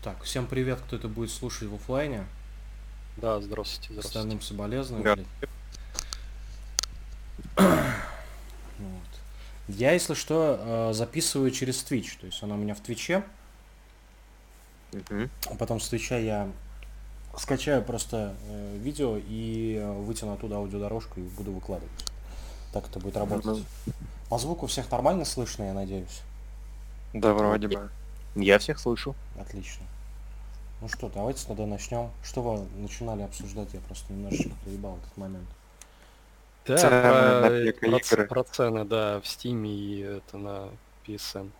Так, всем привет, кто это будет слушать в оффлайне. Да, здравствуйте, здравствуйте. Остальным соболезную. Да. Вот. Я, если что, э, записываю через Twitch. То есть она у меня в Твиче. А Потом с Твича я скачаю просто э, видео и э, вытяну оттуда аудиодорожку и буду выкладывать. Так это будет работать. По звуку всех нормально слышно, я надеюсь. Да, вроде бы. Я всех слышу. Отлично. Ну что, давайте тогда начнем. Что вы начинали обсуждать? Я просто немножечко проебал этот момент. Да, Цены про, на про про цены, да, в Steam и это на PSN.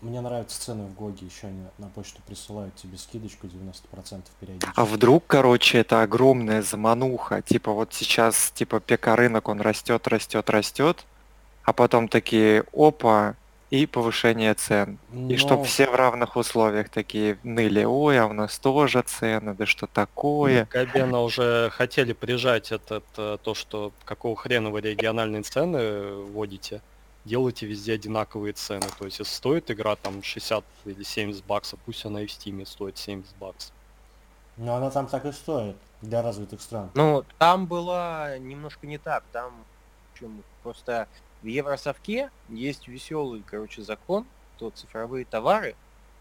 Мне нравятся цены в Гоге, еще они на почту присылают тебе скидочку 90% периодически. А вдруг, короче, это огромная замануха. Типа вот сейчас, типа ПК рынок, он растет, растет, растет, а потом такие, опа, и повышение цен. И чтоб Но- все в равных условиях такие ныли, ой, а у нас тоже цены, да что такое. Габена уже хотели прижать этот, э, то, что какого хрена вы региональные цены вводите, делайте везде одинаковые цены. То есть если стоит игра там 60 или 70 баксов, пусть она и в Steam стоит 70 баксов. Но она там так и стоит для развитых стран. Ну, там было немножко не так. Там в общем, просто в Евросовке есть веселый, короче, закон, что цифровые товары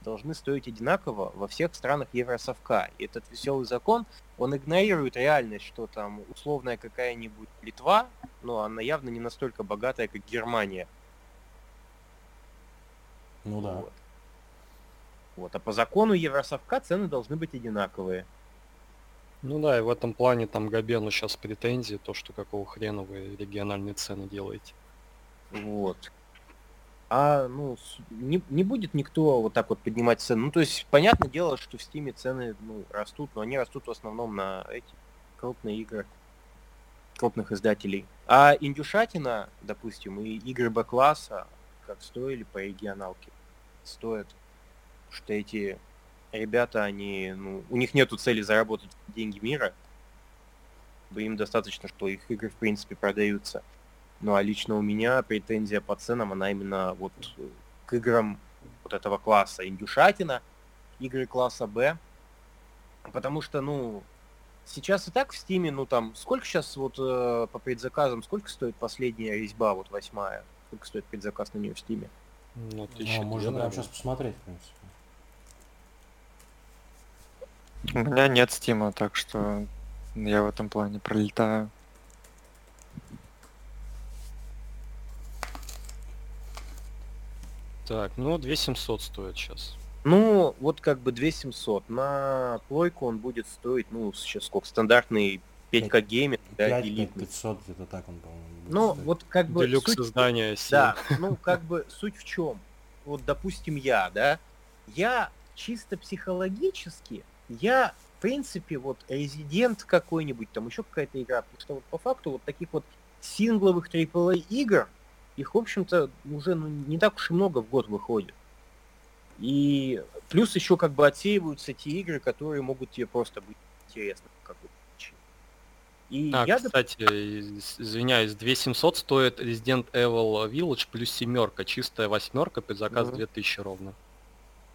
должны стоить одинаково во всех странах Евросовка. И этот веселый закон, он игнорирует реальность, что там условная какая-нибудь Литва, но она явно не настолько богатая, как Германия. Ну да. Вот. Вот. А по закону Евросовка цены должны быть одинаковые. Ну да, и в этом плане там Габену сейчас претензии, то, что какого хрена вы региональные цены делаете. Вот. А, ну, не, не будет никто вот так вот поднимать цены. Ну, то есть, понятное дело, что в Стиме цены, ну, растут, но они растут в основном на эти крупные игры крупных издателей. А индюшатина, допустим, и игры Б-класса, как стоили по регионалке, стоят. Что эти ребята, они, ну, у них нету цели заработать деньги мира. Им достаточно, что их игры, в принципе, продаются. Ну а лично у меня претензия по ценам, она именно вот э, к играм вот этого класса индюшатина, игры класса Б. Потому что, ну, сейчас и так в Стиме, ну там, сколько сейчас вот э, по предзаказам, сколько стоит последняя резьба, вот восьмая? Сколько стоит предзаказ на нее в Стиме? Ну, Ну, тысяча можно прямо сейчас посмотреть, в принципе. У меня нет стима, так что я в этом плане пролетаю. Так, ну 2700 стоит сейчас. Ну, вот как бы 2700. На плойку он будет стоить, ну, сейчас сколько, стандартный 5К гейминг, да, 5 элитный. 500, где-то так он, по-моему. будет Ну, стоить. вот как бы Делюкс суть- издания 7. Да, ну как бы суть в чем? Вот, допустим, я, да, я чисто психологически, я, в принципе, вот резидент какой-нибудь, там еще какая-то игра, потому что вот по факту вот таких вот сингловых AAA игр, их, в общем-то, уже ну, не так уж и много в год выходит. И плюс еще как бы отсеиваются те игры, которые могут тебе просто быть интересны какой-то причине. И А, я, кстати, из- извиняюсь, 2700 стоит Resident Evil Village плюс семерка, чистая восьмерка, предзаказ Мгм. 2000 ровно.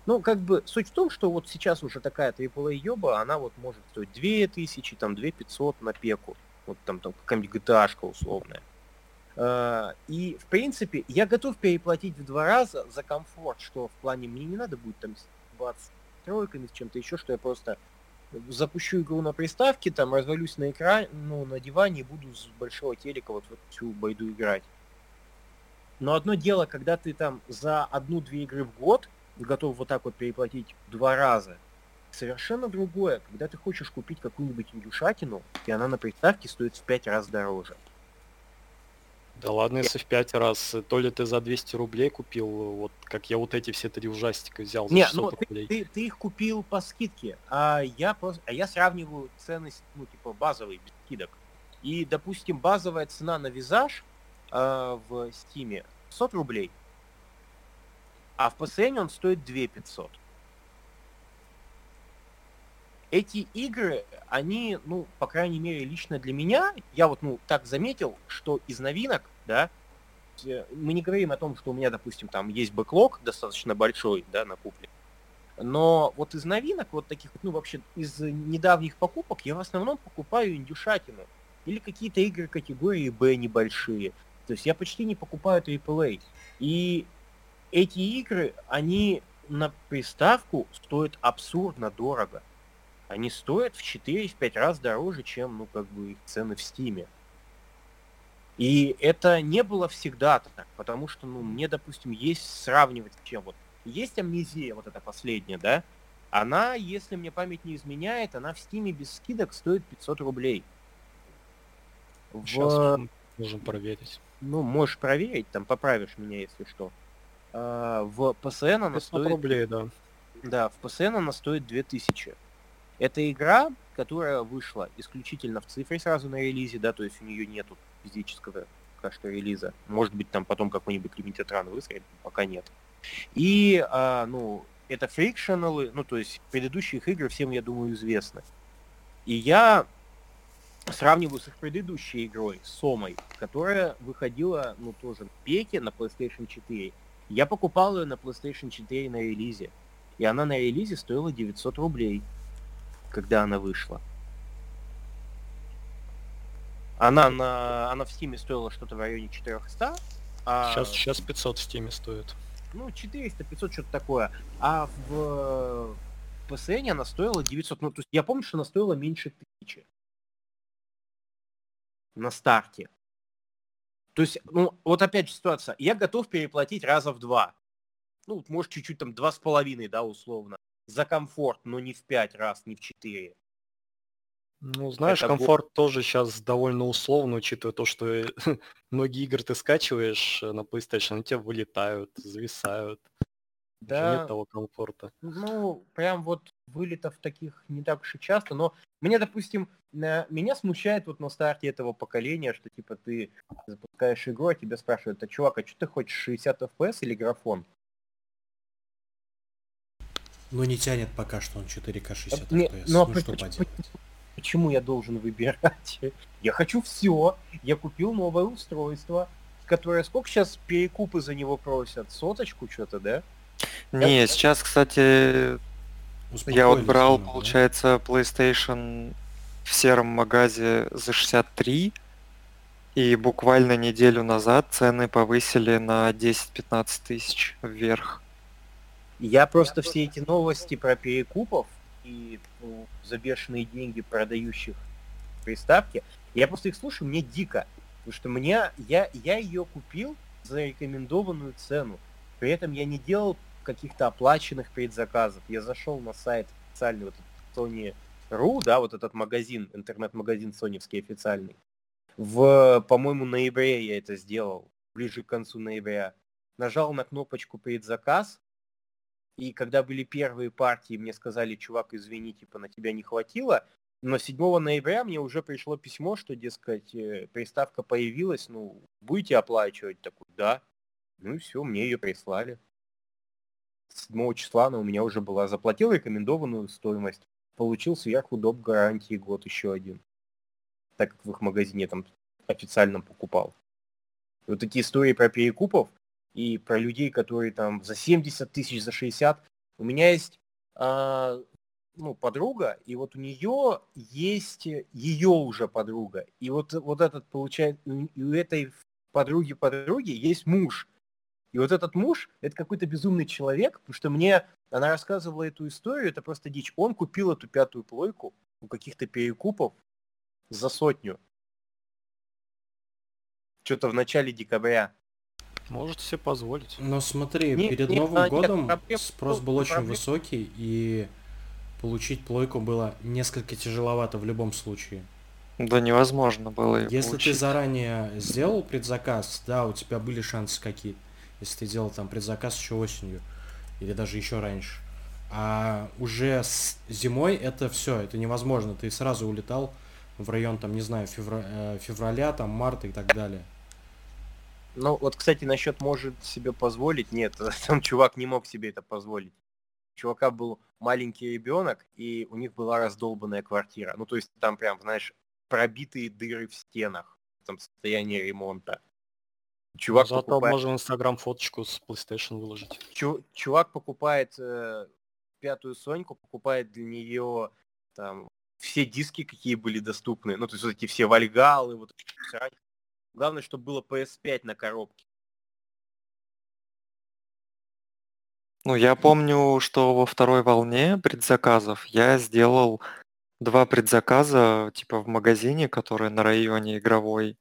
Ну, как бы суть в том, что вот сейчас уже такая AAA ёба, она вот может стоить 2000, там 2500 на пеку. Вот там, там какая-нибудь gta условная. Э, И, в принципе, я готов переплатить в два раза за комфорт, что в плане мне не надо будет там с тройками, с чем-то еще, что я просто запущу игру на приставке, там развалюсь на экране, ну, на диване и буду с большого телека вот в эту всю байду играть. Но одно дело, когда ты там за одну-две игры в год готов вот так вот переплатить два раза. Совершенно другое, когда ты хочешь купить какую-нибудь индюшатину, и она на приставке стоит в пять раз дороже. Да ладно, если в 5 раз, то ли ты за 200 рублей купил, вот как я вот эти все три ужастика взял за Не, 600 ну ты, рублей. ты- ты их купил по скидке, а я просто, а я сравниваю цены, с- ну типа базовые без скидок. И, допустим, базовая цена на визаж э, в Стиме 100 рублей, а в PSN он стоит 2 500. Эти игры, они, ну, по крайней мере, лично для меня, я вот, ну, так заметил, что из новинок, да, э, мы не говорим о том, что у меня, допустим, там есть бэклог достаточно большой, да, накуплен, Но вот из новинок, вот таких, ну вообще из недавних покупок, я в основном покупаю индюшатину. Или какие-то игры категории B небольшие. То есть я почти не покупаю AAA. И эти игры, они на приставку стоят абсурдно дорого. Они стоят в 4-5 раз дороже, чем, ну, как бы, их цены в Стиме. И это не было всегда так, потому что, ну, мне, допустим, есть сравнивать с чем вот. Есть амнезия, вот эта последняя, да? Она, если мне память не изменяет, она в Стиме без скидок стоит 500 рублей. В... Сейчас можем проверить. Ну, можешь проверить, там поправишь меня, если что. А, в ПСН она стоит... рублей, да. Да, в ПСН она стоит 2000. Это игра, которая вышла исключительно в цифре сразу на релизе, да, то есть у нее нету физического пока что релиза. Может быть, там потом какой-нибудь Limited Run выскочит, пока нет. И, а, ну, это фрикшеналы, ну, то есть предыдущие их игры всем, я думаю, известны. И я сравниваю с их предыдущей игрой, Сомой, которая выходила, ну, тоже в пеке на PlayStation 4. Я покупал ее на PlayStation 4 на релизе. И она на релизе стоила 900 рублей, когда она вышла. Она, на, она в Steam стоила что-то в районе 400. А... Сейчас, сейчас 500 в Steam стоит. Ну, 400, 500, что-то такое. А в PSN она стоила 900. Ну, то есть я помню, что она стоила меньше тысячи. На старте. То есть, ну, вот опять же ситуация. Я готов переплатить раза в два. Ну, может, чуть-чуть там два с половиной, да, условно. За комфорт, но не в пять раз, не в четыре. Ну, знаешь, Это комфорт тоже сейчас довольно условно, учитывая то, что многие игры ты скачиваешь э, на PlayStation, они тебе вылетают, зависают. Да. Нет того комфорта. Ну, прям вот вылетов таких не так уж и часто, но мне, допустим, меня смущает вот на старте этого поколения, что типа ты запускаешь игру, а тебя спрашивают, а чувак, а что ты хочешь, 60 FPS или графон? Ну не тянет пока что он 4К 60 FPS. Не, ну, ну что поделать? Почему я должен выбирать? Я хочу все. Я купил новое устройство, которое сколько сейчас перекупы за него просят? Соточку что-то, да? Не, я... сейчас, кстати, я вот брал, немного, получается, да? PlayStation в сером магазе за 63, и буквально неделю назад цены повысили на 10-15 тысяч вверх. Я просто все эти новости про перекупов и ну, за бешеные деньги продающих приставки, я просто их слушаю, мне дико. Потому что мне, я, я ее купил за рекомендованную цену. При этом я не делал каких-то оплаченных предзаказов. Я зашел на сайт официальный вот Sony.ru, да, вот этот магазин, интернет-магазин соневский официальный. В, по-моему, ноябре я это сделал, ближе к концу ноября. Нажал на кнопочку предзаказ, и когда были первые партии, мне сказали, чувак, извини, типа на тебя не хватило. Но 7 ноября мне уже пришло письмо, что, дескать, э, приставка появилась, ну, будете оплачивать? Такой, да. Ну и все, мне ее прислали. 7 числа она у меня уже была. Заплатил рекомендованную стоимость. Получил сверху доп. гарантии год еще один. Так как в их магазине там официальном покупал. И вот такие истории про перекупов, и про людей, которые там за 70 тысяч, за 60. У меня есть а, ну, подруга, и вот у нее есть ее уже подруга. И вот, вот этот, получает, и у этой подруги подруги есть муж. И вот этот муж, это какой-то безумный человек, потому что мне, она рассказывала эту историю, это просто дичь. Он купил эту пятую плойку у каких-то перекупов за сотню. Что-то в начале декабря. Может себе позволить. Но смотри, не, перед не, Новым а, годом нет, проблем, спрос был очень проблем. высокий, и получить плойку было несколько тяжеловато в любом случае. Да невозможно было ее Если получить. ты заранее сделал предзаказ, да, у тебя были шансы какие-то. Если ты делал там предзаказ еще осенью, или даже еще раньше. А уже с зимой это все, это невозможно. Ты сразу улетал в район, там, не знаю, февра... Э, февраля, там, марта и так далее. Ну, вот, кстати, насчет может себе позволить, нет, там чувак не мог себе это позволить. У чувака был маленький ребенок, и у них была раздолбанная квартира. Ну, то есть там прям, знаешь, пробитые дыры в стенах, там состояние ремонта. Чувак Зато покупает... можно в Инстаграм фоточку с PlayStation выложить. Чу... Чувак покупает э, пятую Соньку, покупает для нее там все диски, какие были доступны. Ну, то есть вот эти все Вальгалы, вот Главное, чтобы было PS5 на коробке. Ну, я помню, что во второй волне предзаказов я сделал два предзаказа, типа в магазине, который на районе игровой.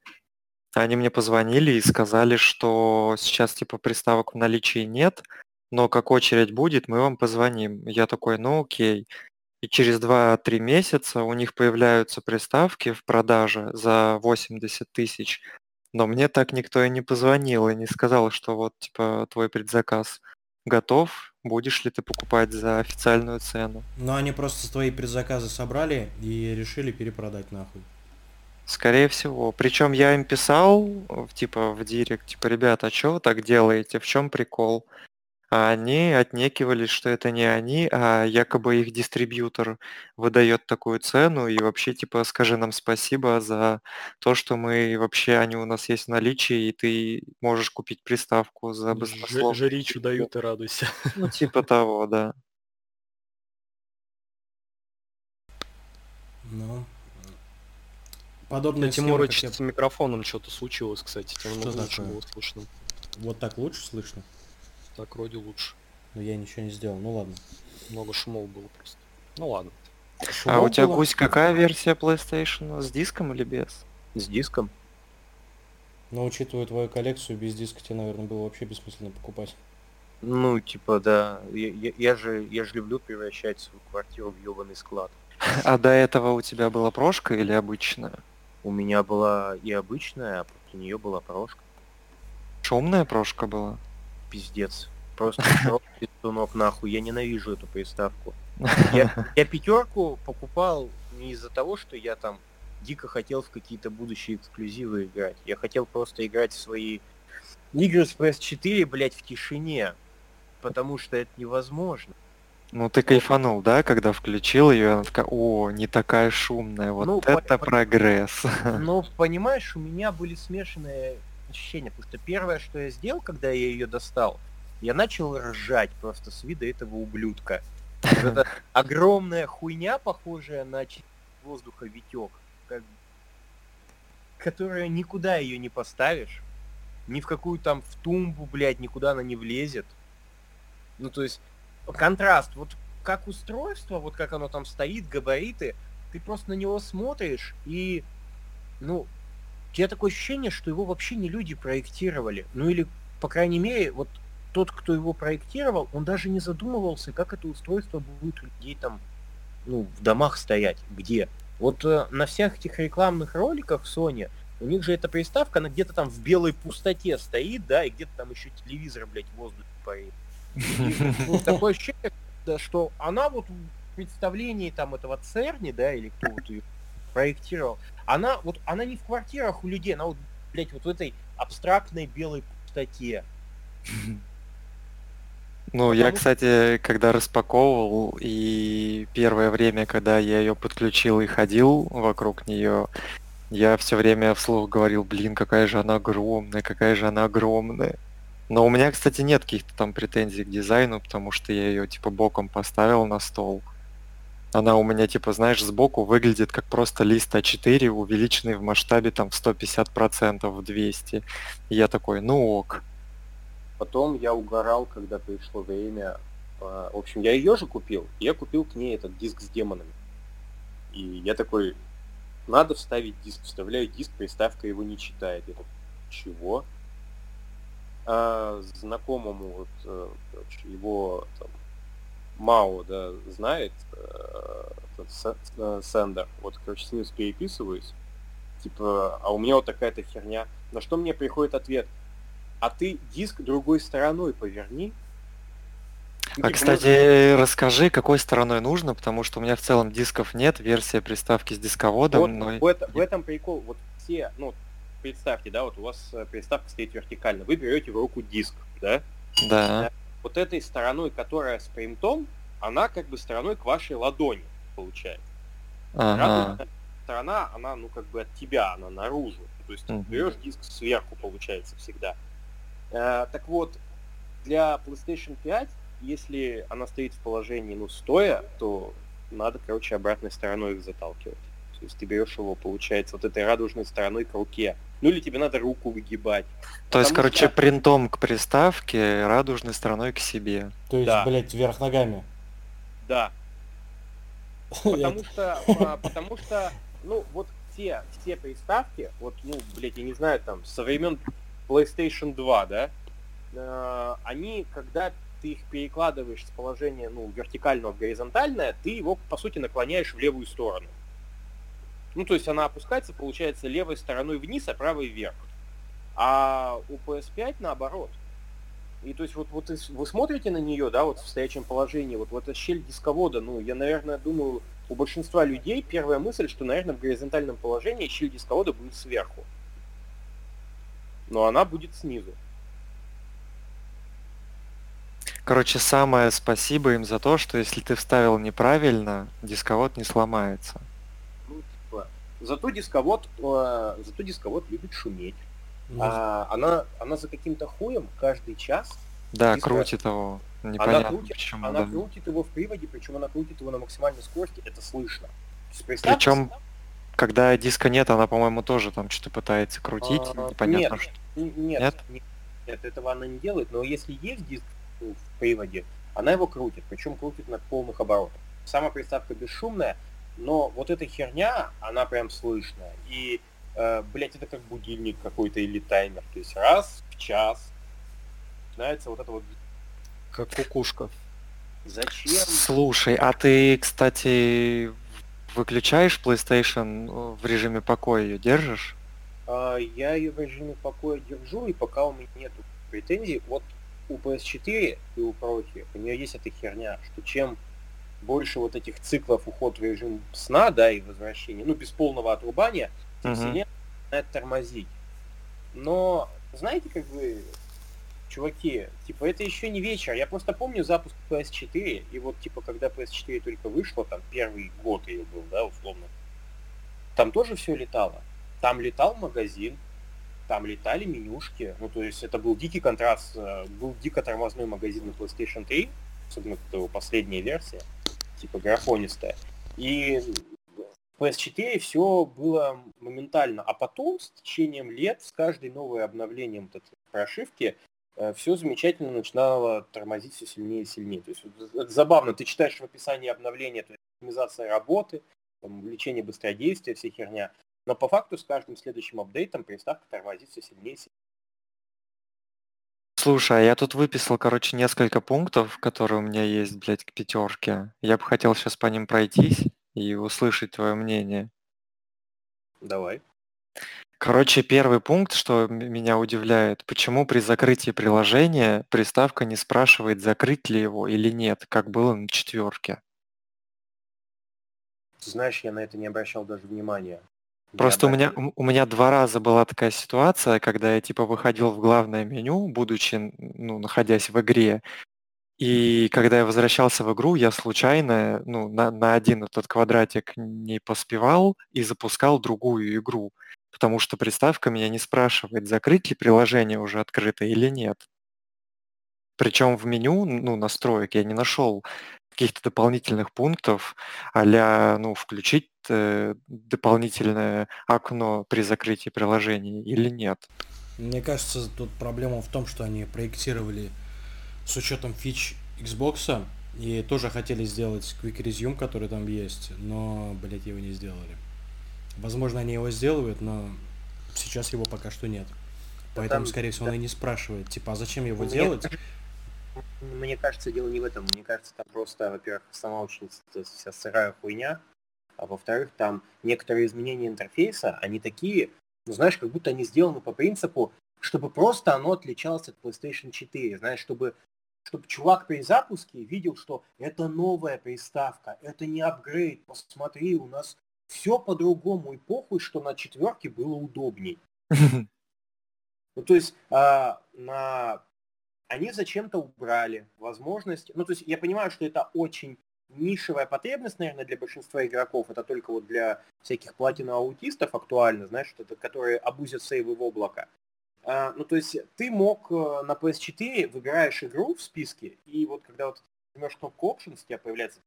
Они мне позвонили и сказали, что сейчас типа приставок в наличии нет, но как очередь будет, мы вам позвоним. Я такой, ну окей. И через 2-3 месяца у них появляются приставки в продаже за 80 тысяч. Но мне так никто и не позвонил и не сказал, что вот типа твой предзаказ готов, будешь ли ты покупать за официальную цену. Ну они просто твои предзаказы собрали и решили перепродать нахуй. Скорее всего. Причем я им писал, типа, в директ, типа, ребята, а что вы так делаете, в чем прикол? А они отнекивались, что это не они, а якобы их дистрибьютор выдает такую цену, и вообще, типа, скажи нам спасибо за то, что мы вообще, они у нас есть в наличии, и ты можешь купить приставку за баснословно. Жричу дают и радуйся. Ну, типа того, да. Ну, Подобная Тимурыч я... с микрофоном что-то случилось, кстати. Что лучше было слышно. Вот так лучше слышно? Так вроде лучше. Но я ничего не сделал, ну ладно. Много шумов было просто. Ну ладно. Шумов а у тебя, было? Гусь, какая версия PlayStation? С диском или без? С диском. Но учитывая твою коллекцию, без диска тебе, наверное, было вообще бессмысленно покупать. Ну, типа, да. Я, я, я же я же люблю превращать свою квартиру в ебаный склад. А до этого у тебя была прошка или обычная? У меня была и обычная, а после нее была прошка. Шумная прошка была? Пиздец. Просто пиздунок нахуй. Я ненавижу эту приставку. Я, я пятерку покупал не из-за того, что я там дико хотел в какие-то будущие эксклюзивы играть. Я хотел просто играть в свои игры с PS4, блядь, в тишине. Потому что это невозможно. Ну ты кайфанул, да, когда включил ее, она такая, о, не такая шумная, вот ну, это по- прогресс. Ну, понимаешь, у меня были смешанные ощущения, потому что первое, что я сделал, когда я ее достал, я начал ржать просто с вида этого ублюдка. Это огромная хуйня, похожая на воздуха витек, как... которая никуда ее не поставишь, ни в какую там в тумбу, блядь, никуда она не влезет. Ну, то есть, контраст, вот как устройство, вот как оно там стоит, габариты, ты просто на него смотришь и, ну, у тебя такое ощущение, что его вообще не люди проектировали. Ну или, по крайней мере, вот тот, кто его проектировал, он даже не задумывался, как это устройство будет у людей там, ну, в домах стоять, где. Вот э, на всех этих рекламных роликах Sony, у них же эта приставка, она где-то там в белой пустоте стоит, да, и где-то там еще телевизор, блядь, в воздухе парит. Такое ощущение, что она вот в представлении там этого Церни, да, или кто вот ее проектировал, она вот, она не в квартирах у людей, она вот, блядь, вот в этой абстрактной белой пустоте. Ну, я, кстати, когда распаковывал, и первое время, когда я ее подключил и ходил вокруг нее, я все время вслух говорил, блин, какая же она огромная, какая же она огромная. Но у меня, кстати, нет каких-то там претензий к дизайну, потому что я ее типа боком поставил на стол. Она у меня, типа, знаешь, сбоку выглядит как просто лист А4, увеличенный в масштабе там в 150%, в 200. И я такой, ну ок. Потом я угорал, когда пришло время. А, в общем, я ее же купил. Я купил к ней этот диск с демонами. И я такой, надо вставить диск. Вставляю диск, приставка его не читает. Я такой, чего? а, знакомому вот, э, короче, его там, Мао, да, знает э, э, Сендер, вот, короче, с ним переписываюсь, типа, а у меня вот такая-то херня, на что мне приходит ответ, а ты диск другой стороной поверни, а, типа, кстати, можно... расскажи, какой стороной нужно, потому что у меня в целом дисков нет, версия приставки с дисководом. Вот, но... в, это, в этом прикол. Вот все, ну, представьте, да, вот у вас э, приставка стоит вертикально, вы берете в руку диск, да? Да. Вот этой стороной, которая с принтом, она как бы стороной к вашей ладони получается. Ага. сторона, она, ну, как бы от тебя, она наружу. То есть угу. берешь диск сверху, получается, всегда. Э, так вот, для PlayStation 5 если она стоит в положении, ну, стоя, то надо, короче, обратной стороной их заталкивать. То есть ты берешь его, получается, вот этой радужной стороной к руке. Ну или тебе надо руку выгибать. То есть, короче, что... принтом к приставке, радужной стороной к себе. То есть, да. блядь, вверх ногами. Да. Потому что, а, потому что, ну, вот те, все приставки, вот, ну, блядь, я не знаю, там, со времен PlayStation 2, да, э, они, когда ты их перекладываешь с положения, ну, вертикального в горизонтальное, ты его, по сути, наклоняешь в левую сторону. Ну, то есть она опускается, получается, левой стороной вниз, а правой вверх. А у PS5 наоборот. И то есть вот, вот вы смотрите на нее, да, вот в стоячем положении, вот, вот эта щель дисковода, ну, я, наверное, думаю, у большинства людей первая мысль, что, наверное, в горизонтальном положении щель дисковода будет сверху. Но она будет снизу. Короче, самое спасибо им за то, что если ты вставил неправильно, дисковод не сломается. Ну, зато дисковод, э, зато дисковод любит шуметь. А, она, она за каким-то хуем каждый час. Да, диско... крутит его. Непонятно, она крутит, почему. Она да. крутит его в приводе, причем она крутит его на максимальной скорости, это слышно. Причем, когда диска нет, она, по-моему, тоже там что-то пытается крутить. А, непонятно, нет, что. Нет, нет, нет, этого она не делает, но если есть диск в приводе, она его крутит, причем крутит на полных оборотах. Сама приставка бесшумная, но вот эта херня, она прям слышная. И э, блять, это как будильник какой-то или таймер. То есть раз в час начинается вот это вот... Как кукушка. Зачем? Слушай, а ты, кстати, выключаешь PlayStation в режиме покоя ее держишь? А, я ее в режиме покоя держу, и пока у меня нет претензий, вот у PS4 и у Проти у нее есть эта херня, что чем больше вот этих циклов уход в режим сна, да, и возвращения, ну, без полного отрубания, uh-huh. сильнее начинает тормозить. Но, знаете, как бы, чуваки, типа, это еще не вечер. Я просто помню запуск PS4, и вот, типа, когда PS4 только вышло, там, первый год ее был, да, условно, там тоже все летало. Там летал магазин, там летали менюшки, ну, то есть это был дикий контраст, э, был дико тормозной магазин на PlayStation 3, особенно это его последняя версия, типа графонистая. И PS4 все было моментально, а потом с течением лет, с каждой новой обновлением вот этой прошивки, э, все замечательно начинало тормозить все сильнее и сильнее. То есть это забавно, ты читаешь в описании обновления, то есть оптимизация работы, там, увеличение быстродействия, вся херня. Но по факту с каждым следующим апдейтом приставка тормозит все сильнее и сильнее. Слушай, а я тут выписал, короче, несколько пунктов, которые у меня есть, блядь, к пятерке. Я бы хотел сейчас по ним пройтись и услышать твое мнение. Давай. Короче, первый пункт, что меня удивляет, почему при закрытии приложения приставка не спрашивает, закрыть ли его или нет, как было на четверке. Знаешь, я на это не обращал даже внимания. Просто у меня, у меня два раза была такая ситуация, когда я типа выходил в главное меню, будучи, ну, находясь в игре, и когда я возвращался в игру, я случайно ну, на, на один этот квадратик не поспевал и запускал другую игру, потому что приставка меня не спрашивает, закрыть ли приложение уже открыто или нет. Причем в меню ну, настроек я не нашел каких-то дополнительных пунктов, а ну, включить дополнительное окно при закрытии приложения или нет. Мне кажется, тут проблема в том, что они проектировали с учетом фич Xbox и тоже хотели сделать Quick Resume, который там есть, но, блять, его не сделали. Возможно, они его сделают, но сейчас его пока что нет. Поэтому, там, скорее всего, да. он и не спрашивает, типа, а зачем его Мне... делать? Мне кажется, дело не в этом. Мне кажется, там просто, во-первых, сама очень вся сырая хуйня, а во-вторых, там некоторые изменения интерфейса, они такие, ну, знаешь, как будто они сделаны по принципу, чтобы просто оно отличалось от PlayStation 4, знаешь, чтобы чтобы чувак при запуске видел, что это новая приставка, это не апгрейд, посмотри, у нас все по-другому и похуй, что на четверке было удобней. Ну, то есть а, на они зачем-то убрали возможность, ну, то есть я понимаю, что это очень нишевая потребность, наверное, для большинства игроков, это только вот для всяких платино-аутистов актуально, знаешь, это, которые обузят сейвы в облако. А, ну, то есть ты мог э, на PS4 выбираешь игру в списке, и вот когда вот жмешь кнопку Options, у тебя появляется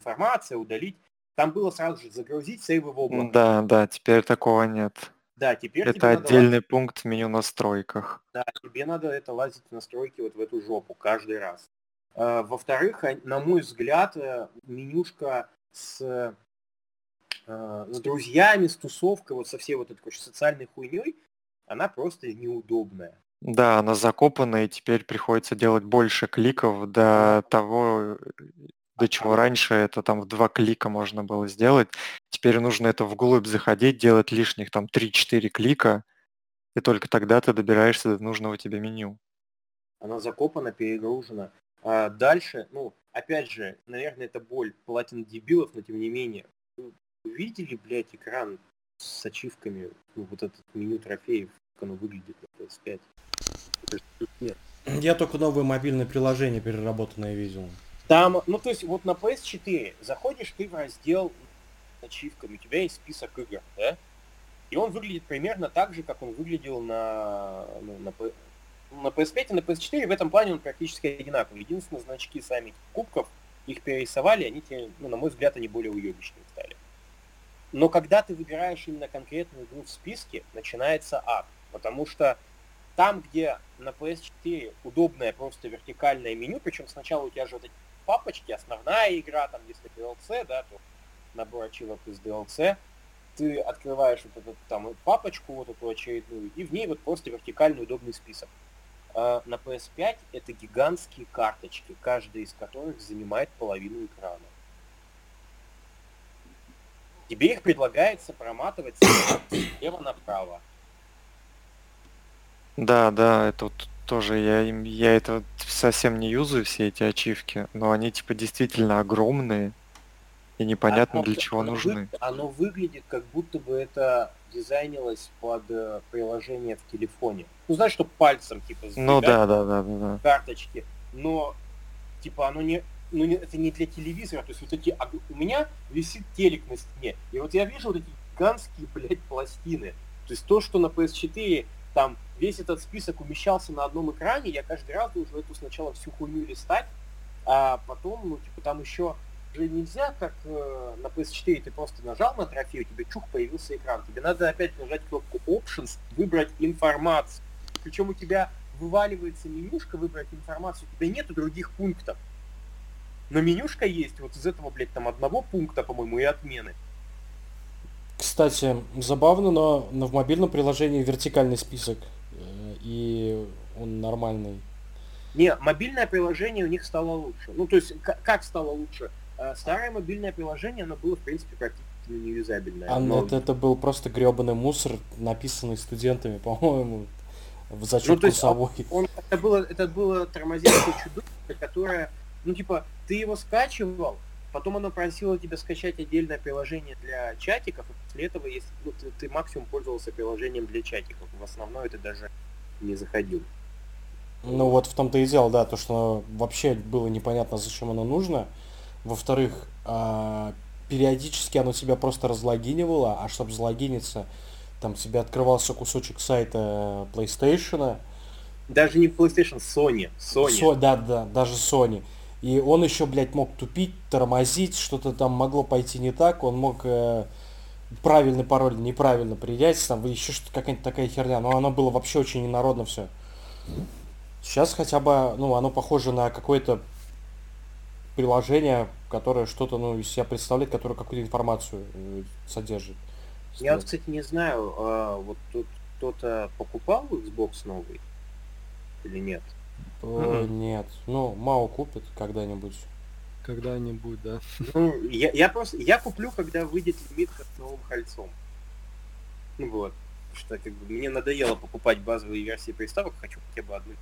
информация, удалить. Там было сразу же загрузить сейвы в облако. Да, да, теперь такого нет. Да, теперь Это отдельный надо... пункт в меню настройках. Да, тебе надо это лазить в настройки вот в эту жопу каждый раз. А, во-вторых, на мой взгляд, э, менюшка с, э, с друзьями, с тусовкой, вот со всей вот этой социальной хуйней, она просто неудобная. Да, она закопана, и теперь приходится делать больше кликов до того, до чего раньше это там в два клика можно было сделать. Теперь нужно это вглубь заходить, делать лишних там 3-4 клика, и только тогда ты добираешься до нужного тебе меню. Она закопана, перегружена. А дальше, ну, опять же, наверное, это боль платин дебилов, но тем не менее. Вы видели, блядь, экран с ачивками, ну, вот этот меню трофеев, как оно выглядит на PS5? Нет. Я только новое мобильное приложение переработанное видел. Там, ну то есть вот на PS4 заходишь ты в раздел с ачивками, у тебя есть список игр, да? И он выглядит примерно так же, как он выглядел на, ну, на, на PS5 и на PS4. В этом плане он практически одинаковый. Единственное, значки сами кубков, их перерисовали, они тебе, ну, на мой взгляд, они более уебищные стали. Но когда ты выбираешь именно конкретную игру в списке, начинается ад. Потому что там, где на PS4 удобное просто вертикальное меню, причем сначала у тебя же вот эти папочки, основная игра, там, если DLC, да, то набор ачивок из DLC, ты открываешь вот эту там папочку, вот эту очередную, и в ней вот просто вертикальный удобный список. А на PS5 это гигантские карточки, каждая из которых занимает половину экрана. Тебе их предлагается проматывать слева направо. Да, да, это вот тоже я, я это совсем не юзаю, все эти ачивки, но они типа действительно огромные и непонятно оно, для чего оно нужны. Вы, оно выглядит как будто бы это дизайнилось под э, приложение в телефоне. Ну знаешь, что пальцем типа Ну да, да, да, да, да. Карточки. Но типа оно не, ну не, это не для телевизора, то есть вот эти, у меня висит телек на стене, и вот я вижу вот эти гигантские, блядь, пластины. То есть то, что на PS4 там весь этот список умещался на одном экране, я каждый раз должен эту сначала всю хуйню листать, а потом, ну, типа, там еще же нельзя, как э, на PS4 ты просто нажал на трофей, у тебя чух появился экран. Тебе надо опять нажать кнопку Options, выбрать информацию. Причем у тебя вываливается менюшка выбрать информацию, у тебя нету других пунктов. Но менюшка есть, вот из этого, блядь, там одного пункта, по-моему, и отмены. Кстати, забавно, но, но в мобильном приложении вертикальный список, э, и он нормальный. Не, мобильное приложение у них стало лучше. Ну, то есть, как стало лучше? Э, старое мобильное приложение, оно было, в принципе, практически неюзабельное. А но... это, это был просто гребаный мусор, написанный студентами, по-моему, в зачет ну, то есть, Он, он, это, было, это было тормозящее чудовище, которое, ну, типа, ты его скачивал, потом оно просило тебя скачать отдельное приложение для чатиков, и после этого, если ну, ты, ты максимум пользовался приложением для чатиков, в основном это даже не заходил. Ну вот в том-то и дело, да, то, что вообще было непонятно, зачем оно нужно. Во-вторых, а, периодически оно тебя просто разлогинивало, а чтобы залогиниться, там тебе открывался кусочек сайта PlayStation. Даже не PlayStation, Sony. Sony. So, да, да, даже Sony. И он еще, блядь, мог тупить, тормозить, что-то там могло пойти не так, он мог э, правильный пароль неправильно принять, там еще что-то какая-нибудь такая херня, но оно было вообще очень ненародно все. Сейчас хотя бы, ну, оно похоже на какое-то приложение, которое что-то, ну, из себя представляет, которое какую-то информацию э, содержит. Я вот, кстати, не знаю, а, вот тут кто-то покупал Xbox новый или нет? Mm-hmm. Нет. Ну, Мао купит когда-нибудь. Когда-нибудь, да. Ну, я, я просто, я куплю, когда выйдет лимитка с новым кольцом. Ну вот. Что как бы мне надоело покупать базовые версии приставок, хочу хотя бы одну.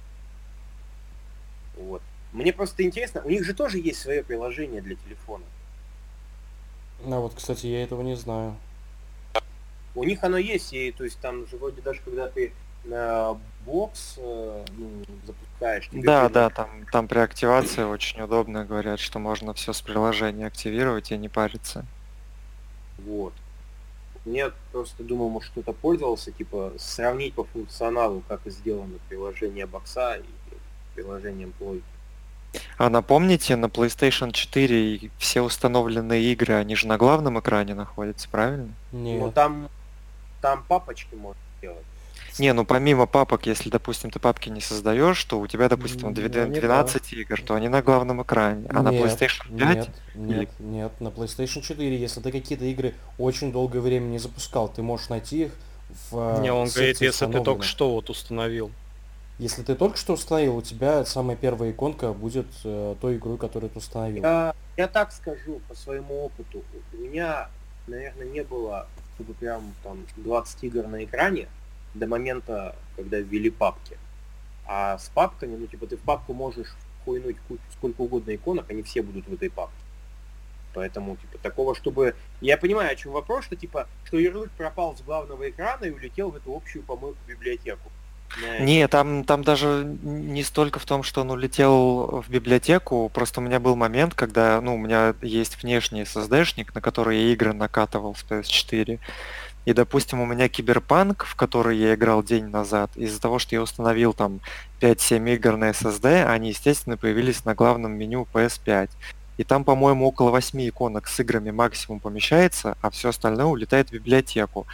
Вот. Мне просто интересно, у них же тоже есть свое приложение для телефона. А вот, кстати, я этого не знаю. У них оно есть, и то есть там же вроде даже когда ты на бокс э, ну, запускаешь. Да, да, там, там при активации очень удобно говорят, что можно все с приложения активировать и не париться. Вот. Я просто думал, может кто-то пользовался, типа, сравнить по функционалу, как сделано приложение бокса и приложением плой. А напомните, на PlayStation 4 все установленные игры, они же на главном экране находятся, правильно? Нет. Ну там, там папочки можно делать. Не, ну помимо папок, если, допустим, ты папки не создаешь, то у тебя, допустим, 12 игр, то они на главном экране. А на PlayStation 5? Нет, нет, нет, на PlayStation 4, если ты какие-то игры очень долгое время не запускал, ты можешь найти их в Не, он говорит, если ты только что вот установил. Если ты только что установил, у тебя самая первая иконка будет э, той игрой, которую ты установил. Я, я так скажу по своему опыту. У меня, наверное, не было, чтобы прям там 20 игр на экране до момента, когда ввели папки. А с папками, ну типа ты в папку можешь хуйнуть сколько угодно иконок, они все будут в этой папке. Поэтому, типа, такого, чтобы... Я понимаю, о чем вопрос, что, типа, что ярлык пропал с главного экрана и улетел в эту общую помойку библиотеку. Не, там, там даже не столько в том, что он улетел в библиотеку, просто у меня был момент, когда, ну, у меня есть внешний SSD-шник, на который я игры накатывал с PS4, и, допустим, у меня киберпанк, в который я играл день назад, из-за того, что я установил там 5-7 игр на SSD, они, естественно, появились на главном меню PS5. И там, по-моему, около 8 иконок с играми максимум помещается, а все остальное улетает в библиотеку.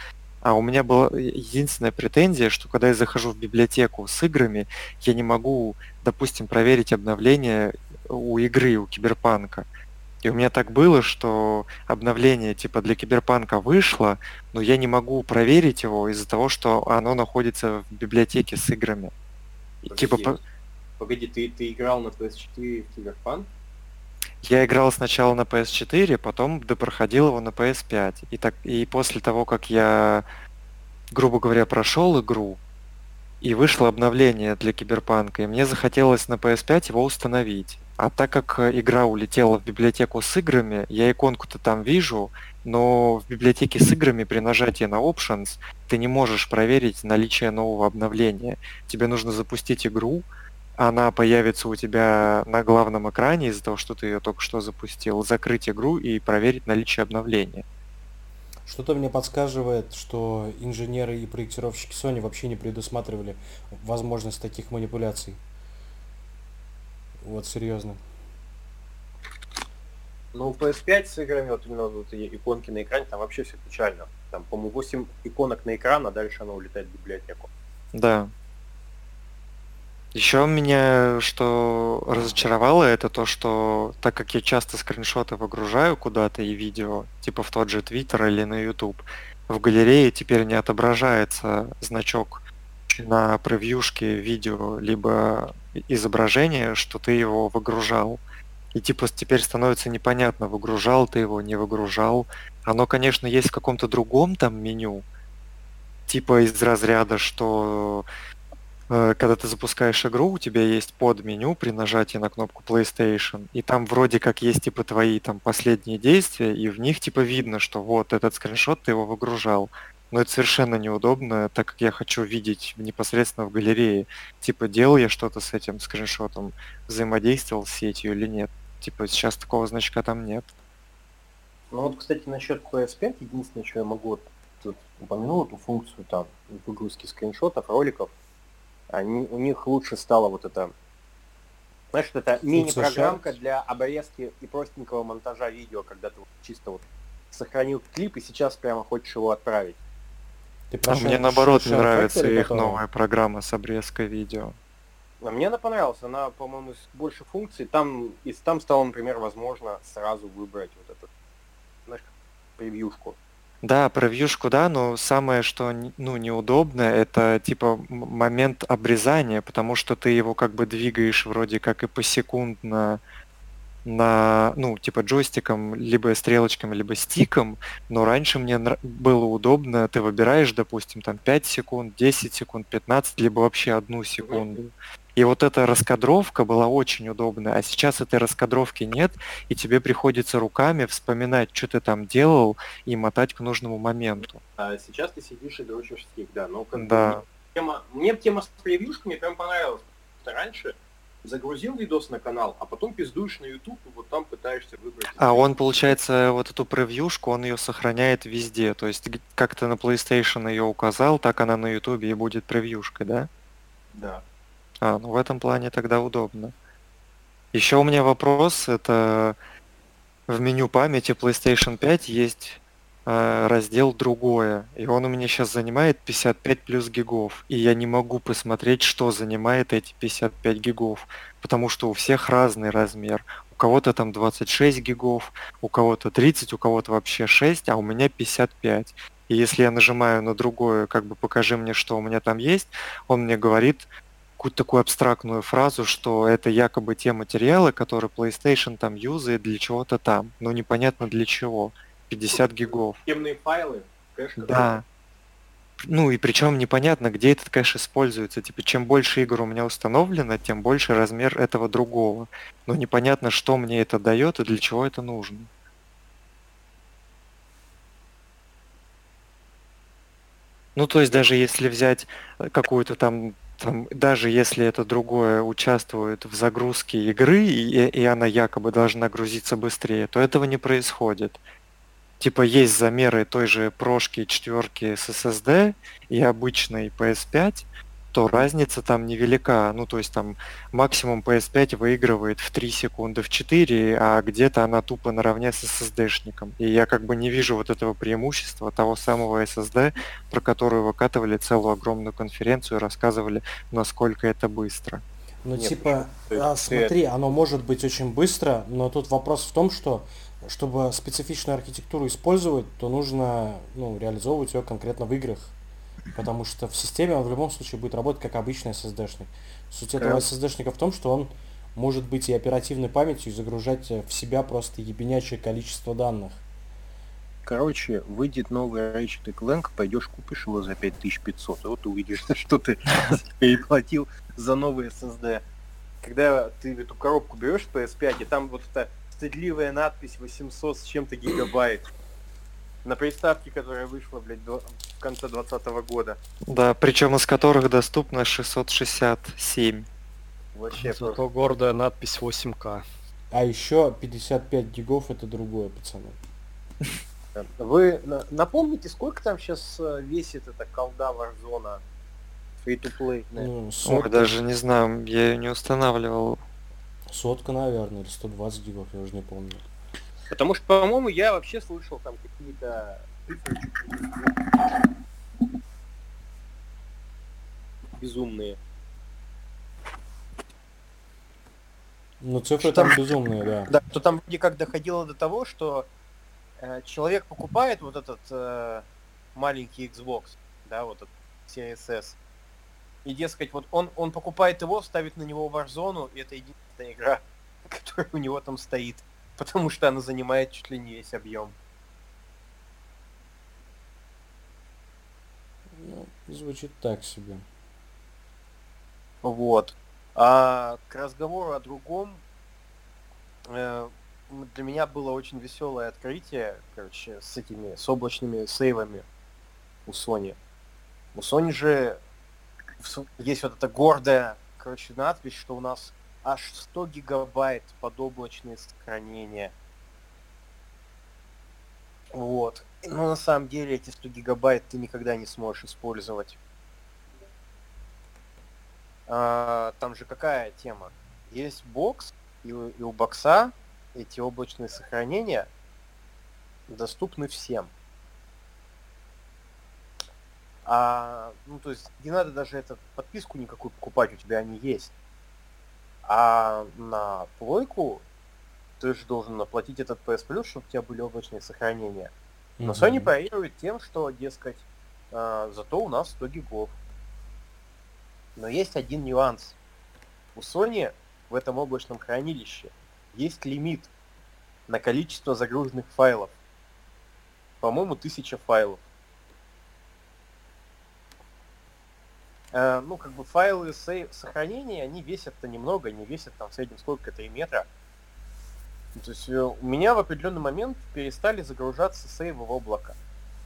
А у меня была единственная претензия, что когда я захожу в библиотеку с играми, я не могу, допустим, проверить обновление у игры, у Киберпанка. И у меня так было, что обновление типа для Киберпанка вышло, но я не могу проверить его из-за того, что оно находится в библиотеке с играми. И, типа... Погоди, ты, ты играл на PS4 в Киберпанк? Я играл сначала на PS4, потом допроходил его на PS5. И, так, и после того, как я, грубо говоря, прошел игру, и вышло обновление для Киберпанка, и мне захотелось на PS5 его установить. А так как игра улетела в библиотеку с играми, я иконку-то там вижу, но в библиотеке с играми при нажатии на Options ты не можешь проверить наличие нового обновления. Тебе нужно запустить игру, она появится у тебя на главном экране из-за того, что ты ее только что запустил, закрыть игру и проверить наличие обновления. Что-то мне подсказывает, что инженеры и проектировщики Sony вообще не предусматривали возможность таких манипуляций. Вот серьезно. Ну, PS5 с играми, вот именно вот иконки на экране, там вообще все печально. Там, по-моему, 8 иконок на экран, а дальше она улетает в библиотеку. Да. Еще меня что разочаровало, это то, что так как я часто скриншоты выгружаю куда-то и видео, типа в тот же Твиттер или на YouTube, в галерее теперь не отображается значок на превьюшке видео либо изображение, что ты его выгружал. И типа теперь становится непонятно, выгружал ты его, не выгружал. Оно, конечно, есть в каком-то другом там меню, типа из разряда, что когда ты запускаешь игру, у тебя есть под меню при нажатии на кнопку PlayStation, и там вроде как есть типа твои там последние действия, и в них типа видно, что вот этот скриншот ты его выгружал. Но это совершенно неудобно, так как я хочу видеть непосредственно в галерее, типа делал я что-то с этим скриншотом, взаимодействовал с сетью или нет. Типа сейчас такого значка там нет. Ну вот, кстати, насчет PS5, единственное, что я могу тут упомянул эту функцию там выгрузки скриншотов, роликов, они, у них лучше стало вот это, знаешь, это мини-программка для обрезки и простенького монтажа видео, когда ты чисто вот сохранил клип и сейчас прямо хочешь его отправить. Ты а мне наоборот не нравится их которого? новая программа с обрезкой видео. А мне она понравилась, она, по-моему, больше функций. Там, и там стало, например, возможно сразу выбрать вот этот, знаешь, превьюшку. Да, превьюшку, да, но самое, что ну, неудобно, это типа момент обрезания, потому что ты его как бы двигаешь вроде как и посекундно на, ну, типа джойстиком, либо стрелочками, либо стиком, но раньше мне было удобно, ты выбираешь, допустим, там 5 секунд, 10 секунд, 15, либо вообще одну секунду. И вот эта раскадровка была очень удобная, а сейчас этой раскадровки нет, и тебе приходится руками вспоминать, что ты там делал, и мотать к нужному моменту. А сейчас ты сидишь и дрочишь стик, да, но как да. тема, мне тема с превьюшками прям понравилась. Раньше загрузил видос на канал, а потом пиздуешь на YouTube, и вот там пытаешься выбрать. А он, получается, вот эту превьюшку, он ее сохраняет везде. То есть как ты на PlayStation ее указал, так она на YouTube и будет превьюшкой, да? Да. А, ну в этом плане тогда удобно. Еще у меня вопрос, это в меню памяти PlayStation 5 есть э, раздел другое, и он у меня сейчас занимает 55 плюс гигов, и я не могу посмотреть, что занимает эти 55 гигов, потому что у всех разный размер. У кого-то там 26 гигов, у кого-то 30, у кого-то вообще 6, а у меня 55. И если я нажимаю на другое, как бы покажи мне, что у меня там есть, он мне говорит, какую-то такую абстрактную фразу, что это якобы те материалы, которые PlayStation там юзает для чего-то там, но непонятно для чего. 50 гигов. Темные файлы, кэш. Да. Ну и причем непонятно, где этот кэш используется. Типа, чем больше игр у меня установлено, тем больше размер этого другого. Но непонятно, что мне это дает и для чего это нужно. Ну, то есть даже если взять какую-то там там, даже если это другое участвует в загрузке игры, и, и она якобы должна грузиться быстрее, то этого не происходит. Типа есть замеры той же прошки четверки с SSD и обычной PS5, то разница там невелика. Ну, то есть там максимум PS5 выигрывает в 3 секунды, в 4, а где-то она тупо наравне с SSD-шником. И я как бы не вижу вот этого преимущества того самого SSD, про которую выкатывали целую огромную конференцию и рассказывали, насколько это быстро. Ну, Нет, типа, а, смотри, оно может быть очень быстро, но тут вопрос в том, что чтобы специфичную архитектуру использовать, то нужно ну, реализовывать ее конкретно в играх. Потому что в системе он в любом случае будет работать как обычный SSD-шник. Суть этого SSD-шника в том, что он может быть и оперативной памятью, и загружать в себя просто ебенячее количество данных. Короче, выйдет новый Ratchet Clank, пойдешь купишь его за 5500, и вот увидишь, что ты переплатил за новый SSD. Когда ты эту коробку берешь PS5, и там вот эта стыдливая надпись 800 с чем-то гигабайт, на приставке, которая вышла, блядь, в конце 2020 года. Да, причем из которых доступно 667. Вообще Зато просто. гордая надпись 8К. А еще 55 гигов это другое, пацаны. Вы напомните, сколько там сейчас э, весит эта колда Warzone free to play? Ну, Ой, даже не знаю, я ее не устанавливал. Сотка, наверное, или 120 гигов, я уже не помню. Потому что, по-моему, я вообще слышал там какие-то безумные. Ну, цифры там, там безумные, да. Да, то там вроде как доходило до того, что э, человек покупает вот этот э, маленький Xbox, да, вот этот CSS, и, дескать, вот он, он покупает его, ставит на него Warzone, и это единственная игра, которая у него там стоит потому что она занимает чуть ли не весь объем. Ну, звучит так себе. Вот. А к разговору о другом, э, для меня было очень веселое открытие, короче, с этими, с облачными сейвами у Sony. У Sony же есть вот эта гордая, короче, надпись, что у нас аж 100 гигабайт под облачное сохранение. Вот. Но на самом деле эти 100 гигабайт ты никогда не сможешь использовать. А, там же какая тема? Есть бокс, и, и у бокса эти облачные сохранения доступны всем. А, ну, то есть не надо даже эту подписку никакую покупать, у тебя они есть. А на плойку ты же должен оплатить этот PS Plus, чтобы у тебя были облачные сохранения. Но mm-hmm. Sony парирует тем, что, дескать, э, зато у нас 100 гигов. Но есть один нюанс. У Sony в этом облачном хранилище есть лимит на количество загруженных файлов. По-моему, тысяча файлов. Ну, как бы файлы сейв, сохранения, они весят-то немного, не весят там в среднем сколько, 3 метра. Ну, то есть э, у меня в определенный момент перестали загружаться сейвы в облако.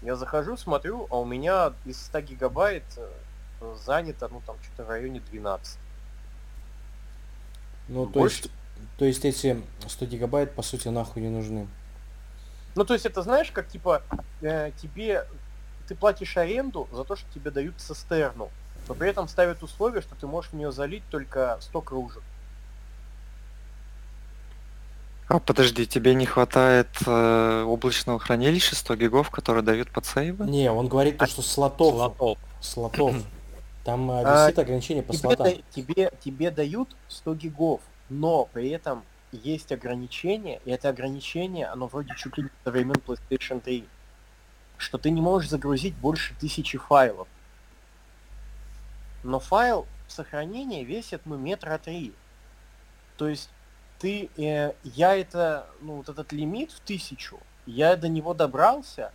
Я захожу, смотрю, а у меня из 100 гигабайт э, занято, ну, там, что-то в районе 12. Ну, то Больше... есть, то есть эти 100 гигабайт, по сути, нахуй не нужны. Ну, то есть это знаешь, как типа э, тебе ты платишь аренду за то, что тебе дают цистерну, но при этом ставят условие, что ты можешь в нее залить только 100 кружек. А подожди, тебе не хватает э, облачного хранилища 100 гигов, которые дают под сейвы? Не, он говорит то, а что слотов. Слотов. Слотов. Там э, а, висит а, ограничение по тебе, слотам. Да, тебе, тебе дают 100 гигов, но при этом есть ограничение, и это ограничение, оно вроде чуть ли не со времен PlayStation 3, что ты не можешь загрузить больше тысячи файлов. Но файл сохранения весит, ну, метра три. То есть ты, э, я это, ну, вот этот лимит в тысячу, я до него добрался,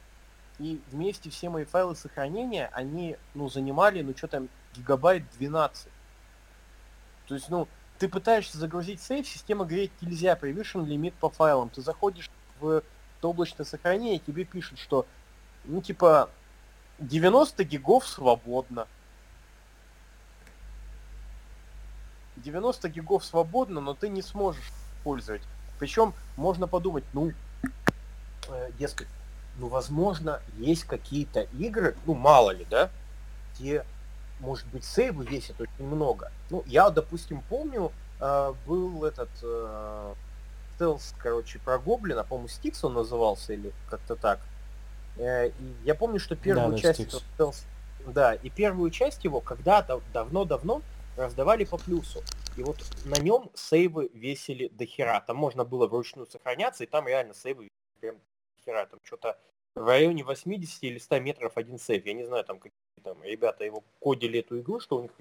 и вместе все мои файлы сохранения, они, ну, занимали, ну, что там, гигабайт 12. То есть, ну, ты пытаешься загрузить сейф, система говорит нельзя, превышен лимит по файлам. Ты заходишь в облачное сохранение, тебе пишут, что, ну, типа, 90 гигов свободно. 90 гигов свободно, но ты не сможешь использовать. Причем можно подумать, ну, э, дескать, ну, возможно, есть какие-то игры, ну, мало ли, да, где, может быть, сейвы весят очень много. Ну, я, допустим, помню, э, был этот э, стелс, короче, про Гоблина, по-моему, Стикс он назывался, или как-то так. Э, и я помню, что первую да, часть стелс, да, и первую часть его когда-то давно-давно раздавали по плюсу. И вот на нем сейвы весили до хера. Там можно было вручную сохраняться, и там реально сейвы прям до хера. Там что-то в районе 80 или 100 метров один сейв. Я не знаю, там какие там ребята его кодили эту игру, что у них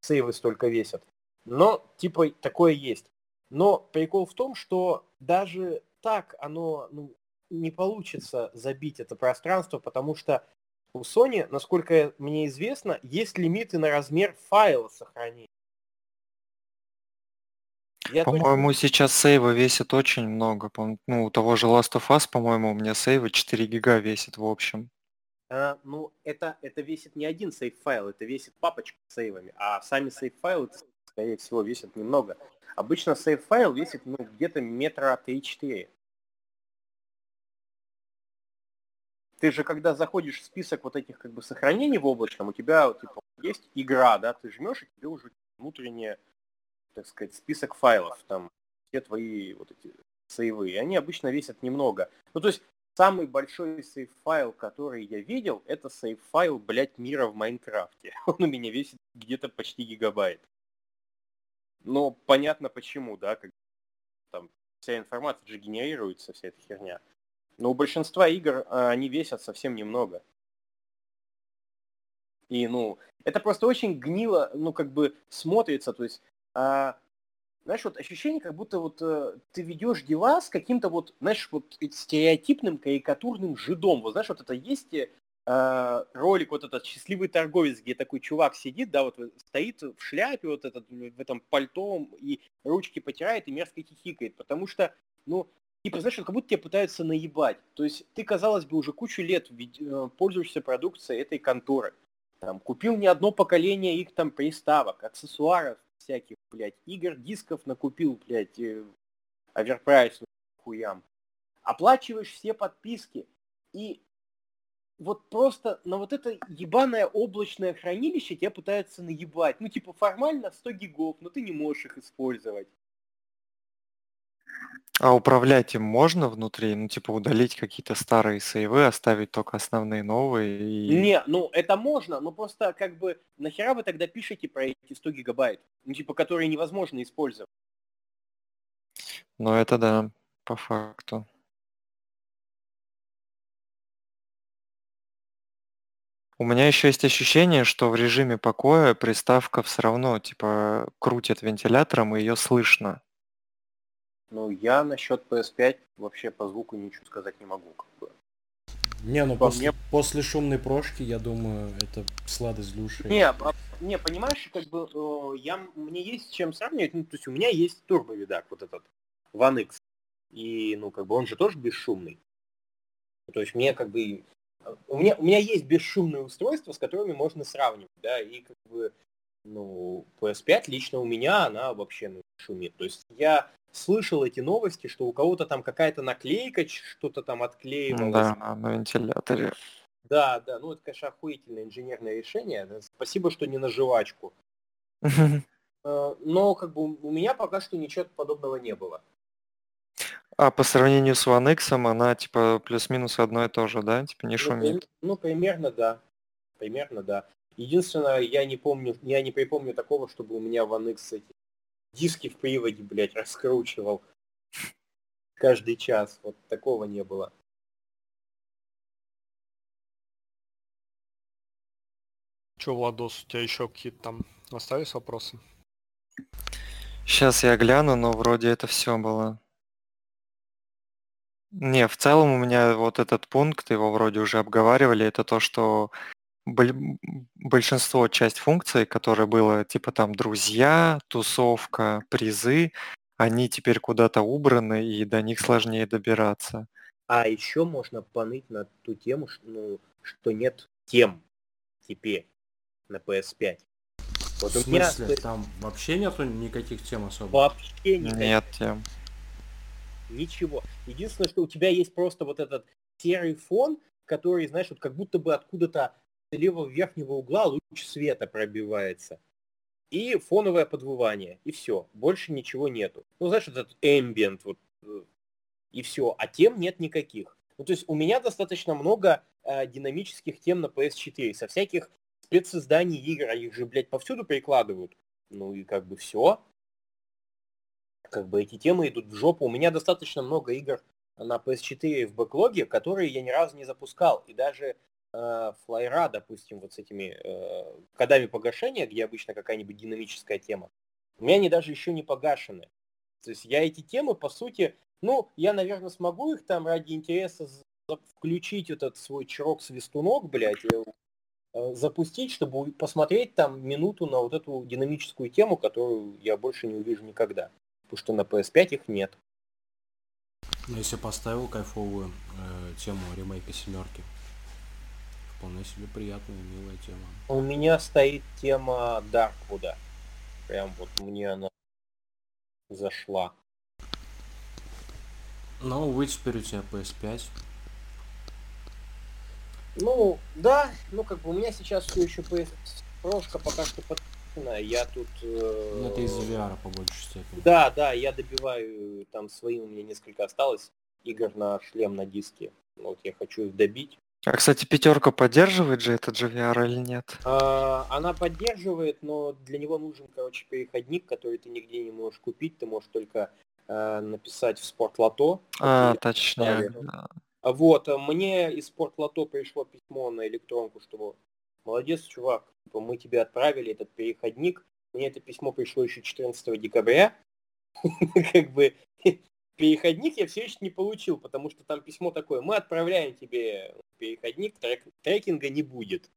сейвы столько весят. Но типа такое есть. Но прикол в том, что даже так оно ну, не получится забить это пространство, потому что у Sony, насколько мне известно, есть лимиты на размер файла сохранения. По-моему, точно... сейчас сейвы весят очень много. Ну, у того же Last of Us, по-моему, у меня сейвы 4 гига весит в общем. А, ну, это, это весит не один сейф-файл, это весит папочка с сейвами, а сами сейф-файлы, скорее всего, весят немного. Обычно сейф-файл весит ну, где-то метра 3-4. Ты же когда заходишь в список вот этих как бы сохранений в облачном, у тебя типа, есть игра, да, ты жмешь, и тебе уже внутренний, так сказать, список файлов, там все твои вот эти сейвы, и они обычно весят немного. Ну, то есть самый большой сейф-файл, который я видел, это сейф-файл, блядь, мира в Майнкрафте. Он у меня весит где-то почти гигабайт. Но понятно почему, да, как там вся информация же генерируется, вся эта херня. Но у большинства игр а, они весят совсем немного. И, ну, это просто очень гнило, ну, как бы смотрится, то есть, а, знаешь, вот ощущение, как будто вот а, ты ведешь дела с каким-то вот, знаешь, вот стереотипным, карикатурным жидом. Вот знаешь, вот это есть а, ролик, вот этот счастливый торговец, где такой чувак сидит, да, вот стоит в шляпе, вот этот, в этом пальто, и ручки потирает, и мерзко хихикает, потому что, ну, типа, знаешь, как будто тебя пытаются наебать. То есть ты, казалось бы, уже кучу лет э, пользуешься продукцией этой конторы. Там, купил не одно поколение их там приставок, аксессуаров всяких, блядь, игр, дисков накупил, блядь, э, оверпрайс хуям. Оплачиваешь все подписки. И вот просто на вот это ебаное облачное хранилище тебя пытаются наебать. Ну, типа, формально 100 гигов, но ты не можешь их использовать. А управлять им можно внутри? Ну, типа удалить какие-то старые сейвы, оставить только основные новые и... Не, ну это можно, но просто как бы нахера вы тогда пишете про эти 100 гигабайт, ну типа которые невозможно использовать? Ну это да, по факту. У меня еще есть ощущение, что в режиме покоя приставка все равно типа крутит вентилятором и ее слышно. Ну, я насчет PS5 вообще по звуку ничего сказать не могу. Как бы. Не, ну после, мне... после шумной прошки, я думаю, это сладость души. Не, а, не, понимаешь, как бы я, мне есть с чем сравнивать. Ну, то есть у меня есть турбовидак, вот этот One X. И, ну, как бы он же тоже бесшумный. То есть мне как бы... У меня, у меня есть бесшумные устройства, с которыми можно сравнивать, да, и как бы Ну, PS5 лично у меня, она вообще ну, шумит. То есть я слышал эти новости, что у кого-то там какая-то наклейка, что-то там отклеивалось. Да, на вентиляторе. Да, да, ну это, конечно, охуительное инженерное решение. Спасибо, что не на жвачку. Э, но как бы у меня пока что ничего подобного не было. А по сравнению с One X она типа плюс-минус одно и то же, да? Типа не Ну, шумит. ну, примерно да. Примерно да. Единственное, я не помню, я не припомню такого, чтобы у меня One X эти диски в приводе, блядь, раскручивал каждый час. Вот такого не было. Че, Владос, у тебя еще какие-то там остались вопросы? Сейчас я гляну, но вроде это все было. Не, в целом у меня вот этот пункт, его вроде уже обговаривали, это то, что большинство, часть функций, которые было типа там друзья, тусовка, призы, они теперь куда-то убраны, и до них сложнее добираться. А еще можно поныть на ту тему, что, ну, что нет тем теперь на PS5. Вот в смысле? Меня... Там вообще нету никаких тем особо? Вообще никаких. Нет тем. Ничего. Единственное, что у тебя есть просто вот этот серый фон, который, знаешь, вот как будто бы откуда-то левого верхнего угла луч света пробивается. И фоновое подвывание. И все. Больше ничего нету. Ну, знаешь, этот ambient, вот, э, и все. А тем нет никаких. Ну, то есть у меня достаточно много э, динамических тем на PS4. Со всяких спецсозданий игр, а их же, блядь, повсюду перекладывают. Ну и как бы все. Как бы эти темы идут в жопу. У меня достаточно много игр на PS4 в бэклоге, которые я ни разу не запускал. И даже флайра, допустим, вот с этими э, кодами погашения, где обычно какая-нибудь динамическая тема, у меня они даже еще не погашены. То есть я эти темы, по сути, ну, я, наверное, смогу их там ради интереса включить этот свой чирок-свистунок, блядь, Э, запустить, чтобы посмотреть там минуту на вот эту динамическую тему, которую я больше не увижу никогда. Потому что на PS5 их нет. Ну, если поставил кайфовую э, тему ремейка семерки, вполне себе приятная, милая тема. У меня стоит тема Дарквуда. Прям вот мне она зашла. Ну, вы теперь у тебя PS5. Ну, да, ну как бы у меня сейчас все еще PS прошка пока что подписана, я тут... Э... Ну, это из-за VR по большей степени. Да, да, я добиваю, там свои у меня несколько осталось игр на шлем на диске. Вот я хочу их добить. А, кстати, пятерка поддерживает же этот же VR или нет? А, она поддерживает, но для него нужен, короче, переходник, который ты нигде не можешь купить, ты можешь только э, написать в спортлото. А, точнее. Вот, э, мне из спортлото пришло письмо на электронку, что молодец, чувак, типа, мы тебе отправили этот переходник. Мне это письмо пришло еще 14 декабря. Как бы переходник я все еще не получил, потому что там письмо такое, мы отправляем тебе переходник, трек, трекинга не будет.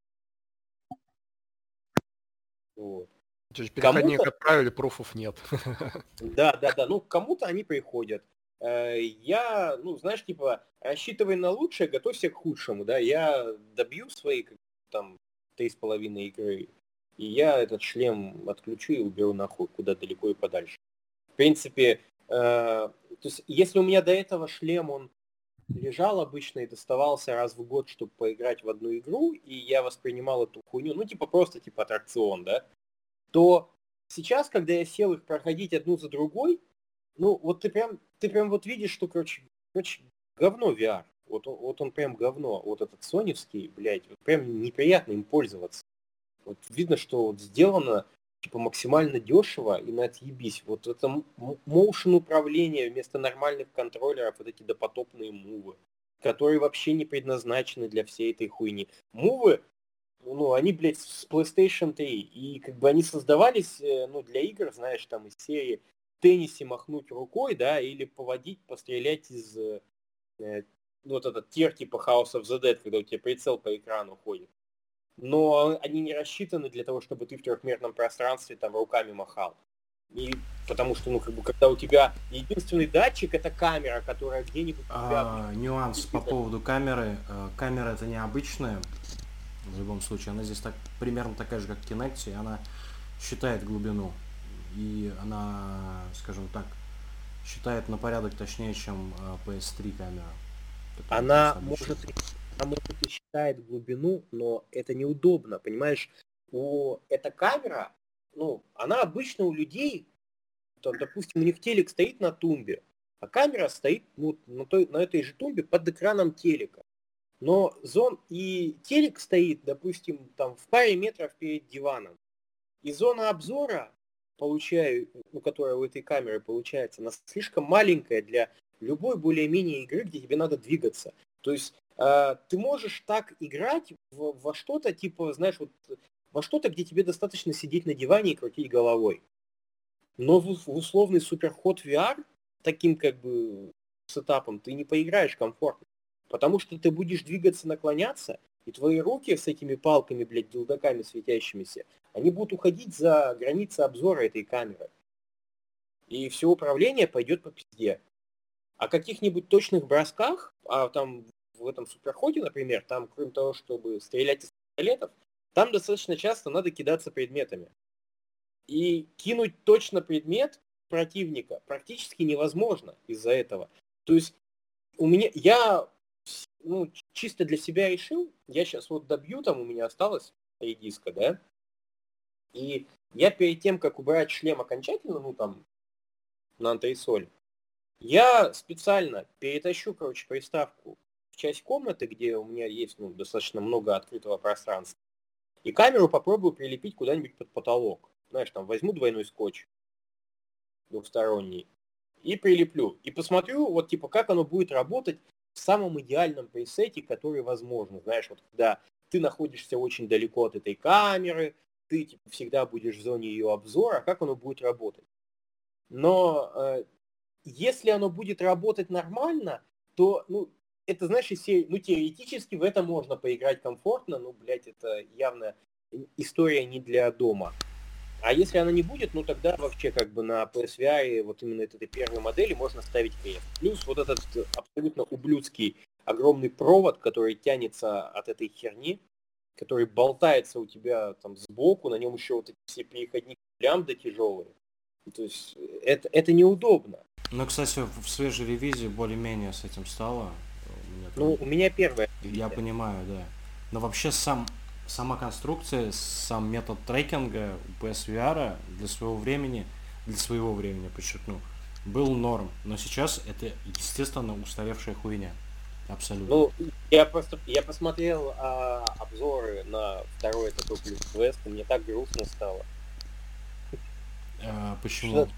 Вот. То есть переходник отправили, пруфов нет. Да, да, да. Ну, кому-то они приходят. Э, я, ну, знаешь, типа, рассчитывай на лучшее, готовься к худшему, да, я добью свои, там, три с половиной игры, и я этот шлем отключу и уберу нахуй куда далеко и подальше. В принципе, то есть, если у меня до этого шлем, он лежал обычно и доставался раз в год, чтобы поиграть в одну игру, и я воспринимал эту хуйню, ну, типа, просто, типа, аттракцион, да, то сейчас, когда я сел их проходить одну за другой, ну, вот ты прям, ты прям вот видишь, что, короче, короче говно VR. Вот он, вот он прям говно. Вот этот соневский, блядь, вот прям неприятно им пользоваться. Вот видно, что вот сделано типа максимально дешево и на отъебись. Вот это моушен управление вместо нормальных контроллеров, вот эти допотопные мувы, которые вообще не предназначены для всей этой хуйни. Мувы, ну, они, блядь, с PlayStation 3, и как бы они создавались, э, ну, для игр, знаешь, там из серии теннисе махнуть рукой, да, или поводить, пострелять из э, э вот этот тир типа House of the Dead, когда у тебя прицел по экрану ходит. Но они не рассчитаны для того, чтобы ты в трехмерном пространстве там руками махал. И потому что, ну, как бы, когда у тебя единственный датчик это камера, которая где-нибудь. А, нюанс по поводу камеры. Э, камера это необычная. В любом случае, она здесь так примерно такая же, как Kinect, и она считает глубину. И она, скажем так, считает на порядок точнее, чем PS3 а, камера. Она может, она может и считает глубину, но это неудобно, понимаешь? У, эта камера, ну, она обычно у людей, там, допустим, у них телек стоит на тумбе, а камера стоит ну, на, той, на этой же тумбе под экраном телека. Но зон и телек стоит, допустим, там в паре метров перед диваном. И зона обзора, получаю, ну, которая у этой камеры получается, она слишком маленькая для любой более-менее игры, где тебе надо двигаться. То есть ты можешь так играть в, во что-то, типа, знаешь, вот во что-то, где тебе достаточно сидеть на диване и крутить головой. Но в, в условный суперход VR таким как бы сетапом ты не поиграешь комфортно. Потому что ты будешь двигаться, наклоняться, и твои руки с этими палками, блядь, дилдаками светящимися, они будут уходить за границы обзора этой камеры. И все управление пойдет по пизде. О каких-нибудь точных бросках, а там в этом суперходе, например, там, кроме того, чтобы стрелять из пистолетов, там достаточно часто надо кидаться предметами. И кинуть точно предмет противника практически невозможно из-за этого. То есть у меня, я ну, чисто для себя решил, я сейчас вот добью, там у меня осталось три диска, да, и я перед тем, как убрать шлем окончательно, ну там, на антресоль, я специально перетащу, короче, приставку часть комнаты, где у меня есть ну, достаточно много открытого пространства, и камеру попробую прилепить куда-нибудь под потолок. Знаешь, там возьму двойной скотч двухсторонний и прилеплю. И посмотрю, вот типа, как оно будет работать в самом идеальном пресете, который возможно. Знаешь, вот когда ты находишься очень далеко от этой камеры, ты типа, всегда будешь в зоне ее обзора, как оно будет работать. Но э, если оно будет работать нормально, то, ну, это, знаешь, если, ну, теоретически в это можно поиграть комфортно, ну, блядь, это явно история не для дома. А если она не будет, ну тогда вообще как бы на PSVR вот именно этой первой модели можно ставить крест. Плюс вот этот абсолютно ублюдский огромный провод, который тянется от этой херни, который болтается у тебя там сбоку, на нем еще вот эти все переходники лямбда тяжелые. То есть это, это неудобно. Ну, кстати, в свежей ревизии более-менее с этим стало. Ну, у меня первая. Я понимаю, да. Но вообще сам сама конструкция, сам метод трекинга PSVR для своего времени, для своего времени, подчеркну, был норм. Но сейчас это, естественно, устаревшая хуйня. Абсолютно. Ну, я просто, я посмотрел а, обзоры на второй этот Oculus Quest, и мне так грустно стало. А, почему? Что,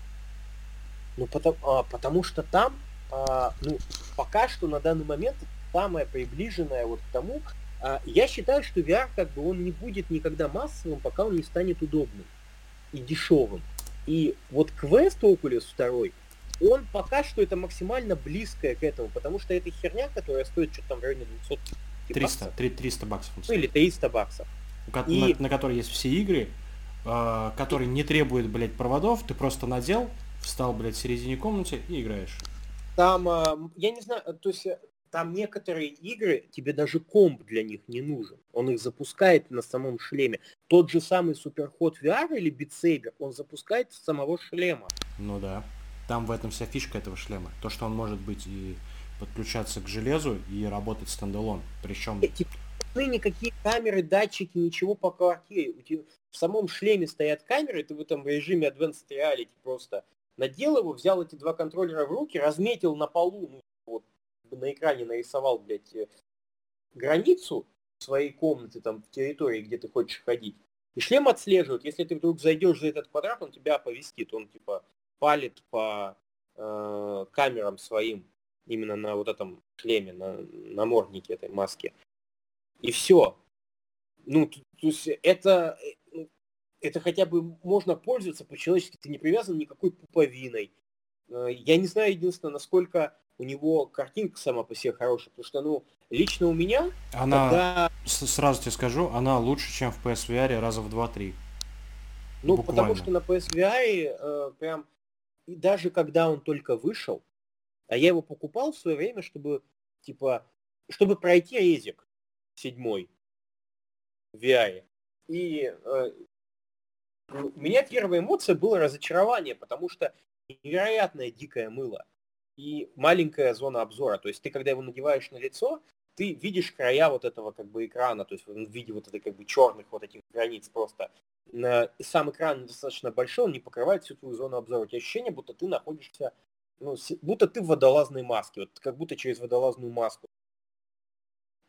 ну, потому, а, потому что там, а, ну, пока что на данный момент самое приближенное вот к тому, а я считаю, что VR как бы он не будет никогда массовым, пока он не станет удобным и дешевым. И вот Quest Oculus 2, он пока что это максимально близкое к этому, потому что это херня, которая стоит что-то там в районе 200 300, баксов. 300 баксов. Ну или 300 баксов. И... На, на которой есть все игры, э, которые не требуют, блядь, проводов, ты просто надел, встал, блядь, в середине комнаты и играешь. Там, э, я не знаю, то есть там некоторые игры, тебе даже комп для них не нужен. Он их запускает на самом шлеме. Тот же самый Суперход VR или Saber, он запускает с самого шлема. Ну да. Там в этом вся фишка этого шлема. То, что он может быть и подключаться к железу и работать стендалон. Причем... Эти никакие камеры, датчики, ничего по квартире. У тебя в самом шлеме стоят камеры, ты в этом режиме Advanced Reality просто надел его, взял эти два контроллера в руки, разметил на полу, ну, на экране нарисовал, блядь, э, границу своей комнаты, там, в территории, где ты хочешь ходить, и шлем отслеживает. Если ты вдруг зайдешь за этот квадрат, он тебя оповестит. Он, типа, палит по э, камерам своим именно на вот этом шлеме, на наморднике этой маски. И все. Ну, то, то есть это, э, это хотя бы можно пользоваться по-человечески. Ты не привязан никакой пуповиной. Э, я не знаю, единственное, насколько у него картинка сама по себе хорошая, потому что, ну, лично у меня... Она, когда... сразу тебе скажу, она лучше, чем в PSVR раза в 2-3. Ну, Буквально. потому что на PSVR э, прям, и даже когда он только вышел, а я его покупал в свое время, чтобы, типа, чтобы пройти резик седьмой в VR. И э, у меня первая эмоция была разочарование, потому что невероятное дикое мыло и маленькая зона обзора. То есть ты, когда его надеваешь на лицо, ты видишь края вот этого как бы экрана, то есть в виде вот этой как бы черных вот этих границ просто. Сам экран достаточно большой, он не покрывает всю твою зону обзора. У тебя ощущение, будто ты находишься, ну, будто ты в водолазной маске, вот как будто через водолазную маску.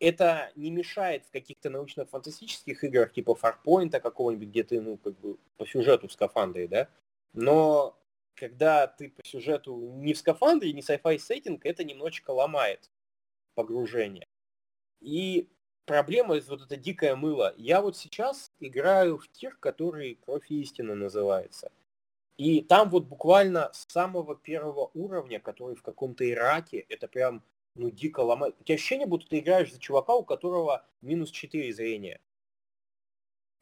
Это не мешает в каких-то научно-фантастических играх типа Farpoint какого-нибудь, где ты, ну, как бы по сюжету в скафандре, да? Но когда ты по сюжету не в скафандре, не sci-fi сеттинг, это немножечко ломает погружение. И проблема из вот это дикое мыло. Я вот сейчас играю в тир, который Кровь истины называется. И там вот буквально с самого первого уровня, который в каком-то Ираке, это прям, ну, дико ломает. У тебя ощущение, будто ты играешь за чувака, у которого минус 4 зрения.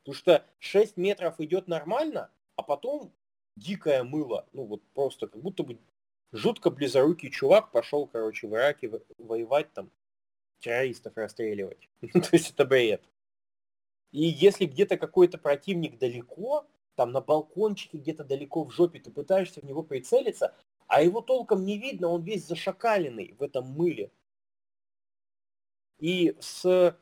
Потому что 6 метров идет нормально, а потом дикое мыло. Ну, вот просто как будто бы жутко близорукий чувак пошел, короче, в Ираке воевать там, террористов расстреливать. То есть это бред. И если где-то какой-то противник далеко, там на балкончике где-то далеко в жопе, ты пытаешься в него прицелиться, а его толком не видно, он весь зашакаленный в этом мыле. И с...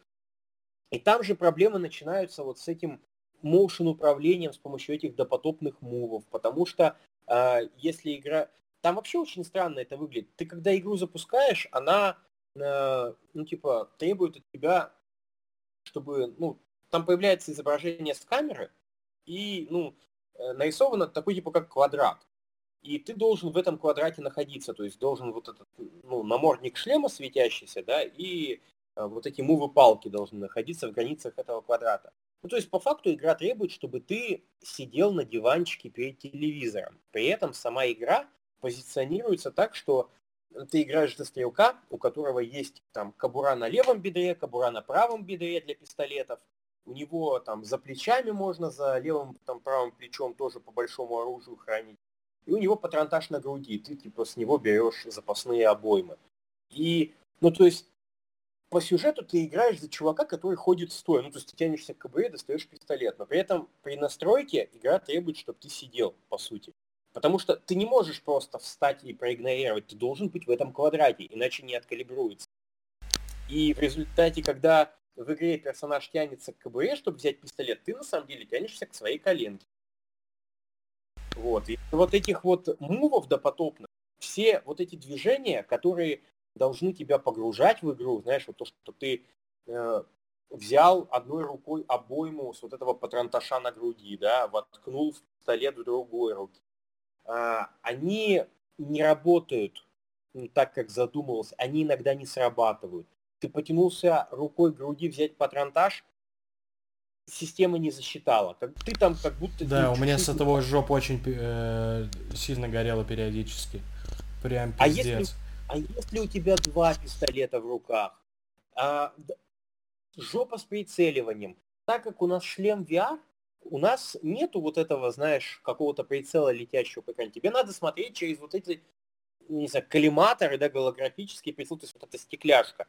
И там же проблемы начинаются вот с этим моушен управлением с помощью этих допотопных мувов, потому что э, если игра... Там вообще очень странно это выглядит. Ты когда игру запускаешь, она Э, ну, типа, требует от тебя, чтобы, ну, там появляется изображение с камеры, и, ну, э, нарисовано такой, типа, как квадрат. И ты должен в этом квадрате находиться, то есть должен вот этот, ну, намордник шлема светящийся, да, и э, вот эти мувы-палки должны находиться в границах этого квадрата. Ну, то есть, по факту, игра требует, чтобы ты сидел на диванчике перед телевизором. При этом сама игра позиционируется так, что ты играешь за стрелка, у которого есть там кабура на левом бедре, кабура на правом бедре для пистолетов. У него там за плечами можно, за левым там правым плечом тоже по большому оружию хранить. И у него патронтаж на груди, ты типа с него берешь запасные обоймы. И, ну то есть, по сюжету ты играешь за чувака, который ходит стоя. Ну, то есть ты тянешься к кобуре, достаешь пистолет. Но при этом при настройке игра требует, чтобы ты сидел, по сути. Потому что ты не можешь просто встать и проигнорировать, ты должен быть в этом квадрате, иначе не откалибруется. И в результате, когда в игре персонаж тянется к КБР, чтобы взять пистолет, ты на самом деле тянешься к своей коленке. Вот. И вот этих вот мувов допотопных, все вот эти движения, которые должны тебя погружать в игру, знаешь, вот то, что ты э, взял одной рукой обойму с вот этого патронташа на груди, да, воткнул пистолет в другой руке, а, они не работают так, как задумывался, они иногда не срабатывают. Ты потянулся рукой к груди взять патронтаж, система не засчитала. Как, ты там как будто... Да, у меня с этого жопа очень э, сильно горела периодически. Прям пиздец. А если, а если у тебя два пистолета в руках? А, жопа с прицеливанием. Так как у нас шлем VR, у нас нету вот этого, знаешь, какого-то прицела летящего по экрану. Тебе надо смотреть через вот эти, не знаю, коллиматоры, да, голографические прицелы, то есть вот эта стекляшка.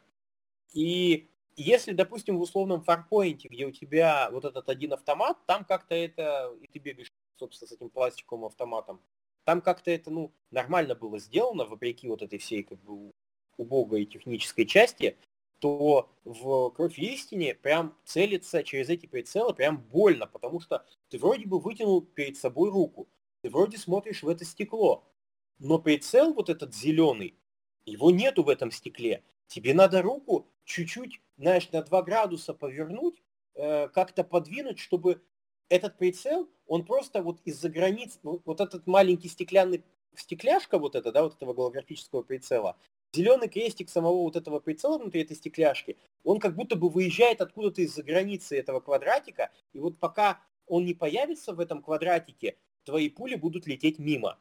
И если, допустим, в условном фарпоинте, где у тебя вот этот один автомат, там как-то это, и ты бегаешь, собственно, с этим пластиковым автоматом, там как-то это, ну, нормально было сделано, вопреки вот этой всей, как бы, убогой технической части, то в «Кровь истине» прям целиться через эти прицелы прям больно, потому что ты вроде бы вытянул перед собой руку, ты вроде смотришь в это стекло, но прицел вот этот зеленый, его нету в этом стекле. Тебе надо руку чуть-чуть, знаешь, на 2 градуса повернуть, э, как-то подвинуть, чтобы этот прицел, он просто вот из-за границ, вот, вот этот маленький стеклянный стекляшка вот это, да, вот этого голографического прицела, зеленый крестик самого вот этого прицела внутри этой стекляшки, он как будто бы выезжает откуда-то из-за границы этого квадратика, и вот пока он не появится в этом квадратике, твои пули будут лететь мимо.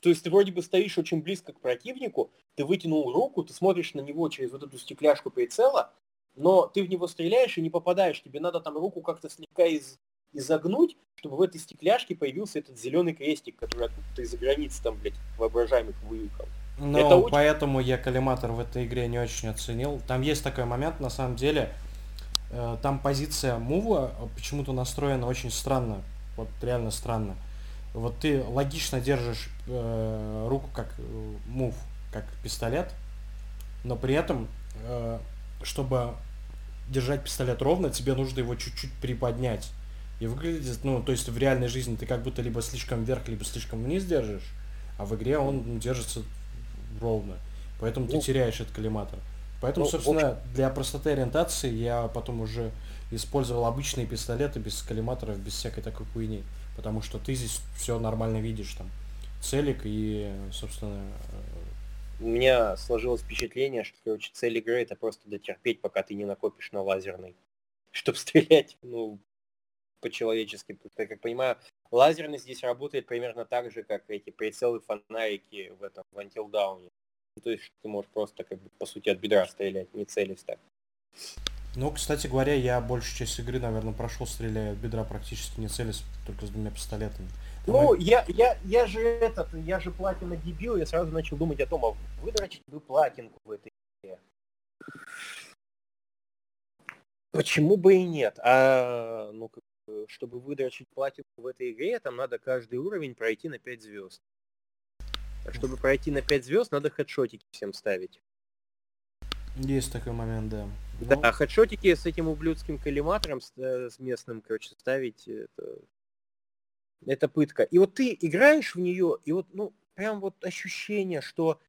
То есть ты вроде бы стоишь очень близко к противнику, ты вытянул руку, ты смотришь на него через вот эту стекляшку прицела, но ты в него стреляешь и не попадаешь. Тебе надо там руку как-то слегка из, изогнуть, чтобы в этой стекляшке появился этот зеленый крестик, который откуда-то из-за границы там, блядь, воображаемых выехал. Ну, это очень... поэтому я коллиматор в этой игре не очень оценил. Там есть такой момент, на самом деле, э, там позиция мува почему-то настроена очень странно. Вот реально странно. Вот ты логично держишь э, руку как э, мув, как пистолет, но при этом, э, чтобы держать пистолет ровно, тебе нужно его чуть-чуть приподнять. И выглядит, ну, то есть в реальной жизни ты как будто либо слишком вверх, либо слишком вниз держишь, а в игре он держится ровно. Поэтому ну, ты теряешь этот коллиматор. Поэтому, ну, собственно, общем... для простоты ориентации я потом уже использовал обычные пистолеты без коллиматоров, без всякой такой хуйни. Потому что ты здесь все нормально видишь там. Целик и, собственно... У меня сложилось впечатление, что, короче, цель игры это просто дотерпеть, пока ты не накопишь на лазерный. Чтобы стрелять, ну, по-человечески. Я как понимаю, лазерный здесь работает примерно так же, как эти прицелы фонарики в этом, в Until Dawn. Ну, то есть ты можешь просто, как бы, по сути, от бедра стрелять, не целясь так. Ну, кстати говоря, я большую часть игры, наверное, прошел, стреляя от бедра практически не целясь, только с двумя пистолетами. Ну, я, я, я же этот, я же платина дебил, я сразу начал думать о том, а выдрочить бы платинку в этой игре. Почему бы и нет? А, ну, чтобы выдрочить платинку в этой игре, там надо каждый уровень пройти на 5 звезд. А чтобы пройти на 5 звезд, надо хедшотики всем ставить. Есть такой момент, да. Да, ну... хедшотики с этим ублюдским коллиматором, с, э, с местным, короче, ставить, это... это пытка. И вот ты играешь в нее, и вот, ну, прям вот ощущение, что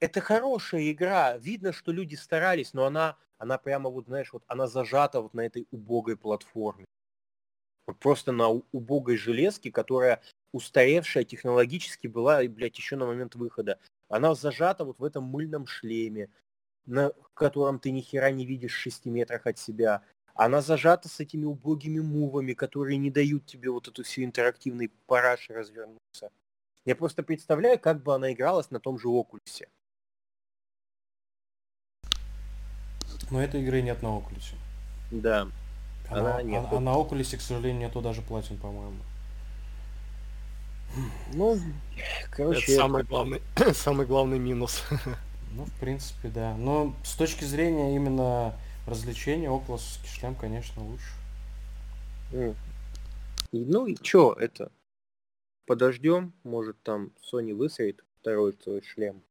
это хорошая игра. Видно, что люди старались, но она, она прямо вот, знаешь, вот она зажата вот на этой убогой платформе. Вот просто на убогой железке, которая устаревшая технологически была, блядь, еще на момент выхода. Она зажата вот в этом мыльном шлеме, на котором ты ни хера не видишь в 6 метрах от себя. Она зажата с этими убогими мувами, которые не дают тебе вот эту всю интерактивный параш развернуться. Я просто представляю, как бы она игралась на том же Окулюсе. Но этой игры нет на Окулюсе. Да. Она, она нет. А, а на Окулюсе, к сожалению, нету даже платин, по-моему. Ну, короче... Это самый главный, самый главный минус. Ну, в принципе, да. Но с точки зрения именно развлечения, околосский шлем, конечно, лучше. Ну и чё, это... Подождем, может там Sony высоит второй свой шлем.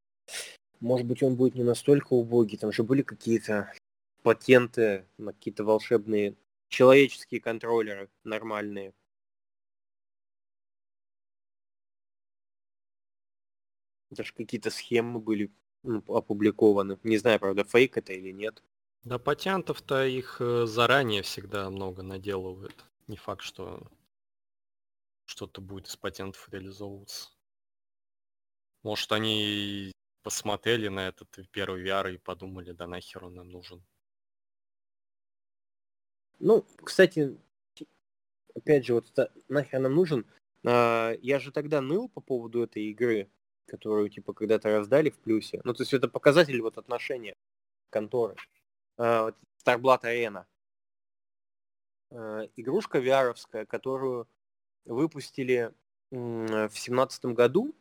Может быть он будет не настолько убогий, там же были какие-то патенты на какие-то волшебные человеческие контроллеры нормальные. Даже какие-то схемы были ну, опубликованы. Не знаю, правда, фейк это или нет. Да патентов-то их э, заранее всегда много наделывают. Не факт, что что-то будет из патентов реализовываться. Может, они посмотрели на этот первый VR и подумали, да нахер он нам нужен. Ну, кстати, опять же, вот нахер нам нужен. А, я же тогда ныл по поводу этой игры, которую, типа, когда-то раздали в плюсе. Ну, то есть это показатель вот отношения конторы. Starblood Arena. Uh, игрушка vr которую выпустили в семнадцатом году,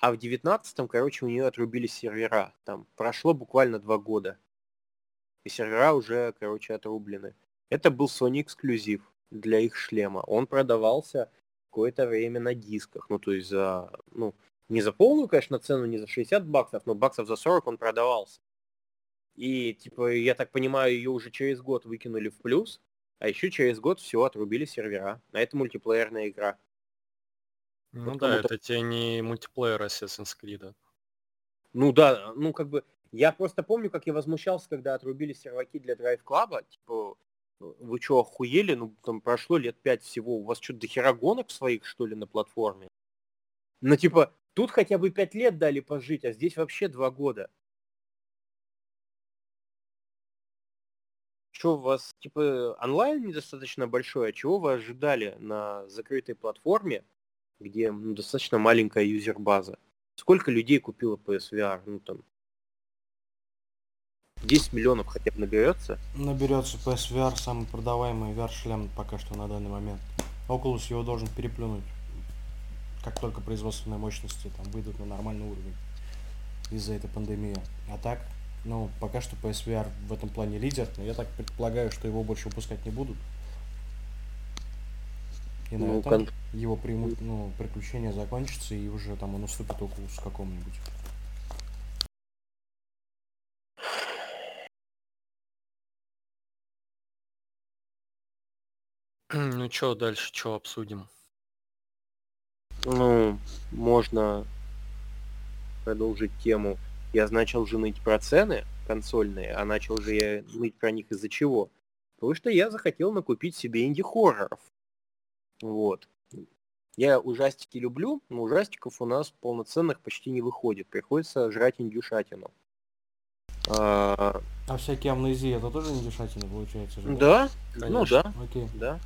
а в девятнадцатом, короче, у нее отрубили сервера. Там прошло буквально два года. И сервера уже, короче, отрублены. Это был Sony эксклюзив для их шлема. Он продавался какое-то время на дисках. Ну, то есть за, ну, не за полную, конечно, цену, не за 60 баксов, но баксов за 40 он продавался. И, типа, я так понимаю, ее уже через год выкинули в плюс, а еще через год все отрубили сервера. А это мультиплеерная игра. Ну вот да, это тебе не мультиплеер Assassin's Creed. Ну да, ну как бы, я просто помню, как я возмущался, когда отрубили серваки для Drive Club, типа, вы что, охуели? Ну, там прошло лет пять всего, у вас что, дохера гонок своих, что ли, на платформе? Ну, типа, Тут хотя бы пять лет дали пожить, а здесь вообще два года. Что у вас, типа, онлайн недостаточно большой, а чего вы ожидали на закрытой платформе, где ну, достаточно маленькая юзер-база? Сколько людей купило PSVR? Ну, там, 10 миллионов хотя бы наберется? Наберется PSVR, самый продаваемый VR-шлем пока что на данный момент. Oculus его должен переплюнуть как только производственные мощности там выйдут на нормальный уровень из-за этой пандемии. А так, ну, пока что PSVR в этом плане лидер, но я так предполагаю, что его больше выпускать не будут. И на ну, этом кон... его приму... ну, приключения закончатся, и уже там он уступит Окулус какому-нибудь. Ну что дальше, что обсудим? Ну, можно продолжить тему. Я начал же ныть про цены консольные, а начал же я ныть про них из-за чего? Потому что я захотел накупить себе инди-хорроров. Вот. Я ужастики люблю, но ужастиков у нас полноценных почти не выходит. Приходится жрать индюшатину. А, а всякие амнезии это тоже индюшатина получается? Же, да? да? Ну да. Окей. Да.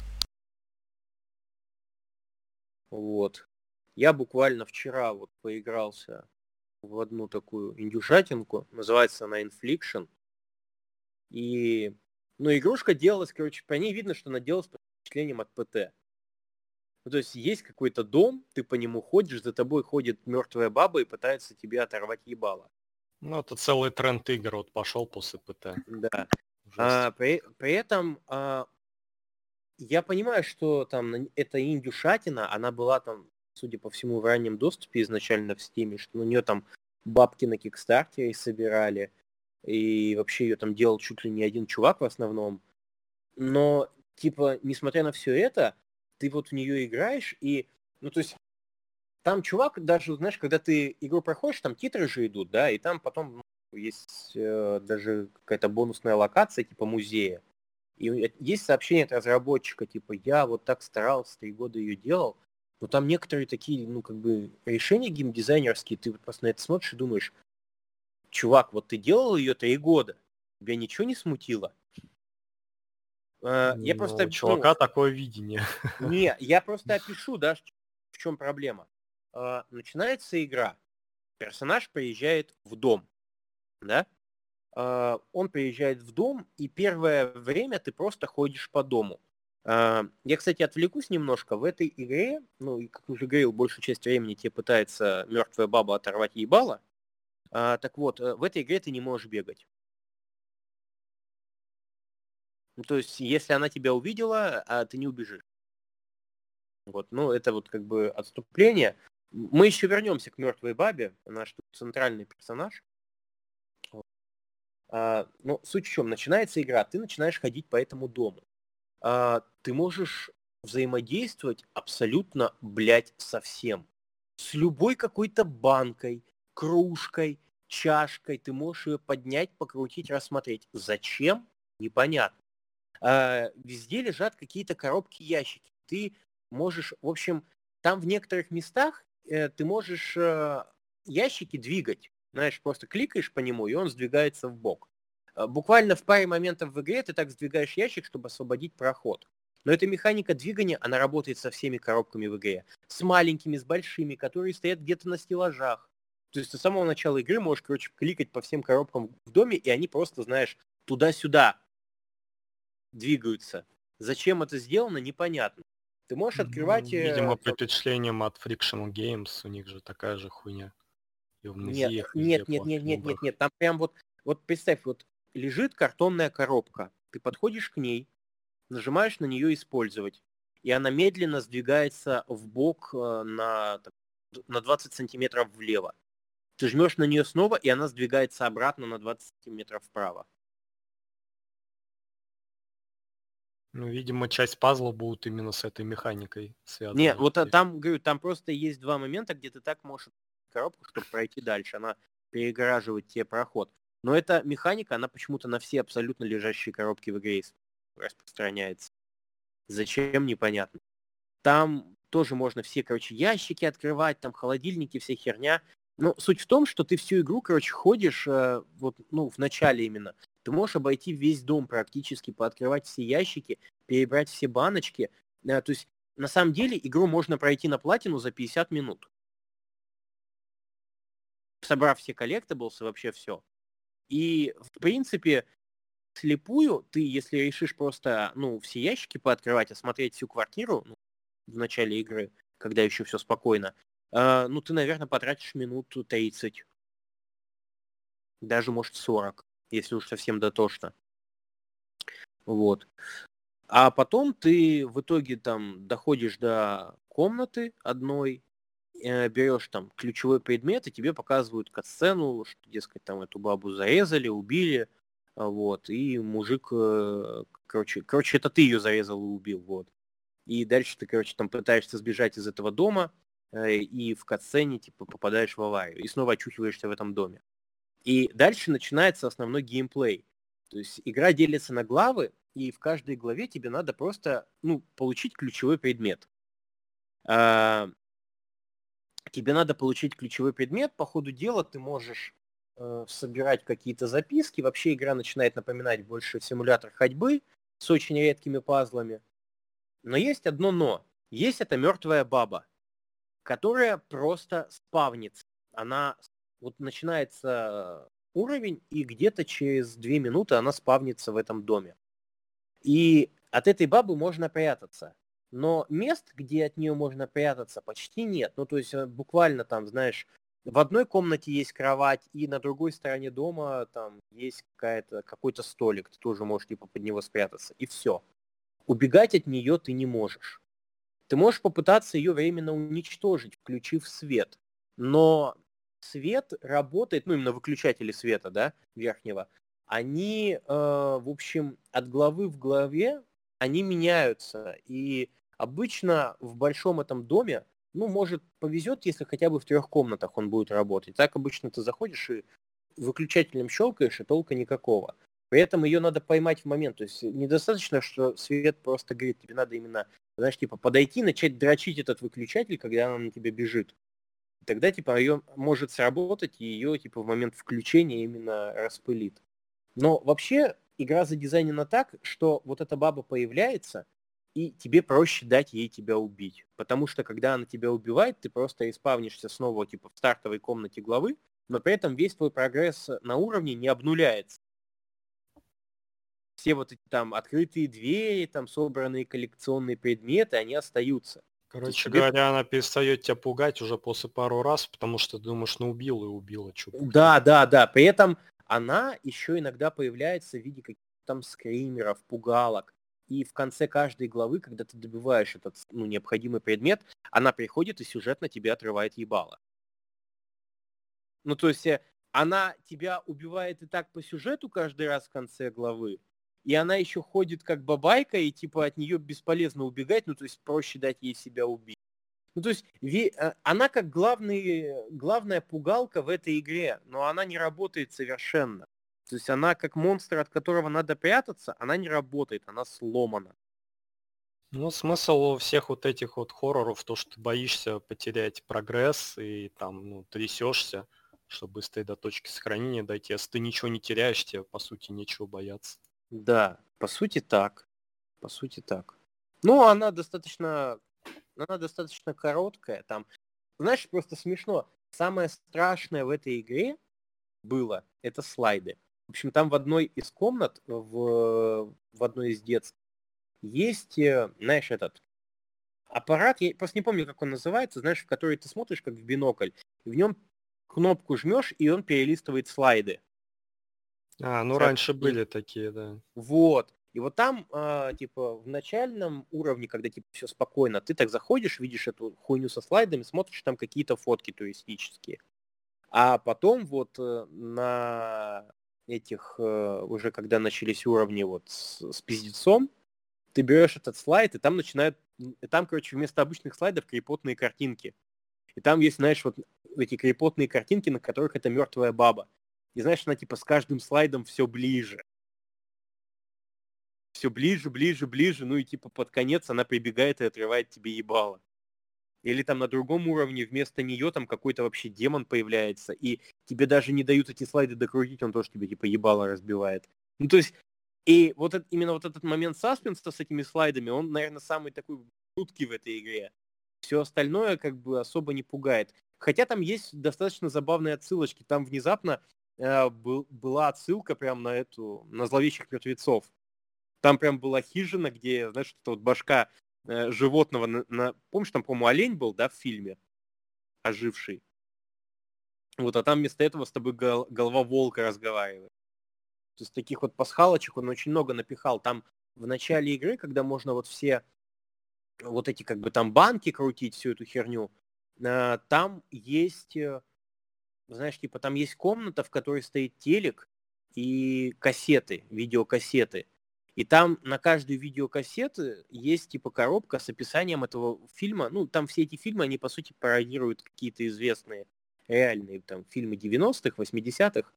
Вот. Я буквально вчера вот поигрался в одну такую индюшатинку, называется она Infliction. И, ну, игрушка делалась, короче, по ней видно, что она делалась под впечатлением от ПТ. Ну, то есть есть какой-то дом, ты по нему ходишь, за тобой ходит мертвая баба и пытается тебе оторвать ебало. Ну, это целый тренд игр вот пошел после ПТ. Да. А, при, при этом а, я понимаю, что там эта индюшатина, она была там, судя по всему, в раннем доступе изначально в Стиме, что на нее там бабки на Кикстартере собирали, и вообще ее там делал чуть ли не один чувак в основном. Но, типа, несмотря на все это, ты вот в нее играешь, и, ну, то есть, там чувак, даже, знаешь, когда ты игру проходишь, там титры же идут, да, и там потом ну, есть э, даже какая-то бонусная локация, типа музея. И есть сообщение от разработчика, типа, я вот так старался, три года ее делал, но там некоторые такие, ну, как бы, решения геймдизайнерские, ты вот просто на это смотришь и думаешь, чувак, вот ты делал ее три года, тебя ничего не смутило? Uh, я ну, просто... Чувака ну, такое видение. Не, я просто опишу, да, в чем проблема. Uh, начинается игра, персонаж приезжает в дом, да? Uh, он приезжает в дом, и первое время ты просто ходишь по дому. Я, кстати, отвлекусь немножко. В этой игре, ну, как уже говорил, большую часть времени тебе пытается мертвая баба оторвать ебало. Так вот, э, в этой игре ты не можешь бегать. Ну, то есть, если она тебя увидела, а ты не убежишь. Вот, ну, это вот как бы отступление. Мы еще вернемся к мертвой бабе, наш центральный персонаж. А, но суть в чем? Начинается игра, ты начинаешь ходить по этому дому. А, ты можешь взаимодействовать абсолютно, блядь, со всем. С любой какой-то банкой, кружкой, чашкой. Ты можешь ее поднять, покрутить, рассмотреть. Зачем? Непонятно. А, везде лежат какие-то коробки, ящики. Ты можешь, в общем, там в некоторых местах э, ты можешь э, ящики двигать. Знаешь, просто кликаешь по нему, и он сдвигается в бок. Э, буквально в паре моментов в игре ты так сдвигаешь ящик, чтобы освободить проход. Но эта механика двигания, она работает со всеми коробками в игре. С маленькими, с большими, которые стоят где-то на стеллажах. То есть с самого начала игры можешь, короче, кликать по всем коробкам в доме, и они просто, знаешь, туда-сюда двигаются. Зачем это сделано, непонятно. Ты можешь открывать... Э, видимо, под впечатлением от Friction Games, у них же такая же хуйня. И в нет, нет, нет, нет, нет, нет, нет, там прям вот, вот представь, вот лежит картонная коробка, ты подходишь к ней, нажимаешь на нее «Использовать», и она медленно сдвигается в бок э, на, на 20 сантиметров влево. Ты жмешь на нее снова, и она сдвигается обратно на 20 сантиметров вправо. Ну, видимо, часть пазла будут именно с этой механикой связаны. Нет, вот а, там, говорю, там просто есть два момента, где ты так можешь коробку, чтобы пройти дальше. Она перегораживает тебе проход. Но эта механика, она почему-то на все абсолютно лежащие коробки в игре распространяется. Зачем, непонятно. Там тоже можно все, короче, ящики открывать, там холодильники, вся херня. Но суть в том, что ты всю игру, короче, ходишь, э, вот, ну, в начале именно. Ты можешь обойти весь дом практически, пооткрывать все ящики, перебрать все баночки. Э, то есть, на самом деле, игру можно пройти на платину за 50 минут. Собрав все коллектаблсы, вообще все. И, в принципе, слепую ты, если решишь просто, ну, все ящики пооткрывать, осмотреть всю квартиру ну, в начале игры, когда еще все спокойно, э, ну, ты, наверное, потратишь минут 30. Даже, может, 40, если уж совсем дотошно. Вот. А потом ты в итоге там доходишь до комнаты одной, э, берешь там ключевой предмет, и тебе показывают катсцену, что, дескать, там эту бабу зарезали, убили, а, вот, и мужик, э, короче, короче, это ты ее зарезал и убил, вот. И дальше ты, короче, там пытаешься сбежать из этого дома, э, и в катсцене, типа, попадаешь в аварию, и снова очухиваешься в этом доме. И дальше начинается основной геймплей. То есть игра делится на главы, и в каждой главе тебе надо просто, ну, получить ключевой предмет. А, тебе надо получить ключевой предмет, по ходу дела ты можешь э, собирать какие-то записки. Вообще игра начинает напоминать больше симулятор ходьбы с очень редкими пазлами. Но есть одно но. Есть эта мертвая баба, которая просто спавнится. Она вот начинается уровень, и где-то через две минуты она спавнится в этом доме. И от этой бабы можно прятаться. Но мест, где от нее можно прятаться, почти нет. Ну, то есть э, буквально там, знаешь, в одной комнате есть кровать, и на другой стороне дома там есть какая-то, какой-то столик, ты тоже можешь типа под него спрятаться, и все. Убегать от нее ты не можешь. Ты можешь попытаться ее временно уничтожить, включив свет. Но свет работает, ну именно выключатели света, да, верхнего, они, э, в общем, от главы в главе, они меняются. И обычно в большом этом доме ну, может, повезет, если хотя бы в трех комнатах он будет работать. Так обычно ты заходишь и выключателем щелкаешь, и толка никакого. При этом ее надо поймать в момент. То есть недостаточно, что свет просто горит. Тебе надо именно, знаешь, типа подойти, начать дрочить этот выключатель, когда она на тебя бежит. Тогда, типа, ее может сработать, и ее, типа, в момент включения именно распылит. Но вообще игра задизайнена так, что вот эта баба появляется, и тебе проще дать ей тебя убить. Потому что когда она тебя убивает, ты просто испавнишься снова типа в стартовой комнате главы, но при этом весь твой прогресс на уровне не обнуляется. Все вот эти там открытые двери, там собранные коллекционные предметы, они остаются. Короче тебе... говоря, она перестает тебя пугать уже после пару раз, потому что ты думаешь, ну убил и убила. Что да, да, да. При этом она еще иногда появляется в виде каких-то там скримеров, пугалок. И в конце каждой главы, когда ты добиваешь этот ну, необходимый предмет, она приходит и сюжетно тебе отрывает ебало. Ну, то есть э, она тебя убивает и так по сюжету каждый раз в конце главы, и она еще ходит как бабайка, и типа от нее бесполезно убегать, ну, то есть проще дать ей себя убить. Ну, то есть э, она как главный, главная пугалка в этой игре, но она не работает совершенно. То есть она как монстр, от которого надо прятаться, она не работает, она сломана. Ну, смысл всех вот этих вот хорроров, то, что ты боишься потерять прогресс и там, ну, трясешься, чтобы быстрее до точки сохранения дойти. Если ты ничего не теряешь, тебе, по сути, нечего бояться. Да, по сути так. По сути так. Ну, она достаточно... Она достаточно короткая. Там, знаешь, просто смешно. Самое страшное в этой игре было, это слайды. В общем, там в одной из комнат, в, в одной из детских, есть, э, знаешь, этот аппарат, я просто не помню, как он называется, знаешь, в который ты смотришь как в бинокль, и в нем кнопку жмешь, и он перелистывает слайды. А, ну Сейчас... раньше были такие, да. Вот. И вот там, э, типа, в начальном уровне, когда типа все спокойно, ты так заходишь, видишь эту хуйню со слайдами, смотришь там какие-то фотки туристические. А потом вот э, на этих, э, уже когда начались уровни вот с, с пиздецом, ты берешь этот слайд, и там начинают, и там, короче, вместо обычных слайдов крепотные картинки. И там есть, знаешь, вот эти крепотные картинки, на которых это мертвая баба. И знаешь, она типа с каждым слайдом все ближе. Все ближе, ближе, ближе, ну и типа под конец она прибегает и отрывает тебе ебало. Или там на другом уровне вместо нее там какой-то вообще демон появляется, и тебе даже не дают эти слайды докрутить, он тоже тебе типа ебало разбивает. Ну то есть, и вот это, именно вот этот момент саспенса с этими слайдами, он, наверное, самый такой жуткий в этой игре. Все остальное как бы особо не пугает. Хотя там есть достаточно забавные отсылочки. Там внезапно э, был, была отсылка прям на эту, на зловещих мертвецов. Там прям была хижина, где, знаешь, это вот башка э, животного, на, на, помнишь, там, по-моему, олень был, да, в фильме, оживший. Вот, а там вместо этого с тобой гол, голова волка разговаривает. То есть таких вот пасхалочек он очень много напихал. Там в начале игры, когда можно вот все вот эти как бы там банки крутить, всю эту херню, э, там есть, э, знаешь, типа там есть комната, в которой стоит телек и кассеты, видеокассеты. И там на каждую видеокассету есть типа коробка с описанием этого фильма. Ну, там все эти фильмы, они по сути пародируют какие-то известные реальные там фильмы 90-х, 80-х.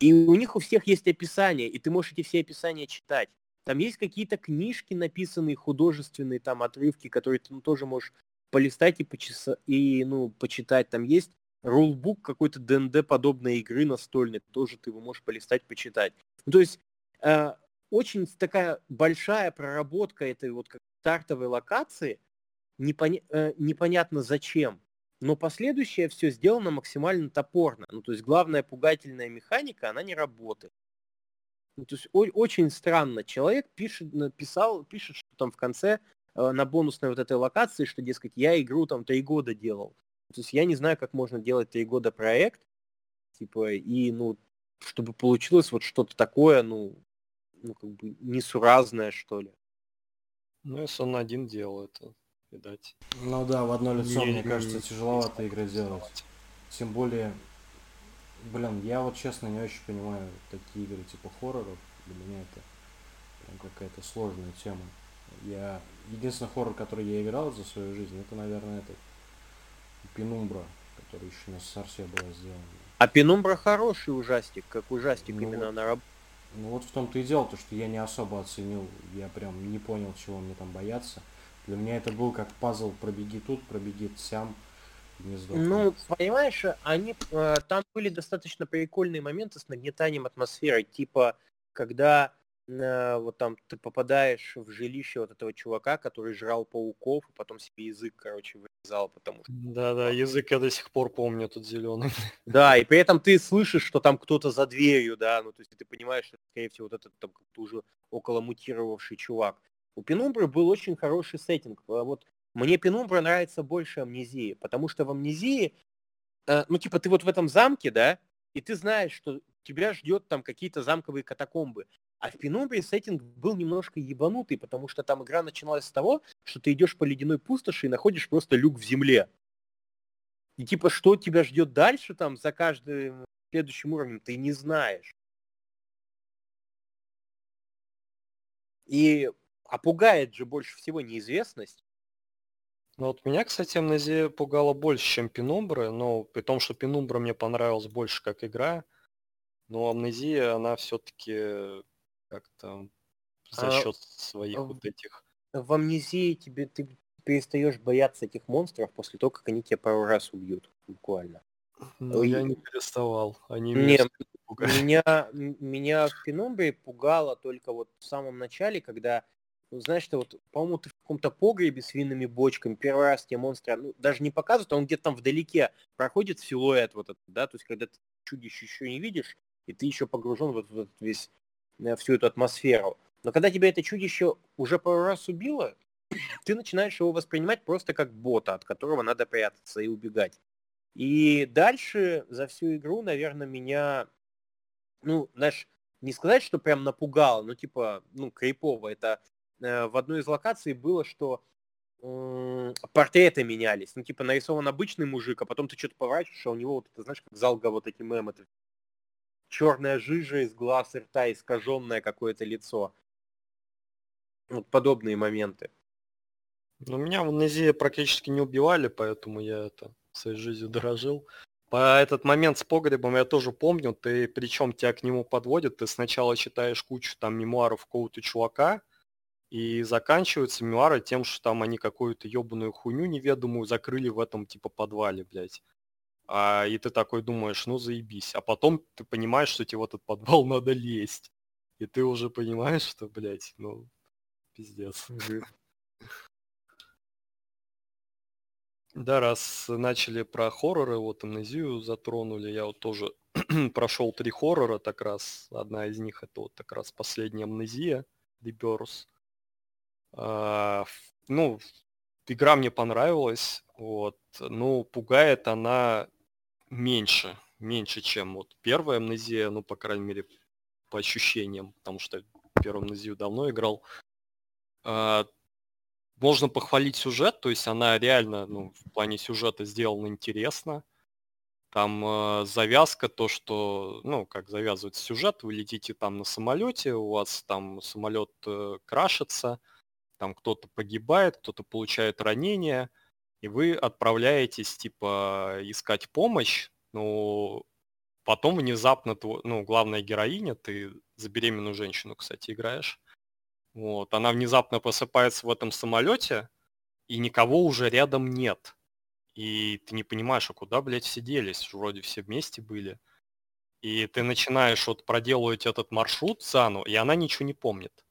И у них у всех есть описание, и ты можешь эти все описания читать. Там есть какие-то книжки написанные, художественные там отрывки, которые ты ну, тоже можешь полистать и, почеса... и ну, почитать. Там есть рулбук какой-то ДНД подобной игры настольной, тоже ты его можешь полистать, почитать. Ну, то есть э, очень такая большая проработка этой вот как стартовой локации, непоня... э, непонятно зачем. Но последующее все сделано максимально топорно. Ну, то есть главная пугательная механика, она не работает. Ну, то есть о- очень странно. Человек пишет, написал, пишет, что там в конце э, на бонусной вот этой локации, что, дескать, я игру там три года делал. То есть я не знаю, как можно делать три года проект, типа, и, ну, чтобы получилось вот что-то такое, ну, ну, как бы несуразное, что ли. Ну, если он один делал это, видать. Ну да, в одно лицо, не, мне не, кажется, не, тяжеловато не игры делать. Тем более, блин, я вот честно не очень понимаю такие игры типа хорроров. Для меня это прям какая-то сложная тема. Я единственный хоррор, который я играл за свою жизнь, это, наверное, этот Пенумбра, который еще на Сарсе была сделана. А Пенумбра хороший ужастик, как ужастик ну именно вот, на работе. Ну вот в том-то и дело, то, что я не особо оценил, я прям не понял, чего мне там бояться. Для меня это был как пазл пробеги тут, пробеги сям, не Ну, понимаешь, они э, там были достаточно прикольные моменты с нагнетанием атмосферы, типа, когда вот там ты попадаешь в жилище вот этого чувака, который жрал пауков, и потом себе язык, короче, вырезал, потому что... Да-да, язык я до сих пор помню, тут зеленый. Да, и при этом ты слышишь, что там кто-то за дверью, да, ну, то есть ты понимаешь, что, скорее всего, вот этот там уже около мутировавший чувак. У Пенумбры был очень хороший сеттинг. А вот мне Пенумбра нравится больше Амнезии, потому что в Амнезии, э, ну, типа, ты вот в этом замке, да, и ты знаешь, что тебя ждет там какие-то замковые катакомбы. А в Пенумбре сеттинг был немножко ебанутый, потому что там игра начиналась с того, что ты идешь по ледяной пустоши и находишь просто люк в земле. И типа, что тебя ждет дальше там за каждым следующим уровнем, ты не знаешь. И а пугает же больше всего неизвестность. Ну вот меня, кстати, Амнезия пугала больше, чем Пенумбра, но при том, что Пенумбра мне понравилась больше как игра, но Амнезия, она все-таки как-то за а, счет своих в, вот этих... В Амнезии тебе ты перестаешь бояться этих монстров после того, как они тебя пару раз убьют, буквально. Ну, И... я не переставал. Они меня, меня, меня в Пенумбре пугало только вот в самом начале, когда ну, знаешь, ты вот, по-моему, ты в каком-то погребе с винными бочками, первый раз тебе монстра, ну, даже не показывают, а он где-то там вдалеке проходит силуэт вот этот, да, то есть когда ты чудище еще не видишь, и ты еще погружен вот в этот весь, всю эту атмосферу. Но когда тебя это чудище уже пару раз убило, ты начинаешь его воспринимать просто как бота, от которого надо прятаться и убегать. И дальше за всю игру, наверное, меня, ну, знаешь, не сказать, что прям напугало, но типа, ну, крипово. Это Э, в одной из локаций было, что портреты менялись. Ну, типа, нарисован обычный мужик, а потом ты что-то поворачиваешь, а у него вот это, знаешь, как залга вот эти мемы. Черная жижа из глаз и рта, искаженное какое-то лицо. Вот подобные моменты. Ну, меня в Амнезии практически не убивали, поэтому я это своей жизнью дорожил. По этот момент с погребом я тоже помню, ты причем тебя к нему подводят, ты сначала читаешь кучу там мемуаров какого-то чувака, и заканчиваются мемуары тем, что там они какую-то ебаную хуйню неведомую закрыли в этом типа подвале, блядь. А, и ты такой думаешь, ну заебись. А потом ты понимаешь, что тебе в этот подвал надо лезть. И ты уже понимаешь, что, блядь, ну, пиздец. Да, раз начали про хорроры, вот амнезию затронули, я вот тоже прошел три хоррора, так раз, одна из них это вот так раз последняя амнезия, Rebirth. А, ну, игра мне понравилась, вот, ну, пугает она меньше, меньше, чем вот первая амнезия, ну, по крайней мере, по ощущениям, потому что первую амнезию давно играл. э, можно похвалить сюжет, то есть она реально, ну, в плане сюжета сделана интересно. Там э, завязка, то, что, ну, как завязывается сюжет, вы летите там на самолете, у вас там самолет э, крашится, там кто-то погибает, кто-то получает ранение, и вы отправляетесь, типа, искать помощь, но потом внезапно, ну, главная героиня, ты за беременную женщину, кстати, играешь, вот, она внезапно просыпается в этом самолете, и никого уже рядом нет. И ты не понимаешь, а куда, блядь, все делись? Вроде все вместе были. И ты начинаешь вот проделывать этот маршрут заново, и она ничего не помнит.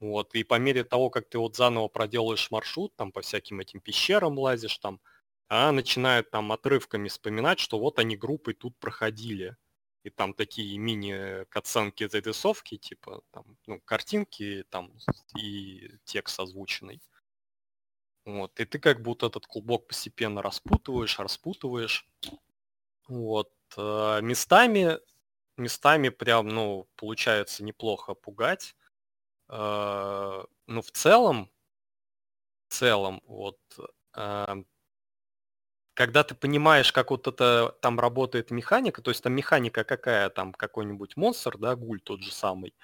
Вот, и по мере того, как ты вот заново проделаешь маршрут, там по всяким этим пещерам лазишь, там, она начинает там отрывками вспоминать, что вот они группой тут проходили и там такие мини-катсценки зарисовки, типа там, ну, картинки там и текст озвученный. Вот, и ты как будто этот клубок постепенно распутываешь, распутываешь. Вот, э, местами, местами прям, ну, получается неплохо пугать. Э, ну, в целом, в целом, вот, э, когда ты понимаешь, как вот это там работает механика, то есть там механика какая, там какой-нибудь монстр, да, гуль тот же самый,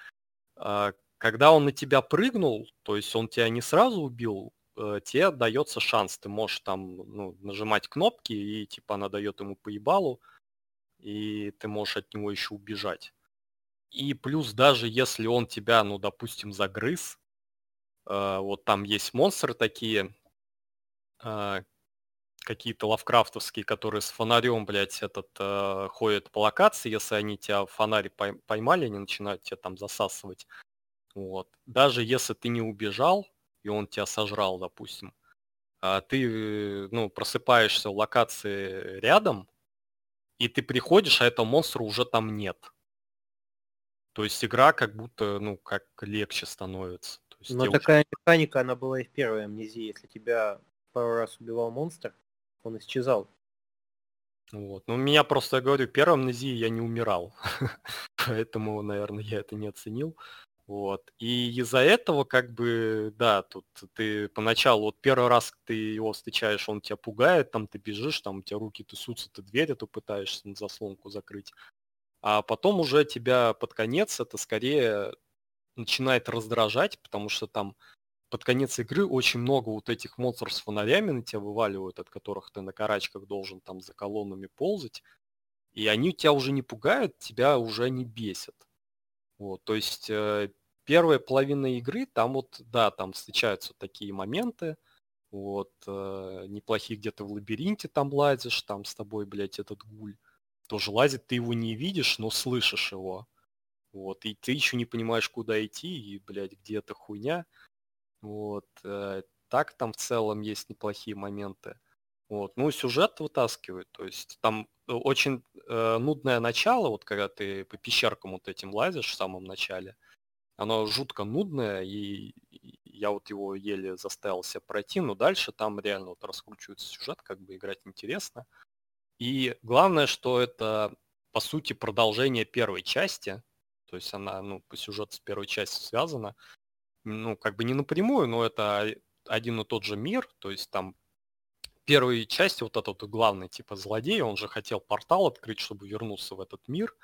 а, когда он на тебя прыгнул, то есть он тебя не сразу убил, э, тебе дается шанс, ты можешь там ну, нажимать кнопки, и типа она дает ему поебалу, и ты можешь от него еще убежать. И плюс даже если он тебя, ну, допустим, загрыз, э, вот там есть монстры такие, а, какие-то лавкрафтовские, которые с фонарем, блядь, этот э, ходят по локации, если они тебя в фонаре поймали, они начинают тебя там засасывать. Вот. Даже если ты не убежал, и он тебя сожрал, допустим, а ты, ну, просыпаешься в локации рядом, и ты приходишь, а этого монстра уже там нет. То есть игра как будто, ну, как легче становится. Но такая очень... механика, она была и в первой амнезии. Если тебя пару раз убивал монстр, он исчезал. Вот. Ну, меня просто, я говорю, первой амнезии я не умирал. Поэтому, наверное, я это не оценил. Вот. И из-за этого, как бы, да, тут ты поначалу, вот первый раз ты его встречаешь, он тебя пугает, там ты бежишь, там у тебя руки трясутся, ты дверь эту пытаешься на заслонку закрыть. А потом уже тебя под конец это скорее начинает раздражать, потому что там под конец игры очень много вот этих монстров с фонарями на тебя вываливают, от которых ты на карачках должен там за колоннами ползать. И они тебя уже не пугают, тебя уже не бесят. Вот, то есть э, первая половина игры, там вот, да, там встречаются такие моменты, вот, э, неплохие где-то в лабиринте там лазишь, там с тобой, блядь, этот гуль тоже лазит, ты его не видишь, но слышишь его. Вот, и ты еще не понимаешь, куда идти, и, блядь, где эта хуйня. Вот. Э, так там в целом есть неплохие моменты. Вот. Ну, сюжет вытаскивает. То есть там э, очень э, нудное начало, вот когда ты по пещеркам вот этим лазишь в самом начале. Оно жутко нудное, и я вот его еле заставил себя пройти, но дальше там реально вот раскручивается сюжет, как бы играть интересно. И главное, что это, по сути, продолжение первой части, то есть она, ну, по сюжету с первой частью связана. Ну, как бы не напрямую, но это один и тот же мир, то есть там первой части вот этот главный типа злодей, он же хотел портал открыть, чтобы вернуться в этот мир,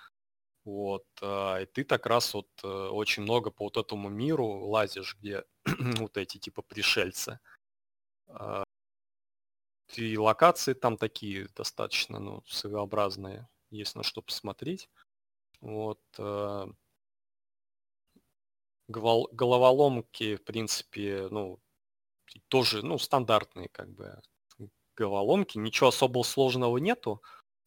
вот, а, и ты так раз вот э, очень много по вот этому миру лазишь, где вот эти типа пришельцы. И локации там такие достаточно, ну, своеобразные, есть на что посмотреть. Вот. А, головоломки, в принципе, ну, тоже, ну, стандартные, как бы, головоломки. Ничего особо сложного нету,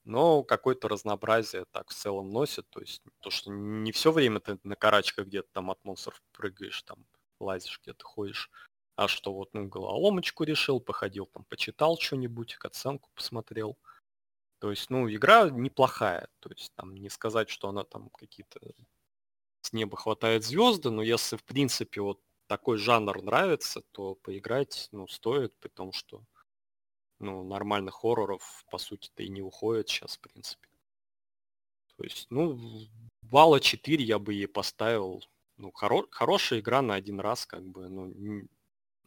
но какое-то разнообразие так в целом носит. То есть то, что не все время ты на карачках где-то там от монстров прыгаешь, там лазишь, где-то ходишь, а что вот, ну, головоломочку решил, походил там, почитал что-нибудь, оценку посмотрел. То есть, ну, игра неплохая. То есть, там, не сказать, что она там какие-то с неба хватает звезды, но если в принципе вот такой жанр нравится, то поиграть, ну, стоит, потому что, ну, нормальных хорроров, по сути-то, и не уходит сейчас, в принципе. То есть, ну, балла 4 я бы ей поставил, ну, хоро- хорошая игра на один раз, как бы, ну,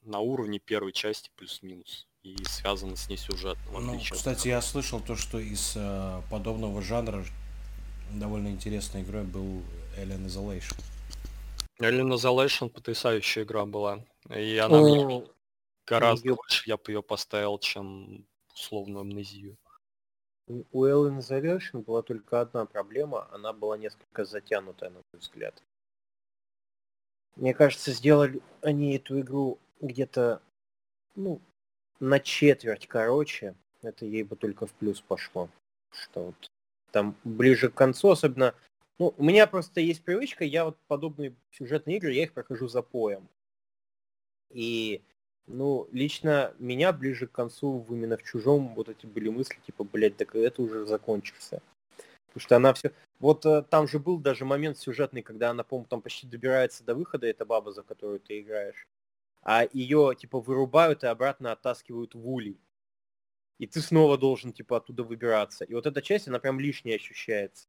на уровне первой части плюс-минус. И связано с ней сюжет. Ну, кстати, я слышал то, что из э, подобного жанра довольно интересной игрой был Alien Isolation. Alien Isolation потрясающая игра была. И она мне гораздо ее... больше я бы ее поставил, чем условную амнезию. У Alien Isolation была только одна проблема, она была несколько затянутая, на мой взгляд. Мне кажется, сделали они эту игру где-то, ну, на четверть короче. Это ей бы только в плюс пошло. Что вот там ближе к концу, особенно... Ну, у меня просто есть привычка, я вот подобные сюжетные игры, я их прохожу за поем. И, ну, лично меня ближе к концу именно в чужом вот эти были мысли, типа, блядь, так это уже закончился. Потому что она все... Вот э, там же был даже момент сюжетный, когда она, по-моему, там почти добирается до выхода, эта баба, за которую ты играешь. А ее, типа, вырубают и обратно оттаскивают в улей. И ты снова должен, типа, оттуда выбираться. И вот эта часть, она прям лишняя ощущается.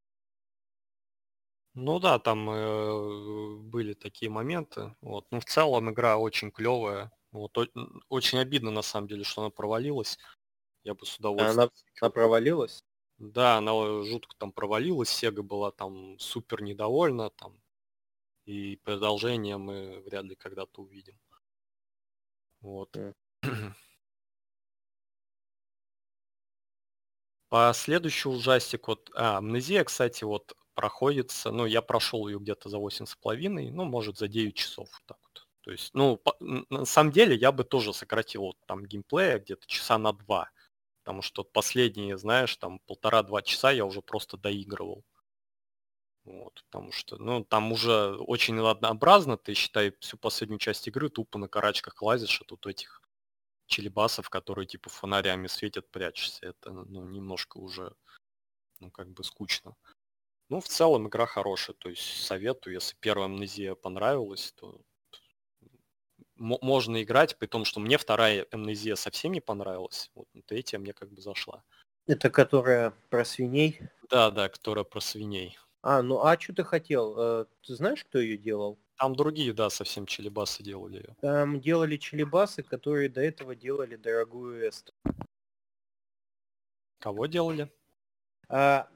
Ну да, там э, были такие моменты. Вот. Ну, в целом игра очень клевая. Вот, о- очень обидно, на самом деле, что она провалилась. Я бы с удовольствием... Она, она провалилась? Да, она жутко там провалилась, Сега была там супер недовольна, там, и продолжение мы вряд ли когда-то увидим. Вот. По следующий ужастик, вот, а, Амнезия, кстати, вот проходится, ну, я прошел ее где-то за 8,5, ну, может, за 9 часов, так вот. То есть, ну, по, на самом деле, я бы тоже сократил вот, там геймплея где-то часа на два потому что последние, знаешь, там полтора-два часа я уже просто доигрывал. Вот, потому что, ну, там уже очень однообразно, ты, считай, всю последнюю часть игры тупо на карачках лазишь, а тут этих челебасов, которые типа фонарями светят, прячешься. Это, ну, немножко уже, ну, как бы скучно. Ну, в целом игра хорошая, то есть советую, если первая амнезия понравилась, то можно играть, при том, что мне вторая амнезия совсем не понравилась. Вот третья мне как бы зашла. Это которая про свиней? Да, да, которая про свиней. А, ну а что ты хотел? Э, ты знаешь, кто ее делал? Там другие, да, совсем челебасы делали ее. Там делали челебасы, которые до этого делали дорогую Эсту. Кого делали? А,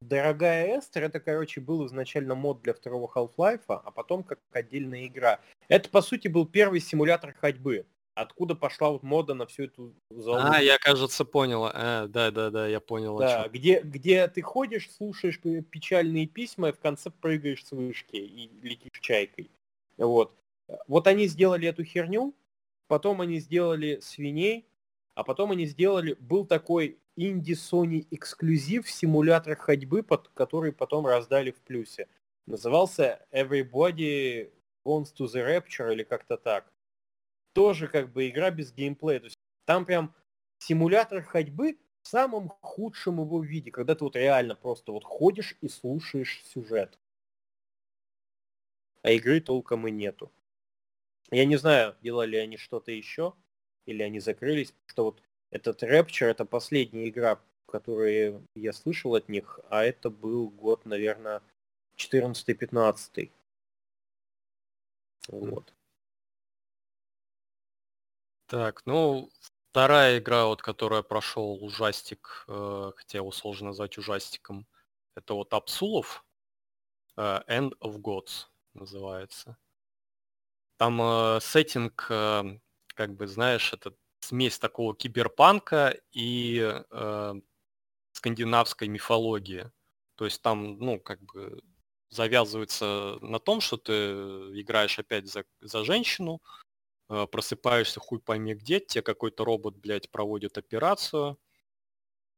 Дорогая Эстер, это, короче, был изначально мод для второго Half-Life, а потом как отдельная игра. Это, по сути, был первый симулятор ходьбы. Откуда пошла вот мода на всю эту залу. А, я, кажется, понял. А, да, да, да, я понял. Да, где, где ты ходишь, слушаешь печальные письма, и в конце прыгаешь с вышки и летишь чайкой. Вот. Вот они сделали эту херню, потом они сделали свиней, а потом они сделали... Был такой инди Sony эксклюзив симулятор ходьбы, под который потом раздали в плюсе. Назывался Everybody Wants to the Rapture или как-то так. Тоже как бы игра без геймплея. То есть там прям симулятор ходьбы в самом худшем его виде, когда ты вот реально просто вот ходишь и слушаешь сюжет. А игры толком и нету. Я не знаю, делали они что-то еще, или они закрылись, что вот этот Rapture это последняя игра, которую я слышал от них, а это был год, наверное, 14-15. Вот. Так, ну, вторая игра, вот, которая прошел ужастик, э, хотя его сложно назвать ужастиком, это вот Апсулов, э, End of Gods называется. Там э, сеттинг, э, как бы, знаешь, этот смесь такого киберпанка и э, скандинавской мифологии. То есть там, ну, как бы завязывается на том, что ты играешь опять за, за женщину, э, просыпаешься хуй пойми где, тебе какой-то робот, блядь, проводит операцию,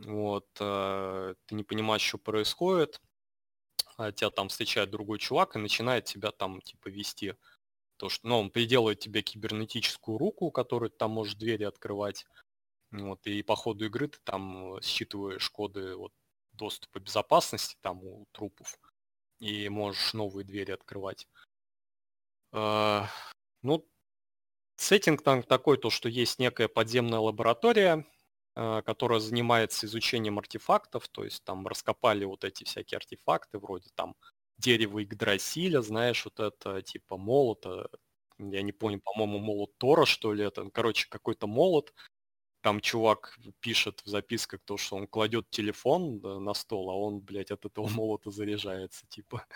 вот, э, ты не понимаешь, что происходит, а тебя там встречает другой чувак и начинает тебя там, типа, вести то, что, ну, он приделывает тебе кибернетическую руку, которую там можешь двери открывать. Вот, и по ходу игры ты там считываешь коды вот, доступа безопасности там у трупов и можешь новые двери открывать. Uh, ну, сеттинг там такой, то, что есть некая подземная лаборатория, uh, которая занимается изучением артефактов, то есть там раскопали вот эти всякие артефакты, вроде там дерево Игдрасиля, знаешь, вот это типа молота, я не помню, по-моему, молот Тора, что ли, это, короче, какой-то молот, там чувак пишет в записках то, что он кладет телефон на стол, а он, блядь, от этого молота заряжается, типа.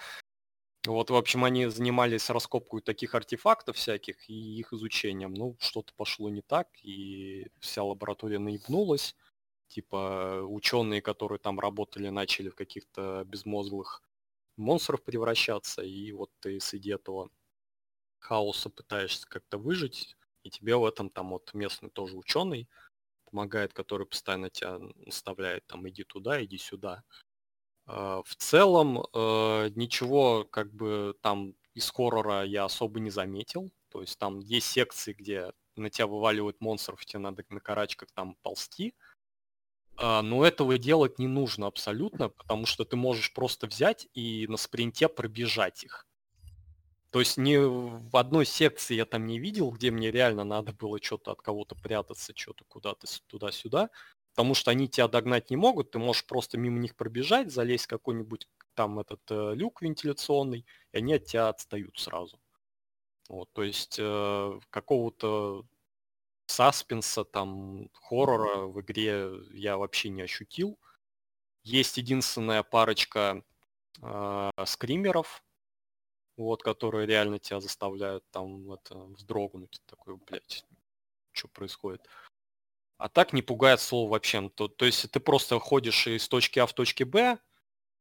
Вот, в общем, они занимались раскопкой таких артефактов всяких и их изучением. Ну, что-то пошло не так, и вся лаборатория наебнулась. Типа, ученые, которые там работали, начали в каких-то безмозглых монстров превращаться, и вот ты среди этого хаоса пытаешься как-то выжить, и тебе в этом там вот местный тоже ученый помогает, который постоянно тебя наставляет, там, иди туда, иди сюда. А, в целом, э, ничего как бы там из хоррора я особо не заметил. То есть там есть секции, где на тебя вываливают монстров, тебе надо на карачках там ползти. А, но этого делать не нужно абсолютно, потому что ты можешь просто взять и на спринте пробежать их. То есть ни в одной секции я там не видел, где мне реально надо было что-то от кого-то прятаться, что-то куда-то туда-сюда, потому что они тебя догнать не могут, ты можешь просто мимо них пробежать, залезть в какой-нибудь там этот э, люк вентиляционный, и они от тебя отстают сразу. Вот, то есть э, какого-то саспенса, там, хоррора в игре я вообще не ощутил. Есть единственная парочка э, скримеров, вот, которые реально тебя заставляют там это вздрогнуть, такой, блядь, что происходит. А так не пугает слово вообще. То, то есть ты просто ходишь из точки А в точке Б,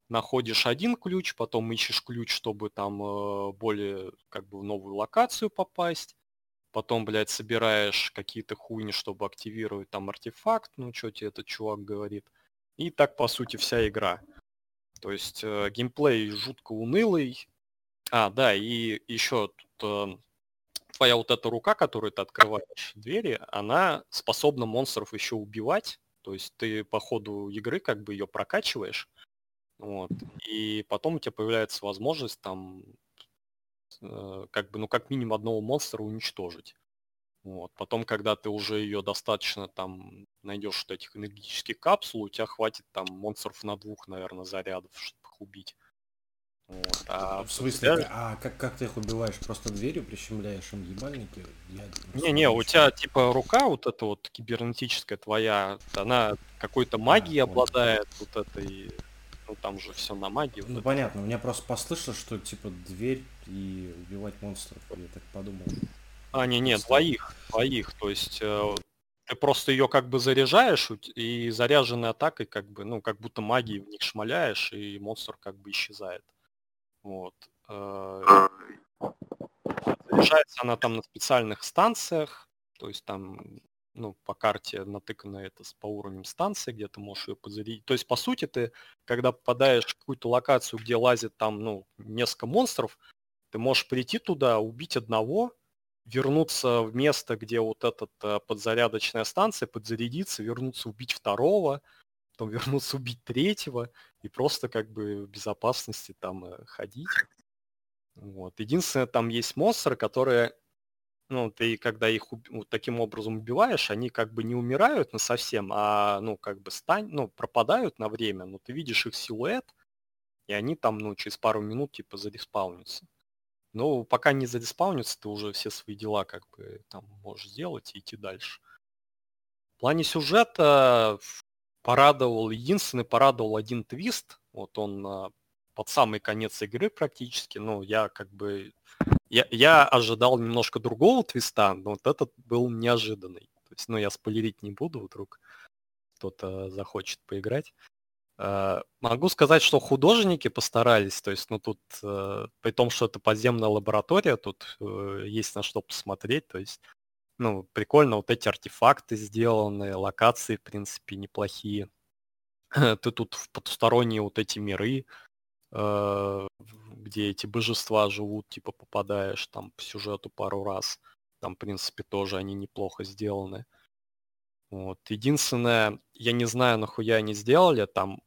находишь один ключ, потом ищешь ключ, чтобы там э, более как бы в новую локацию попасть, потом, блядь, собираешь какие-то хуйни, чтобы активировать там артефакт, ну что тебе этот чувак говорит. И так, по сути, вся игра. То есть э, геймплей жутко унылый, а, да, и еще тут э, твоя вот эта рука, которую ты открываешь двери, она способна монстров еще убивать. То есть ты по ходу игры как бы ее прокачиваешь. Вот. И потом у тебя появляется возможность там э, как бы, ну, как минимум одного монстра уничтожить. Вот. Потом, когда ты уже ее достаточно там найдешь вот этих энергетических капсул, у тебя хватит там монстров на двух, наверное, зарядов, чтобы их убить. Вот. А в смысле, тебя... а как, как ты их убиваешь? Просто дверью прищемляешь им ебальники? Не-не, у тебя типа рука вот эта вот кибернетическая твоя, она какой-то магией а, обладает, вот этой, ну там же все на магии. Ну вот понятно, у меня просто послышалось, что типа дверь и убивать монстров, я так подумал. А, не-не, двоих, двоих, то есть э, ты просто ее как бы заряжаешь, и заряженной атакой как бы, ну, как будто магией в них шмаляешь, и монстр как бы исчезает. Вот. Э, заряжается она там на специальных станциях, то есть там ну, по карте натыкано это по уровням станции, где ты можешь ее подзарядить. То есть, по сути, ты, когда попадаешь в какую-то локацию, где лазит там, ну, несколько монстров, ты можешь прийти туда, убить одного, вернуться в место, где вот эта э, подзарядочная станция, подзарядиться, вернуться, убить второго, потом вернуться убить третьего и просто как бы в безопасности там э, ходить. Вот. Единственное, там есть монстры, которые, ну, ты когда их вот таким образом убиваешь, они как бы не умирают на совсем, а, ну, как бы стань, ну, пропадают на время, но ты видишь их силуэт, и они там, ну, через пару минут, типа, зареспаунятся. Но пока не зареспаунятся, ты уже все свои дела как бы там можешь сделать и идти дальше. В плане сюжета порадовал, единственный порадовал один твист, вот он а, под самый конец игры практически, ну, я как бы, я, я ожидал немножко другого твиста, но вот этот был неожиданный. То есть, ну, я спойлерить не буду, вдруг кто-то захочет поиграть. Uh, могу сказать, что художники постарались, то есть, ну тут, uh, при том, что это подземная лаборатория, тут uh, есть на что посмотреть, то есть ну, прикольно, вот эти артефакты сделаны, локации, в принципе, неплохие. Ты тут в потусторонние вот эти миры, э, где эти божества живут, типа попадаешь там по сюжету пару раз. Там, в принципе, тоже они неплохо сделаны. Вот. Единственное, я не знаю, нахуя они сделали, там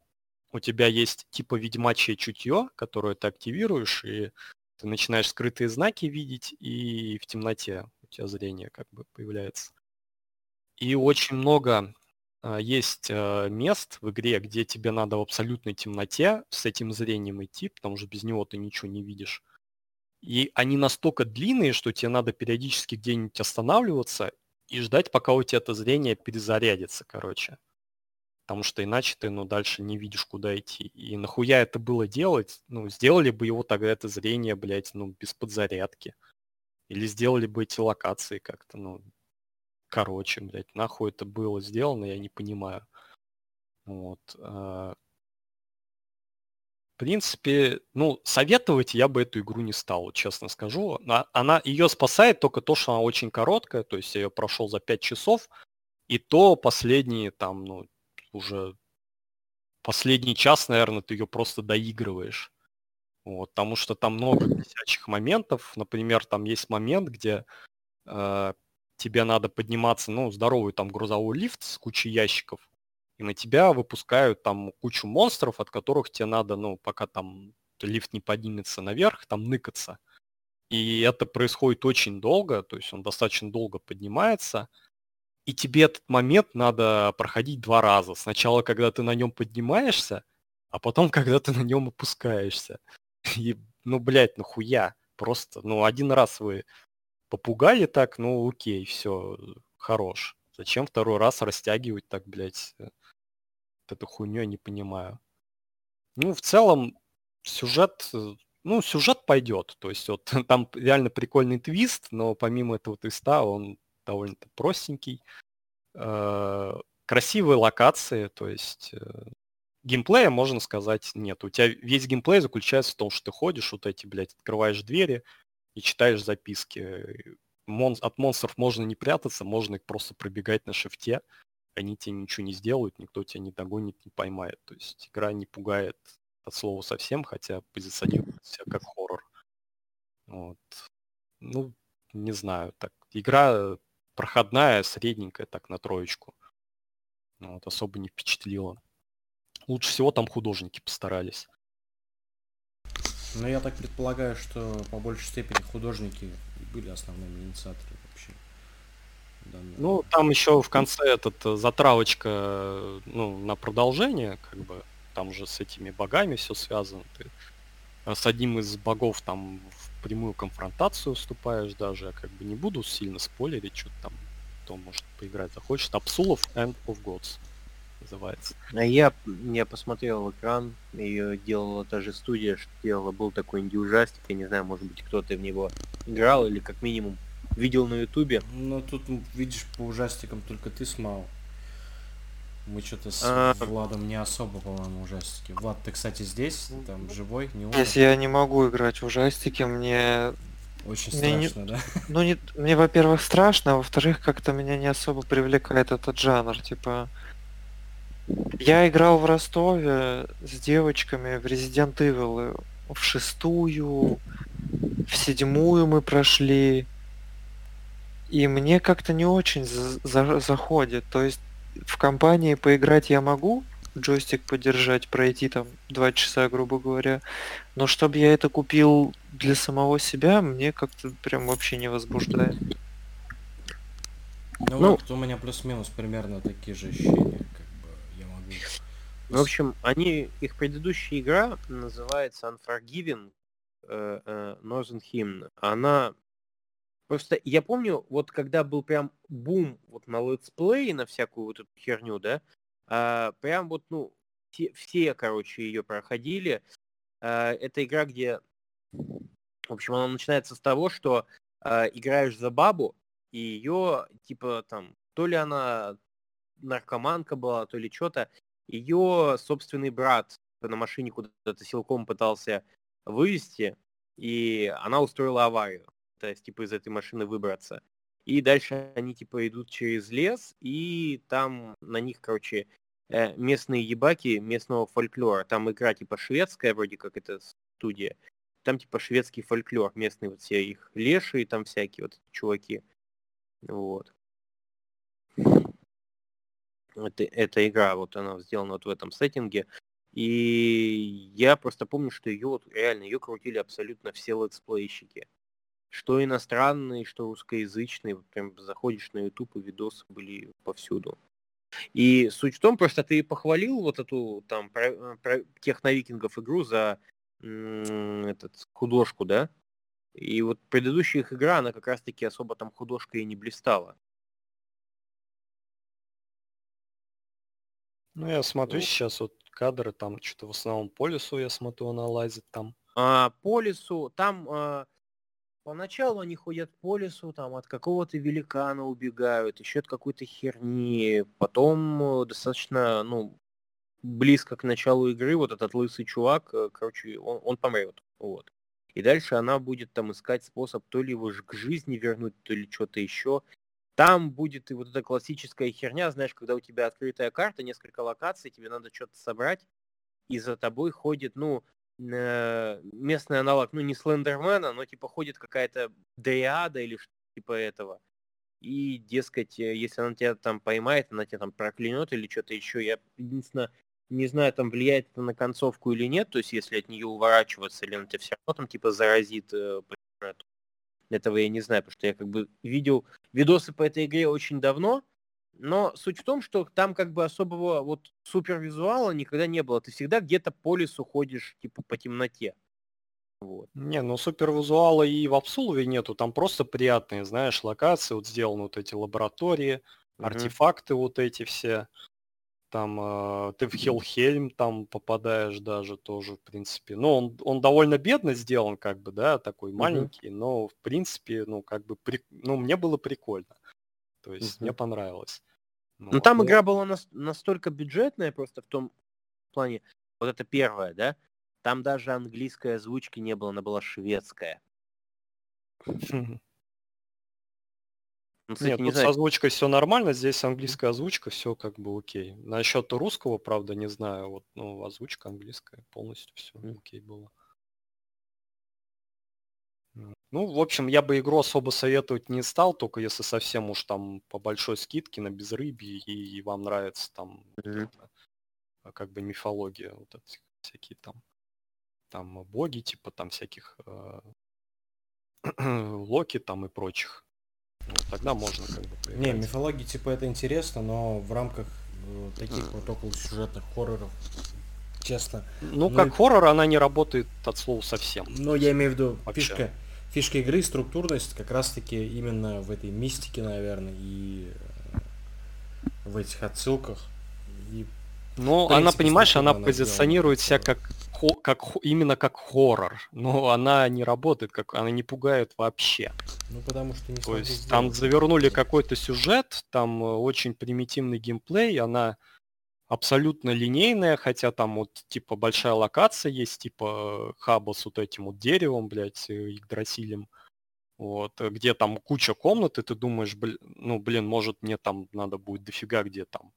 у тебя есть типа ведьмачье чутье, которое ты активируешь, и ты начинаешь скрытые знаки видеть, и в темноте тебя зрение как бы появляется. И очень много а, есть э, мест в игре, где тебе надо в абсолютной темноте с этим зрением идти, потому что без него ты ничего не видишь. И они настолько длинные, что тебе надо периодически где-нибудь останавливаться и ждать, пока у тебя это зрение перезарядится, короче. Потому что иначе ты, ну, дальше не видишь, куда идти. И нахуя это было делать? Ну, сделали бы его тогда это зрение, блядь, ну, без подзарядки. Или сделали бы эти локации как-то, ну, короче, блядь, нахуй это было сделано, я не понимаю. Вот. А, в принципе, ну, советовать я бы эту игру не стал, честно скажу. Она, ее спасает только то, что она очень короткая, то есть я ее прошел за 5 часов, и то последние там, ну, уже последний час, наверное, ты ее просто доигрываешь. Вот, потому что там много висячих моментов. Например, там есть момент, где э, тебе надо подниматься, ну, здоровый там грузовой лифт с кучей ящиков, и на тебя выпускают там кучу монстров, от которых тебе надо, ну, пока там лифт не поднимется наверх, там ныкаться. И это происходит очень долго, то есть он достаточно долго поднимается, и тебе этот момент надо проходить два раза. Сначала, когда ты на нем поднимаешься, а потом, когда ты на нем опускаешься. И, ну, блядь, нахуя? Просто, ну, один раз вы попугали так, ну окей, все, хорош. Зачем второй раз растягивать так, блядь, э, эту хуйню я не понимаю. Ну, в целом, сюжет, э, ну, сюжет пойдет. То есть вот там реально прикольный твист, но помимо этого твиста он довольно-то простенький. Э, красивые локации, то есть геймплея, можно сказать, нет. У тебя весь геймплей заключается в том, что ты ходишь, вот эти, блядь, открываешь двери, и читаешь записки. Мон... От монстров можно не прятаться, можно их просто пробегать на шифте. Они тебе ничего не сделают, никто тебя не догонит, не поймает. То есть игра не пугает от слова совсем, хотя позиционирует себя как хоррор. Вот. Ну, не знаю. Так, игра проходная, средненькая, так на троечку. Вот, особо не впечатлила. Лучше всего там художники постарались. Ну, я так предполагаю, что по большей степени художники были основными инициаторами вообще. Данного. Ну, там еще в конце этот э, затравочка ну, на продолжение, как бы там уже с этими богами все связано. Ты э, с одним из богов там в прямую конфронтацию вступаешь даже. Я как бы не буду сильно спойлерить, что там кто может поиграть захочет. Апсулов End of Gods называется. А я, я посмотрел экран, ее делала та же студия, что делала, был такой инди-ужастик, я не знаю, может быть кто-то в него играл или как минимум видел на ютубе. Ну тут видишь по ужастикам только ты смал. Мы что-то с а... Владом не особо, по-моему, ужастики. Влад, ты, кстати, здесь, там, живой, не умер? Если я не могу играть в ужастики, мне... Очень мне страшно, не... да? Ну, не... мне, во-первых, страшно, а во-вторых, как-то меня не особо привлекает этот жанр, типа... Я играл в Ростове с девочками в Resident Evil в шестую, в седьмую мы прошли. И мне как-то не очень за за заходит. То есть в компании поиграть я могу, джойстик подержать, пройти там два часа, грубо говоря. Но чтобы я это купил для самого себя, мне как-то прям вообще не возбуждает. Ну, ну вот у меня плюс-минус примерно такие же ощущения. В общем, они, их предыдущая игра называется Unforgiving э, э, Northern Hymn. Она Просто я помню, вот когда был прям бум вот на летсплей, на всякую вот эту херню, да, а, прям вот, ну, все, все короче, ее проходили. А, это игра, где, в общем, она начинается с того, что а, играешь за бабу, и ее, типа, там, то ли она наркоманка была, то ли что-то, ее собственный брат на машине куда-то силком пытался вывести, и она устроила аварию, то есть, типа, из этой машины выбраться. И дальше они, типа, идут через лес, и там на них, короче, э, местные ебаки местного фольклора. Там игра, типа, шведская, вроде как это студия. Там, типа, шведский фольклор, местные вот все их лешие там всякие вот чуваки. Вот это, эта игра, вот она сделана вот в этом сеттинге. И я просто помню, что ее вот реально, ее крутили абсолютно все летсплейщики. Что иностранные, что русскоязычные. Вот прям заходишь на YouTube, и видосы были повсюду. И суть в том, просто ты похвалил вот эту там про, про техновикингов игру за этот художку, да? И вот предыдущая их игра, она как раз-таки особо там художкой и не блистала. Ну, я смотрю сейчас вот кадры, там что-то в основном по лесу, я смотрю, она лазит там. А, по лесу, там а, поначалу они ходят по лесу, там от какого-то великана убегают, еще от какой-то херни. Потом достаточно, ну, близко к началу игры вот этот лысый чувак, э, короче, он, он помрет. Вот. И дальше она будет там искать способ то ли его к жизни вернуть, то ли что-то еще. Там будет и вот эта классическая херня, знаешь, когда у тебя открытая карта, несколько локаций, тебе надо что-то собрать, и за тобой ходит, ну, местный аналог, ну, не Слендермена, но типа ходит какая-то дриада или что-то типа этого. И, дескать, э, если она тебя там поймает, она тебя там проклянет или что-то еще. Я, единственное, не знаю, там влияет это на концовку или нет, то есть если от нее уворачиваться, или она тебя все равно там типа заразит э, по. Этого я не знаю, потому что я как бы видел видосы по этой игре очень давно, но суть в том, что там как бы особого вот супервизуала никогда не было. Ты всегда где-то по лесу ходишь, типа, по темноте. Вот. Не, ну супервизуала и в Апсулове нету, там просто приятные, знаешь, локации, вот сделаны вот эти лаборатории, mm-hmm. артефакты вот эти все. Там э, ты в Хелхельм там попадаешь даже тоже, в принципе. Ну, он, он довольно бедно сделан, как бы, да, такой маленький, но в принципе, ну, как бы, при... ну, мне было прикольно. То есть mm-hmm. мне понравилось. Ну, ну там ну... игра была на... настолько бюджетная просто в том плане, вот это первое, да, там даже английской озвучки не было, она была шведская. Ну, кстати, Нет, не тут знаю. с озвучкой все нормально, здесь английская озвучка, все как бы окей. Насчет русского, правда, не знаю, вот, ну, озвучка английская, полностью все окей было. Ну, в общем, я бы игру особо советовать не стал, только если совсем уж там по большой скидке на безрыбье, и, и вам нравится там mm-hmm. как бы мифология, вот эти всякие там там боги, типа там всяких э, Локи там и прочих. Ну, тогда можно как бы поиграть. Не, мифология типа это интересно, но в рамках э, таких вот около сюжетных хорроров, честно. Ну, ну как и... хоррор она не работает от слова совсем. Ну, я имею в виду, Вообще. фишка, фишка игры, структурность как раз-таки именно в этой мистике, наверное, и э, в этих отсылках. И, ну, она, понимаешь, она, она позиционирует себя как как именно как хоррор, но она не работает, как она не пугает вообще. Ну потому что не То есть там завернули какой-то сюжет, там э, очень примитивный геймплей, она абсолютно линейная, хотя там вот типа большая локация есть, типа хаба с вот этим вот деревом, блядь, Игдрасилем. Вот, где там куча комнат, и ты думаешь, блин, ну, блин, может, мне там надо будет дофига где там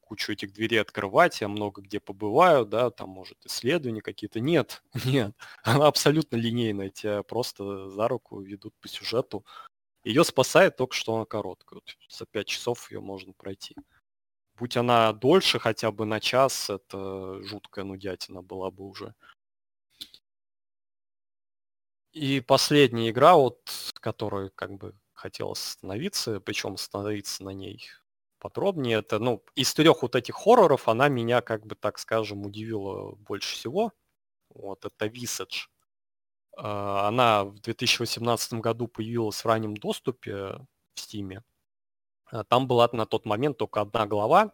кучу этих дверей открывать, я много где побываю, да, там, может, исследования какие-то. Нет, нет, она абсолютно линейная, тебя просто за руку ведут по сюжету. Ее спасает только, что она короткая. Вот за 5 часов ее можно пройти. Будь она дольше, хотя бы на час, это жуткая нудятина была бы уже. И последняя игра, вот, которую как бы хотелось остановиться, причем остановиться на ней подробнее. Это, ну, из трех вот этих хорроров она меня, как бы так скажем, удивила больше всего. Вот, это Visage. А, она в 2018 году появилась в раннем доступе в Steam. А, там была на тот момент только одна глава.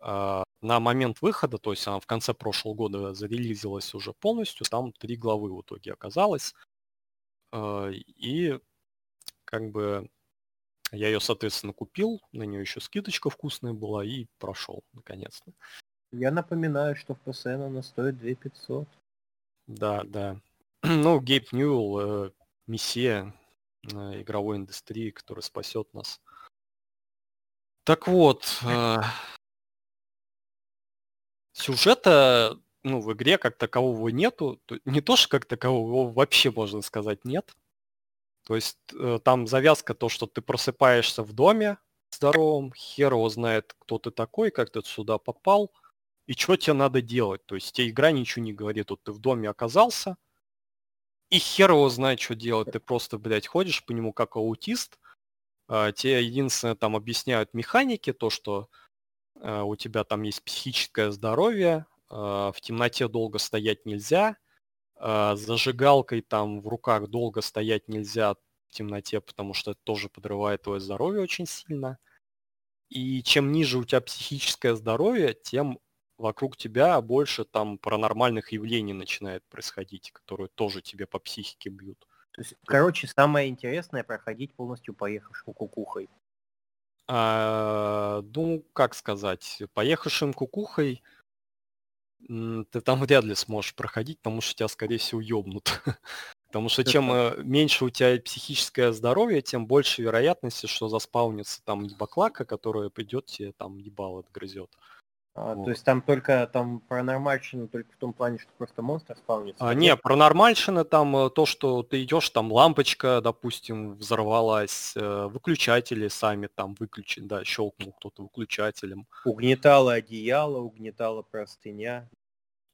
А, на момент выхода, то есть она в конце прошлого года зарелизилась уже полностью, там три главы в итоге оказалось. И как бы я ее, соответственно, купил, на нее еще скидочка вкусная была и прошел, наконец-то. Я напоминаю, что в PSN она стоит 2500. Да, да. ну, Гейб Ньюэлл, э, мессия э, игровой индустрии, который спасет нас. Так вот, э, сюжета ну, в игре как такового нету. Не то, что как такового вообще, можно сказать, нет. То есть э, там завязка то, что ты просыпаешься в доме здоровом, хер его знает, кто ты такой, как ты сюда попал, и что тебе надо делать. То есть тебе игра ничего не говорит. Вот ты в доме оказался, и хер его знает, что делать. Ты просто, блядь, ходишь по нему как аутист, э, тебе единственное там объясняют механики, то, что э, у тебя там есть психическое здоровье, э, в темноте долго стоять нельзя, зажигалкой там в руках долго стоять нельзя в темноте, потому что это тоже подрывает твое здоровье очень сильно. И чем ниже у тебя психическое здоровье, тем вокруг тебя больше там паранормальных явлений начинает происходить, которые тоже тебе по психике бьют. То есть, короче, самое интересное проходить полностью поехавшим кукухой. А, ну, как сказать, поехавшим кукухой ты там вряд ли сможешь проходить, потому что тебя, скорее всего, ёбнут. Потому что чем э, меньше у тебя психическое здоровье, тем больше вероятности, что заспаунится там ебаклака, которая придет тебе там ебало отгрызет. А, вот. То есть там только там паранормальщина только в том плане, что просто монстр спавнится? А, не, паранормальщина там э, то, что ты идешь, там лампочка, допустим, взорвалась, э, выключатели сами там выключили, да, щелкнул кто-то выключателем. Угнетало одеяло, угнетала простыня.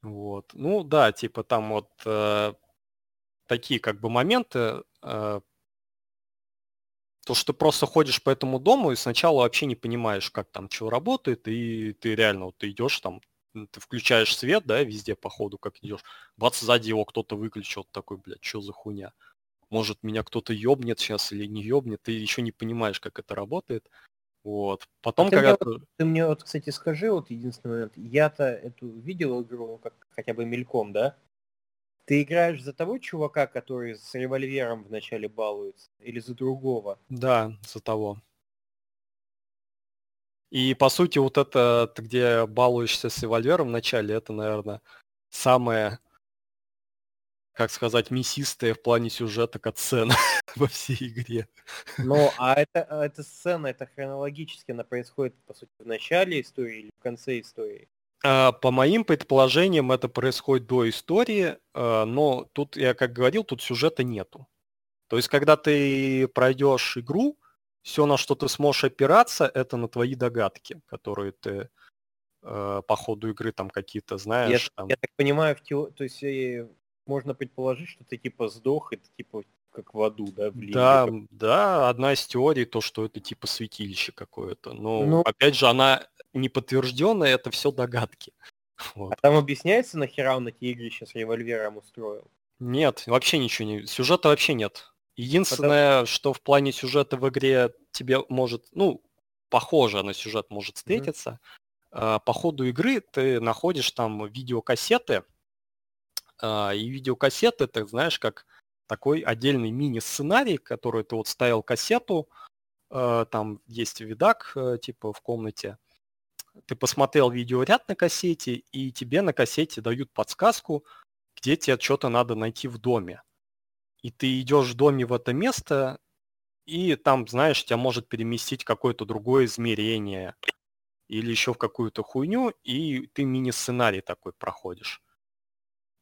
Вот. Ну да, типа там вот э, такие как бы моменты, э, то, что ты просто ходишь по этому дому и сначала вообще не понимаешь, как там что работает, и ты реально вот ты идешь там, ты включаешь свет, да, везде по ходу, как идешь, бац, сзади его кто-то выключил, такой, блядь, что за хуйня? Может, меня кто-то ёбнет сейчас или не ёбнет, ты еще не понимаешь, как это работает. Вот. Потом, а когда... Ты, мне, ты мне вот, кстати, скажи, вот единственный момент, я-то эту видел игру, ну, как хотя бы мельком, да? Ты играешь за того чувака, который с револьвером вначале балуется, или за другого? Да, за того. И по сути вот это, где балуешься с револьвером вначале, это, наверное, самое, как сказать, мясистая в плане сюжета катсцена во всей игре. Ну, а это, а эта сцена, это хронологически, она происходит, по сути, в начале истории или в конце истории? А, по моим предположениям, это происходит до истории, а, но тут, я как говорил, тут сюжета нету. То есть, когда ты пройдешь игру, все, на что ты сможешь опираться, это на твои догадки, которые ты э, по ходу игры там какие-то знаешь. Я, там... я так понимаю, в тео... то есть э, можно предположить, что ты типа сдох, это типа как в аду, да? В да, да, одна из теорий то, что это типа святилище какое-то. Но ну, опять же, она неподтвержденное, это все догадки. Вот. А там объясняется, нахера он эти игры сейчас револьвером устроил? Нет, вообще ничего не... Сюжета вообще нет. Единственное, Потому... что в плане сюжета в игре тебе может, ну, похоже на сюжет может встретиться. Mm-hmm. По ходу игры ты находишь там видеокассеты, а, и видеокассеты, ты знаешь, как такой отдельный мини-сценарий, который ты вот ставил кассету, а, там есть видак, э, типа, в комнате, ты посмотрел видеоряд на кассете, и тебе на кассете дают подсказку, где тебе что-то надо найти в доме. И ты идешь в доме в это место, и там, знаешь, тебя может переместить какое-то другое измерение или еще в какую-то хуйню, и ты мини-сценарий такой проходишь.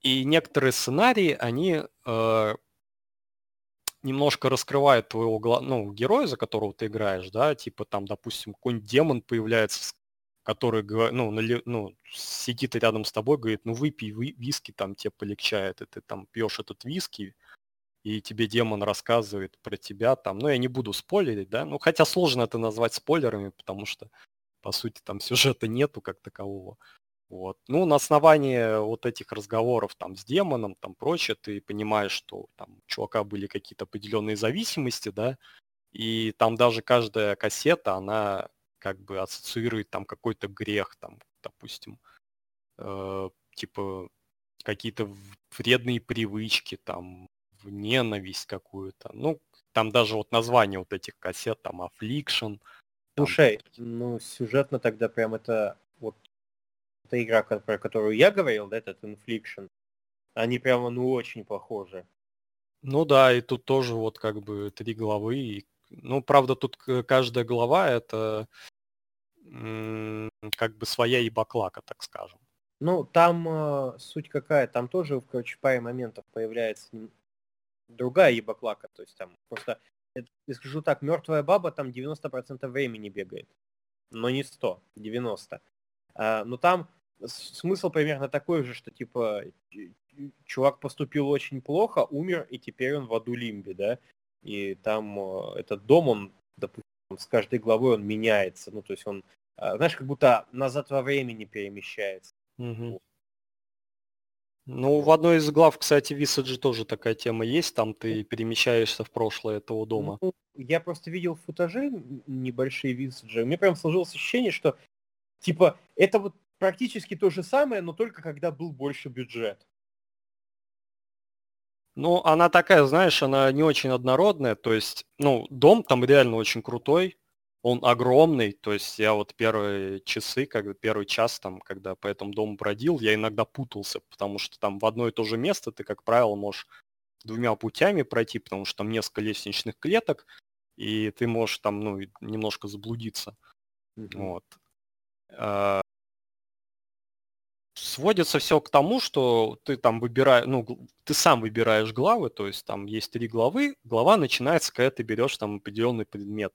И некоторые сценарии, они э, немножко раскрывают твоего ну, героя, за которого ты играешь, да, типа там, допустим, какой-нибудь демон появляется который ну, ну, сидит рядом с тобой, говорит, ну выпей виски, там тебе полегчает, и ты там пьешь этот виски, и тебе демон рассказывает про тебя там, ну я не буду спойлерить, да, ну хотя сложно это назвать спойлерами, потому что по сути там сюжета нету как такового. Вот. Ну, на основании вот этих разговоров там с демоном, там прочее, ты понимаешь, что там у чувака были какие-то определенные зависимости, да, и там даже каждая кассета, она как бы ассоциирует там какой-то грех, там, допустим, э, типа какие-то вредные привычки, там, в ненависть какую-то. Ну, там даже вот название вот этих кассет, там, Affliction. Слушай, там... ну, сюжетно тогда прям это вот эта игра, про которую я говорил, да, этот Infliction, они прямо, ну, очень похожи. Ну да, и тут тоже вот как бы три главы, и ну, правда, тут каждая глава это как бы своя и баклака, так скажем. Ну, там э, суть какая, там тоже, короче, паре моментов появляется другая ебаклака, то есть там просто, я скажу так, мертвая баба там 90% времени бегает, но не 100, 90. А, но там смысл примерно такой же, что типа чувак поступил очень плохо, умер, и теперь он в аду лимбе, да, и там э, этот дом, он допустим, с каждой главой он меняется. Ну, то есть он, а, знаешь, как будто назад во времени перемещается. Угу. Ну, в одной из глав, кстати, Visage тоже такая тема есть, там ты перемещаешься в прошлое этого дома. Ну, я просто видел футажи небольшие Visage, мне прям сложилось ощущение, что, типа, это вот практически то же самое, но только когда был больше бюджет. Ну, она такая, знаешь, она не очень однородная, то есть, ну, дом там реально очень крутой, он огромный, то есть я вот первые часы, как первый час там, когда по этому дому бродил, я иногда путался, потому что там в одно и то же место ты, как правило, можешь двумя путями пройти, потому что там несколько лестничных клеток, и ты можешь там, ну, немножко заблудиться. Mm-hmm. Вот. А, сводится все к тому, что ты там выбираешь, ну, ты сам выбираешь главы, то есть там есть три главы, глава начинается, когда ты берешь там определенный предмет.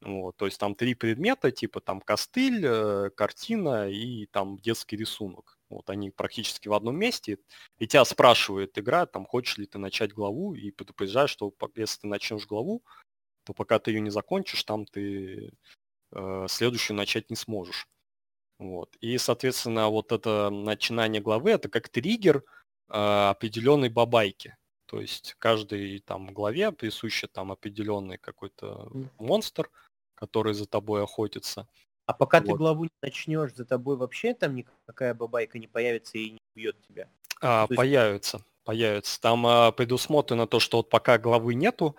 Вот, то есть там три предмета, типа там костыль, э, картина и там детский рисунок. Вот они практически в одном месте. И тебя спрашивает игра, там, хочешь ли ты начать главу, и предупреждаешь, что если ты начнешь главу, то пока ты ее не закончишь, там ты э, следующую начать не сможешь. Вот. И, соответственно, вот это начинание главы, это как триггер э, определенной бабайки. То есть каждой там главе присущий там определенный какой-то монстр, который за тобой охотится. А пока вот. ты главу не начнешь, за тобой вообще там никакая бабайка не появится и не убьет тебя? А, есть... Появится, появится. Там а, предусмотрено то, что вот пока главы нету,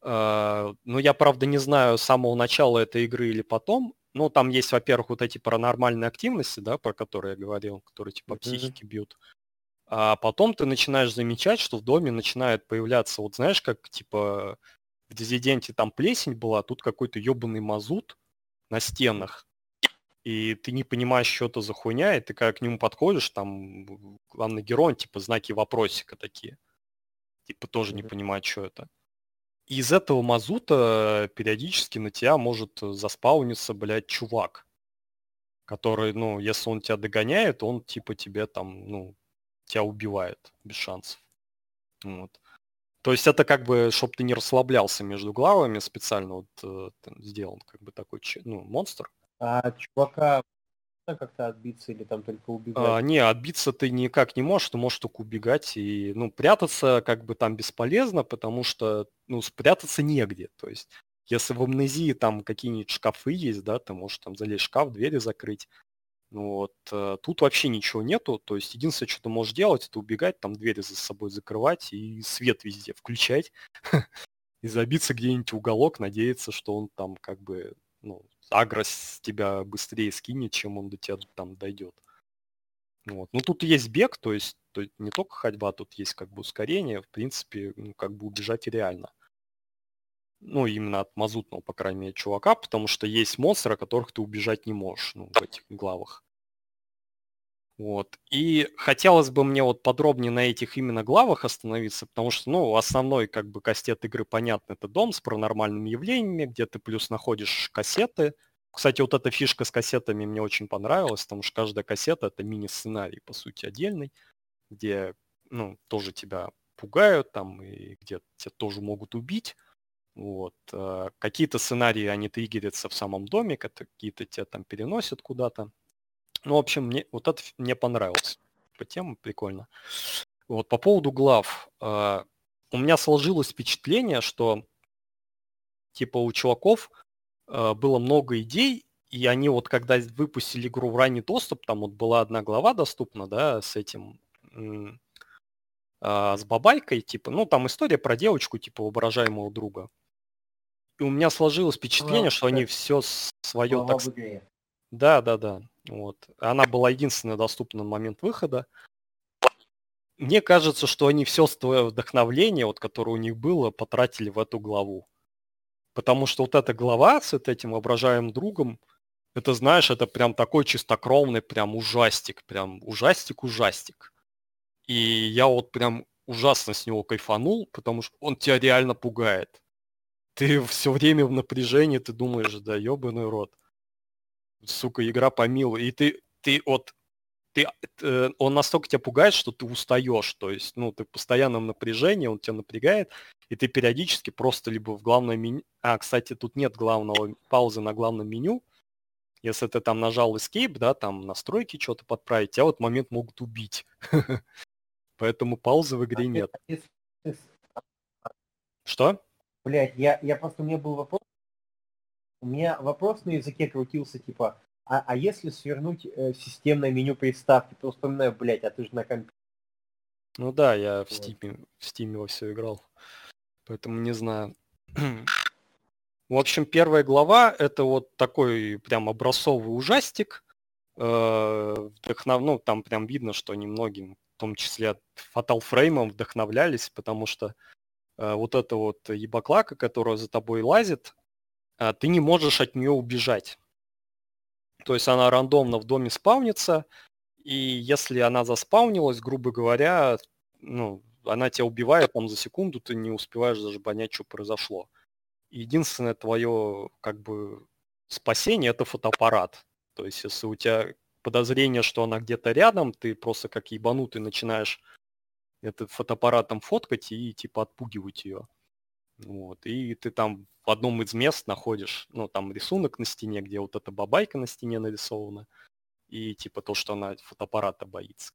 а, ну я правда не знаю с самого начала этой игры или потом, ну там есть, во-первых, вот эти паранормальные активности, да, про которые я говорил, которые типа mm-hmm. психики бьют. А потом ты начинаешь замечать, что в доме начинает появляться, вот знаешь, как типа в Дизиденте там плесень была, тут какой-то ебаный мазут на стенах. И ты не понимаешь, что это за хуйня, и ты когда к нему подходишь, там главный герой, типа знаки вопросика такие. Типа тоже не понимает, что это. Из этого мазута периодически на тебя может заспауниться, блядь, чувак. Который, ну, если он тебя догоняет, он типа тебе там, ну, тебя убивает без шансов. Вот. То есть это как бы, чтобы ты не расслаблялся между главами, специально вот э, сделан как бы такой ну, монстр. А чувака как-то отбиться или там только убегать? А, не, отбиться ты никак не можешь, ты можешь только убегать и, ну, прятаться как бы там бесполезно, потому что, ну, спрятаться негде. То есть, если в амнезии там какие-нибудь шкафы есть, да, ты можешь там залезть в шкаф, двери закрыть. Ну вот. Э, тут вообще ничего нету. То есть единственное, что ты можешь делать, это убегать, там двери за собой закрывать и свет везде включать. И забиться где-нибудь в уголок, надеяться, что он там как бы, ну, агрос тебя быстрее скинет, чем он до тебя там дойдет. Вот. Ну тут есть бег, то есть, то не только ходьба, тут есть как бы ускорение, в принципе, ну, как бы убежать реально ну, именно от мазутного, по крайней мере, чувака, потому что есть монстры, от которых ты убежать не можешь, ну, в этих главах. Вот. И хотелось бы мне вот подробнее на этих именно главах остановиться, потому что, ну, основной как бы кастет игры, понятно, это дом с паранормальными явлениями, где ты плюс находишь кассеты. Кстати, вот эта фишка с кассетами мне очень понравилась, потому что каждая кассета это мини-сценарий, по сути, отдельный, где, ну, тоже тебя пугают там, и где тебя тоже могут убить. Вот. Э, какие-то сценарии, они триггерятся в самом доме, какие-то тебя там переносят куда-то. Ну, в общем, мне, вот это мне понравилось. По тему прикольно. Вот по поводу глав. Э, у меня сложилось впечатление, что типа у чуваков э, было много идей, и они вот когда выпустили игру в ранний доступ, там вот была одна глава доступна, да, с этим, с бабайкой, типа, ну там история про девочку, типа воображаемого друга. И у меня сложилось впечатление, что они все свое так... Да, да, да. Вот. Она была единственная доступна на момент выхода. Мне кажется, что они все свое вдохновление, вот, которое у них было, потратили в эту главу. Потому что вот эта глава с этим воображаемым другом, это, знаешь, это прям такой чистокровный, прям ужастик, прям ужастик-ужастик. И я вот прям ужасно с него кайфанул, потому что он тебя реально пугает ты все время в напряжении, ты думаешь, да ебаный рот. Сука, игра помилуй. И ты, ты вот ты, э, он настолько тебя пугает, что ты устаешь, то есть, ну, ты в постоянном напряжении, он тебя напрягает, и ты периодически просто либо в главное меню... А, кстати, тут нет главного паузы на главном меню. Если ты там нажал Escape, да, там настройки что-то подправить, тебя в этот момент могут убить. Поэтому паузы в игре нет. Что? Блять, я, я просто, у меня был вопрос. У меня вопрос на языке крутился, типа, а, а если свернуть э, системное меню приставки, то вспоминаю, блядь, а ты же на компе. Ну да, я в Steam, в Steam во все играл. Поэтому не знаю. в общем, первая глава это вот такой прям образцовый ужастик. Э, вдохнов... Ну, там прям видно, что немногим, в том числе Fatal Frame вдохновлялись, потому что э, вот эта вот ебаклака, которая за тобой лазит, ты не можешь от нее убежать. То есть она рандомно в доме спавнится, и если она заспаунилась, грубо говоря, ну, она тебя убивает там за секунду, ты не успеваешь даже понять, что произошло. Единственное твое, как бы, спасение это фотоаппарат. То есть, если у тебя подозрение, что она где-то рядом, ты просто как ебанутый начинаешь этот фотоаппаратом фоткать и типа отпугивать ее. Вот. И ты там в одном из мест находишь, ну, там рисунок на стене, где вот эта бабайка на стене нарисована, и типа то, что она фотоаппарата боится.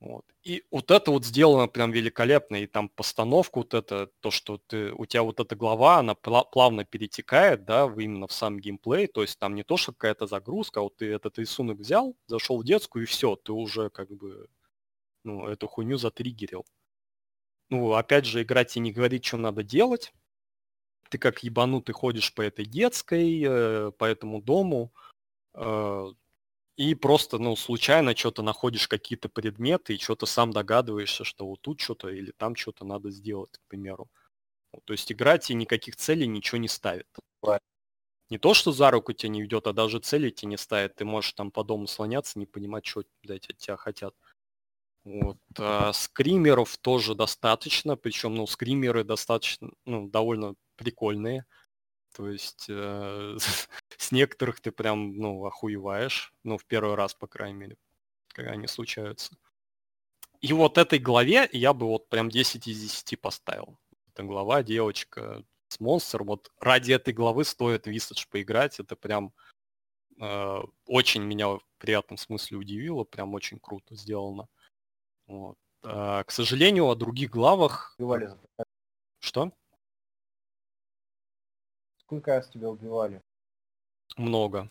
Вот. И вот это вот сделано прям великолепно, и там постановка вот это, то, что ты, у тебя вот эта глава, она плавно перетекает, да, именно в сам геймплей, то есть там не то, что какая-то загрузка, а вот ты этот рисунок взял, зашел в детскую, и все, ты уже как бы, ну, эту хуйню затриггерил ну, опять же, играть и не говорить, что надо делать. Ты как ебанутый ходишь по этой детской, э, по этому дому, э, и просто, ну, случайно что-то находишь какие-то предметы, и что-то сам догадываешься, что вот тут что-то или там что-то надо сделать, к примеру. То есть играть и никаких целей ничего не ставит. Не то, что за руку тебя не ведет, а даже цели тебе не ставит. Ты можешь там по дому слоняться, не понимать, что блядь, от тебя хотят. Вот. А скримеров тоже достаточно, причем, ну, скримеры достаточно, ну, довольно прикольные. То есть э, с некоторых ты прям, ну, охуеваешь. Ну, в первый раз, по крайней мере, когда они случаются. И вот этой главе я бы вот прям 10 из 10 поставил. Эта глава, девочка с монстр. Вот ради этой главы стоит Visage поиграть. Это прям э, очень меня в приятном смысле удивило. Прям очень круто сделано. Вот. А, к сожалению, о других главах... Убивали. Что? Сколько раз тебя убивали? Много.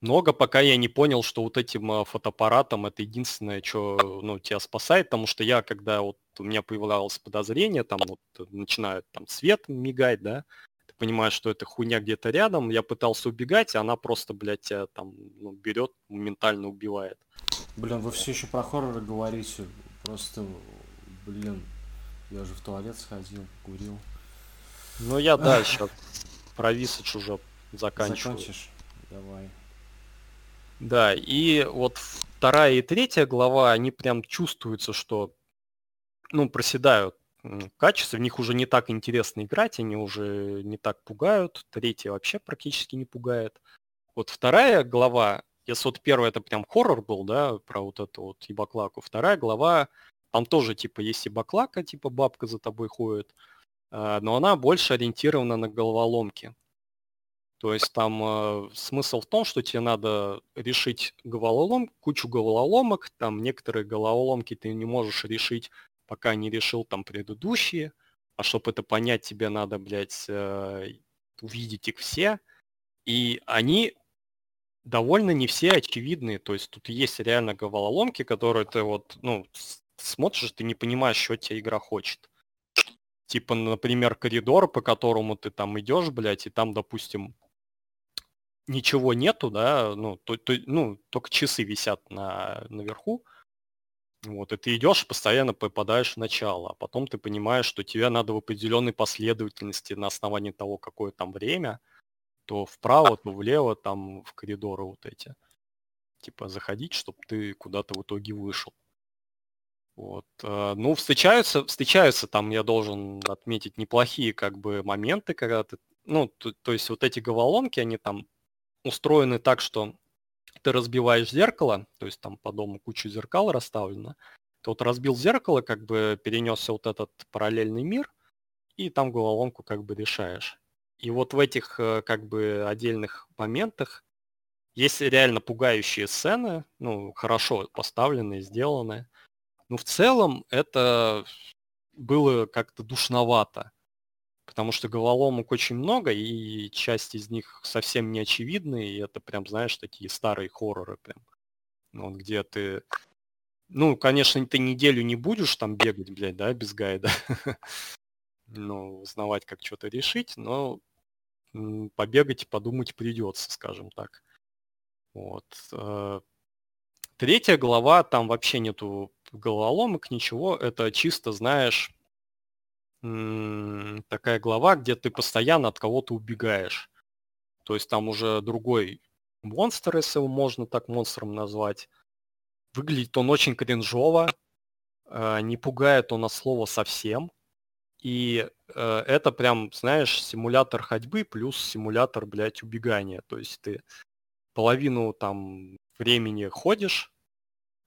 Много, пока я не понял, что вот этим а, фотоаппаратом это единственное, что ну, тебя спасает, потому что я, когда вот у меня появлялось подозрение, там вот начинает там свет мигать, да, ты понимаешь, что это хуйня где-то рядом, я пытался убегать, и она просто, блядь, тебя там ну, берет, моментально убивает. Блин, вы все еще про хорроры говорите. Просто, блин, я же в туалет сходил, курил. Ну я, да, сейчас про Висач уже заканчиваю. Закончишь? Давай. Да, и вот вторая и третья глава, они прям чувствуются, что, ну, проседают качество, в них уже не так интересно играть, они уже не так пугают, третья вообще практически не пугает. Вот вторая глава, если вот первая это прям хоррор был, да, про вот эту вот ебаклаку, вторая глава, там тоже типа есть ебаклака, типа бабка за тобой ходит, а, но она больше ориентирована на головоломки. То есть там э, смысл в том, что тебе надо решить головолом, кучу головоломок, там некоторые головоломки ты не можешь решить, пока не решил там предыдущие, а чтобы это понять, тебе надо, блядь, э, увидеть их все. И они довольно не все очевидные. То есть тут есть реально головоломки, которые ты вот, ну, смотришь, ты не понимаешь, что тебе игра хочет. Типа, например, коридор, по которому ты там идешь, блядь, и там, допустим, ничего нету, да, ну, то, то, ну только часы висят на, наверху. Вот, и ты идешь, постоянно попадаешь в начало, а потом ты понимаешь, что тебе надо в определенной последовательности на основании того, какое там время – то вправо, то влево, там в коридоры вот эти. Типа заходить, чтобы ты куда-то в итоге вышел. Вот. Э, ну, встречаются, встречаются там, я должен отметить, неплохие как бы моменты, когда ты, ну, то, то есть вот эти головоломки, они там устроены так, что ты разбиваешь зеркало, то есть там по дому куча зеркал расставлено, ты вот разбил зеркало, как бы перенесся вот этот параллельный мир, и там головоломку как бы решаешь. И вот в этих э, как бы отдельных моментах есть реально пугающие сцены, ну, хорошо поставленные, сделанные. Но в целом это было как-то душновато, потому что головоломок очень много, и часть из них совсем не очевидны, и это прям, знаешь, такие старые хорроры прям. Ну, вот где ты... Ну, конечно, ты неделю не будешь там бегать, блядь, да, без гайда. ну, узнавать, как что-то решить, но побегать и подумать придется, скажем так. Вот. Э, третья глава, там вообще нету головоломок, ничего. Это чисто, знаешь, такая глава, где ты постоянно от кого-то убегаешь. То есть там уже другой монстр, если его можно так монстром назвать. Выглядит он очень кринжово, э, не пугает он на слово совсем. И э, это прям, знаешь, симулятор ходьбы плюс симулятор, блядь, убегания. То есть ты половину там времени ходишь,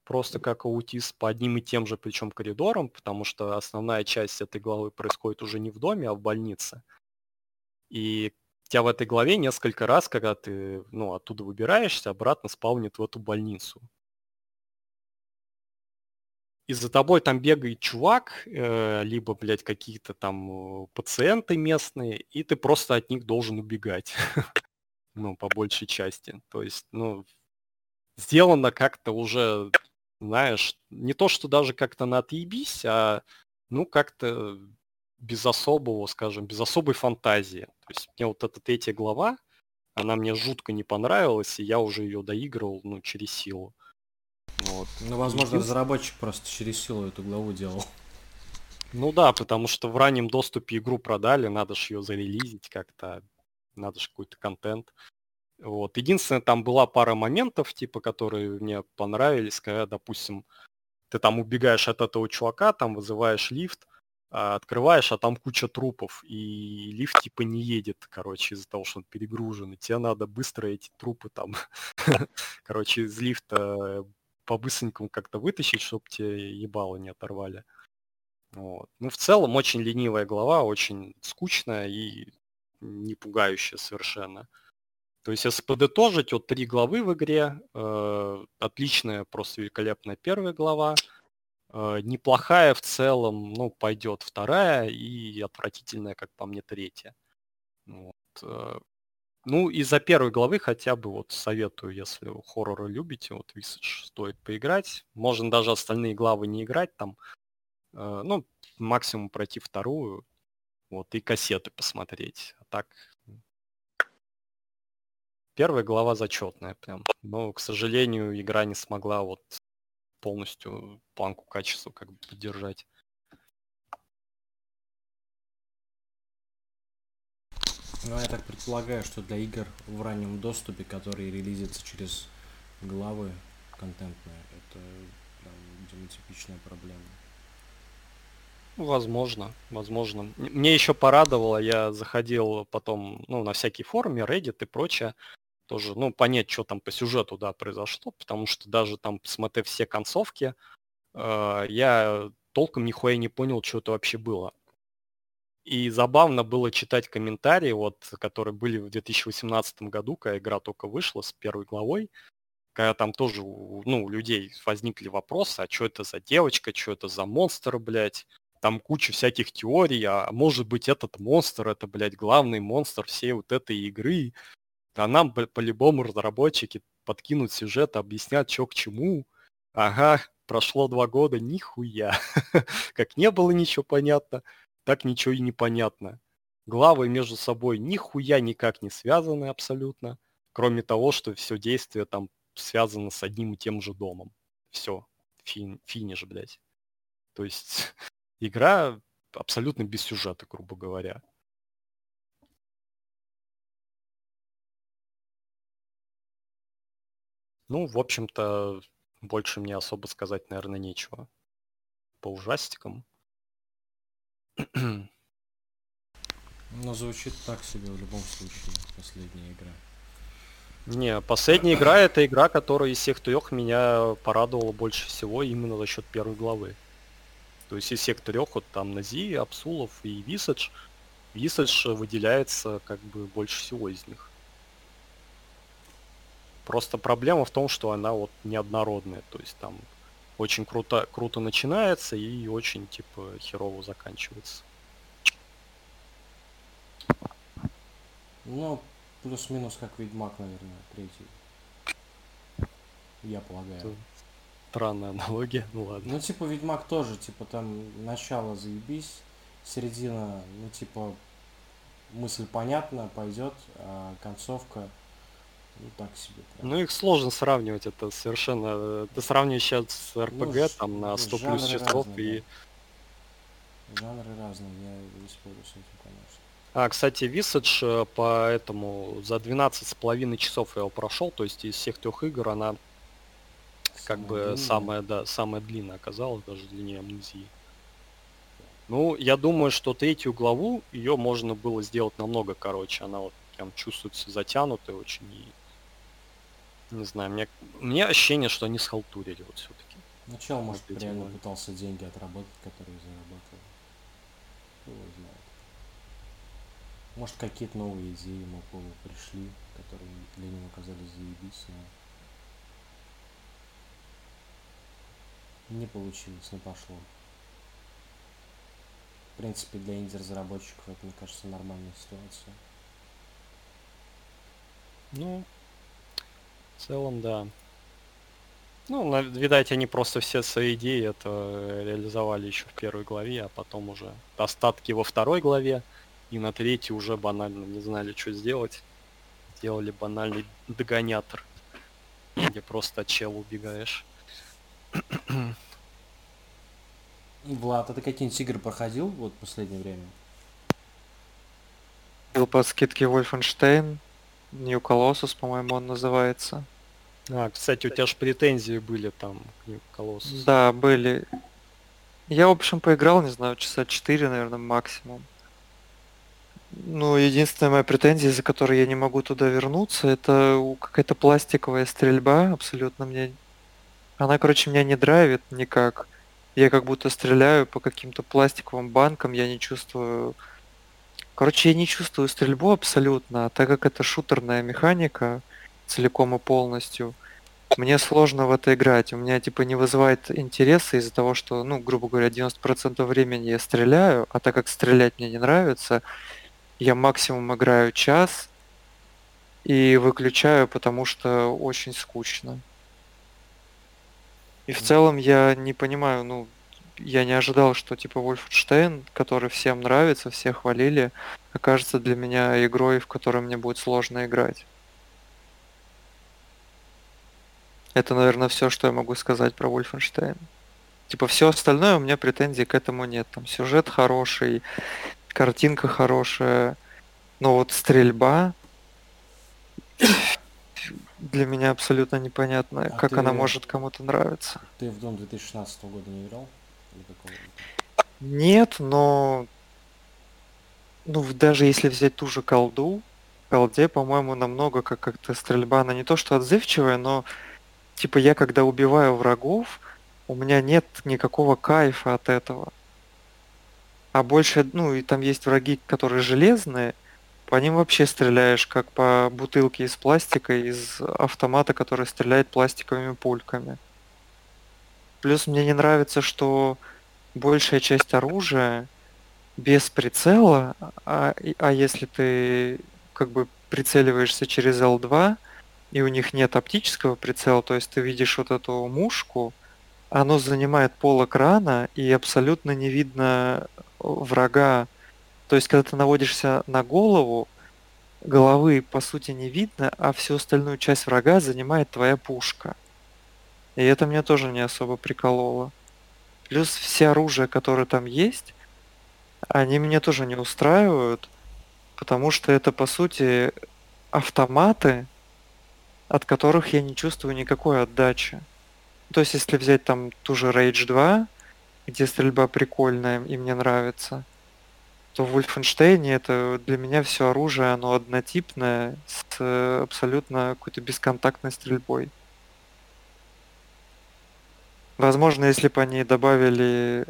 просто как аутист, по одним и тем же, причем коридорам, потому что основная часть этой главы происходит уже не в доме, а в больнице. И тебя в этой главе несколько раз, когда ты ну, оттуда выбираешься, обратно спавнит в эту больницу и за тобой там бегает чувак, э, либо, блядь, какие-то там э, пациенты местные, и ты просто от них должен убегать. ну, по большей части. То есть, ну, сделано как-то уже, знаешь, не то, что даже как-то на отъебись, а, ну, как-то без особого, скажем, без особой фантазии. То есть мне вот эта третья глава, она мне жутко не понравилась, и я уже ее доигрывал, ну, через силу. Вот. Ну, возможно, разработчик просто через силу эту главу делал. Ну да, потому что в раннем доступе игру продали, надо же ее зарелизить как-то, надо же какой-то контент. Вот. Единственное, там была пара моментов, типа, которые мне понравились, когда, допустим, ты там убегаешь от этого чувака, там вызываешь лифт, а, открываешь, а там куча трупов, и лифт типа не едет, короче, из-за того, что он перегружен, и тебе надо быстро эти трупы там, короче, из лифта по-быстренькому как-то вытащить, чтобы тебе ебало не оторвали. Вот. Ну, в целом, очень ленивая глава, очень скучная и не пугающая совершенно. То есть, если подытожить, вот три главы в игре, э, отличная, просто великолепная первая глава, э, неплохая в целом, ну, пойдет вторая и отвратительная, как по мне, третья. Вот. Э, ну, из-за первой главы хотя бы вот советую, если хорроры любите, вот Visage стоит поиграть. Можно даже остальные главы не играть там. Э, ну, максимум пройти вторую. Вот, и кассеты посмотреть. А так... Первая глава зачетная прям. Но, к сожалению, игра не смогла вот полностью планку качества как бы поддержать. Ну, я так предполагаю, что для игр в раннем доступе, которые релизятся через главы контентные, это прям, видимо, типичная проблема. Возможно, возможно. Мне еще порадовало, я заходил потом, ну, на всякие форумы, Reddit и прочее, тоже, ну, понять, что там по сюжету, да, произошло, потому что даже там, смотря все концовки, э, я толком нихуя не понял, что это вообще было. И забавно было читать комментарии, вот, которые были в 2018 году, когда игра только вышла с первой главой, когда там тоже ну, у людей возникли вопросы, а что это за девочка, что это за монстр, блядь. Там куча всяких теорий, а может быть этот монстр, это, блядь, главный монстр всей вот этой игры. А нам по-любому разработчики подкинут сюжет, объяснят, что к чему. Ага, прошло два года, нихуя. как не было ничего понятно, так ничего и не понятно. Главы между собой нихуя никак не связаны абсолютно, кроме того, что все действие там связано с одним и тем же домом. Все, фин, финиш, блядь. То есть игра абсолютно без сюжета, грубо говоря. Ну, в общем-то, больше мне особо сказать, наверное, нечего. По ужастикам. Но звучит так себе в любом случае, последняя игра. Не, последняя игра это игра, которая из всех трех меня порадовала больше всего именно за счет первой главы. То есть из всех трех, вот там Нази, Апсулов и Висадж, Висадж выделяется как бы больше всего из них. Просто проблема в том, что она вот неоднородная. То есть там очень круто, круто начинается и очень типа херово заканчивается. Ну, плюс-минус как Ведьмак, наверное, третий. Я полагаю. Странная аналогия, ну ладно. Ну, типа, Ведьмак тоже, типа, там начало заебись, середина, ну, типа, мысль понятна, пойдет, а концовка, ну, так себе. Прям. Ну, их сложно сравнивать, это совершенно... Ты сравниваешь сейчас с РПГ, ну, там, на 100 плюс часов разные, и... Да. Жанры разные, я не спорю с этим, конечно. А, кстати, Visage э, по этому за 12 с половиной часов я его прошел, то есть из всех трех игр она как бы длинная. самая, да, самая длинная оказалась, даже длиннее амнезии. Ну, я думаю, что третью главу ее можно было сделать намного короче. Она вот прям чувствуется затянутой очень и не знаю, мне, мне ощущение, что они схалтурили вот все-таки. Ну, чел, может, реально пытался деньги отработать, которые зарабатывал. Кто знает. Может, какие-то новые идеи ему пришли, которые для него казались заебись, но не получилось, не пошло. В принципе, для инди-разработчиков это, мне кажется, нормальная ситуация. Ну, в целом, да. Ну, видать, они просто все свои идеи это реализовали еще в первой главе, а потом уже остатки во второй главе. И на третий уже банально не знали, что сделать. Сделали банальный догонятор, где просто от чела убегаешь. Влад, а ты какие-нибудь игры проходил вот в последнее время? Был по скидке Wolfenstein, New Colossus, по-моему, он называется. А, кстати, у тебя же претензии были там к New Colossus. Да, были. Я, в общем, поиграл, не знаю, часа 4, наверное, максимум. Ну, единственная моя претензия, из-за которой я не могу туда вернуться, это какая-то пластиковая стрельба, абсолютно мне... Она, короче, меня не драйвит никак. Я как будто стреляю по каким-то пластиковым банкам, я не чувствую... Короче, я не чувствую стрельбу абсолютно, а так как это шутерная механика целиком и полностью, мне сложно в это играть. У меня типа не вызывает интереса из-за того, что, ну, грубо говоря, 90% времени я стреляю, а так как стрелять мне не нравится, я максимум играю час и выключаю, потому что очень скучно. И в целом я не понимаю, ну, я не ожидал, что типа Wolfenstein, который всем нравится, все хвалили, окажется для меня игрой, в которой мне будет сложно играть. Это, наверное, все, что я могу сказать про Wolfenstein. Типа все остальное у меня претензий к этому нет. Там сюжет хороший, картинка хорошая, но вот стрельба для меня абсолютно непонятно, а как ты... она может кому-то нравиться. Ты в Дом 2016 года не играл? Нет, но ну даже если взять ту же колду, колде, по-моему, намного как как-то стрельба, она не то что отзывчивая, но типа я когда убиваю врагов, у меня нет никакого кайфа от этого. А больше, ну, и там есть враги, которые железные, по ним вообще стреляешь, как по бутылке из пластика, из автомата, который стреляет пластиковыми пульками. Плюс мне не нравится, что большая часть оружия без прицела, а, а если ты как бы прицеливаешься через L2, и у них нет оптического прицела, то есть ты видишь вот эту мушку, оно занимает пол экрана, и абсолютно не видно врага. То есть, когда ты наводишься на голову, головы по сути не видно, а всю остальную часть врага занимает твоя пушка. И это меня тоже не особо прикололо. Плюс все оружия, которые там есть, они меня тоже не устраивают, потому что это по сути автоматы, от которых я не чувствую никакой отдачи. То есть, если взять там ту же Rage 2, где стрельба прикольная и мне нравится, что в Wolfenstein это для меня все оружие, оно однотипное, с э, абсолютно какой-то бесконтактной стрельбой. Возможно, если бы они добавили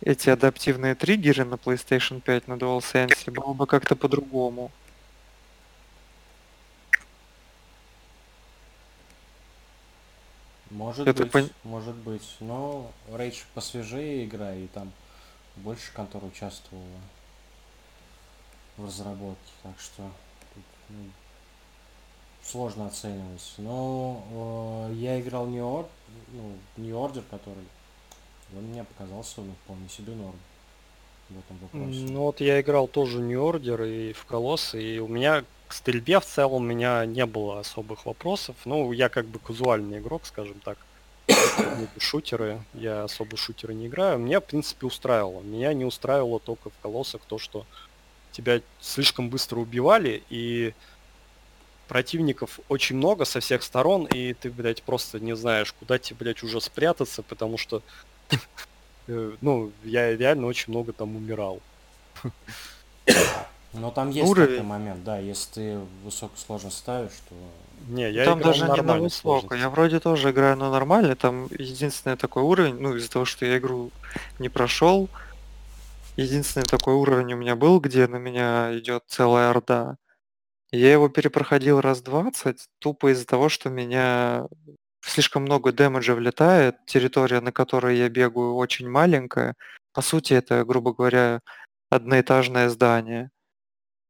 эти адаптивные триггеры на PlayStation 5 на DualSense, было бы как-то по-другому. Может Это быть, пон... может быть. Но Rage посвежее игра, и там больше контор участвовала в разработке, так что тут, ну, сложно оценивать. Но э, я играл New, Or- ну, New Order, который он мне показался ну, вполне себе норм в этом вопросе. Ну вот я играл тоже New Order и в Колосс, и у меня к стрельбе в целом у меня не было особых вопросов. Ну, я как бы казуальный игрок, скажем так. шутеры, я особо шутеры не играю. Меня, в принципе, устраивало. Меня не устраивало только в Колоссах то, что тебя слишком быстро убивали, и противников очень много со всех сторон, и ты, блядь, просто не знаешь, куда тебе, блядь, уже спрятаться, потому что, э, ну, я реально очень много там умирал. Но там есть Уровень. такой момент, да, если ты высокую сложность ставишь, то... Не, я там даже не на высокую, я вроде тоже играю на нормальный, там единственный такой уровень, ну, из-за того, что я игру не прошел, единственный такой уровень у меня был, где на меня идет целая орда. Я его перепроходил раз 20, тупо из-за того, что меня слишком много дэмэджа влетает, территория, на которой я бегаю, очень маленькая. По сути, это, грубо говоря, одноэтажное здание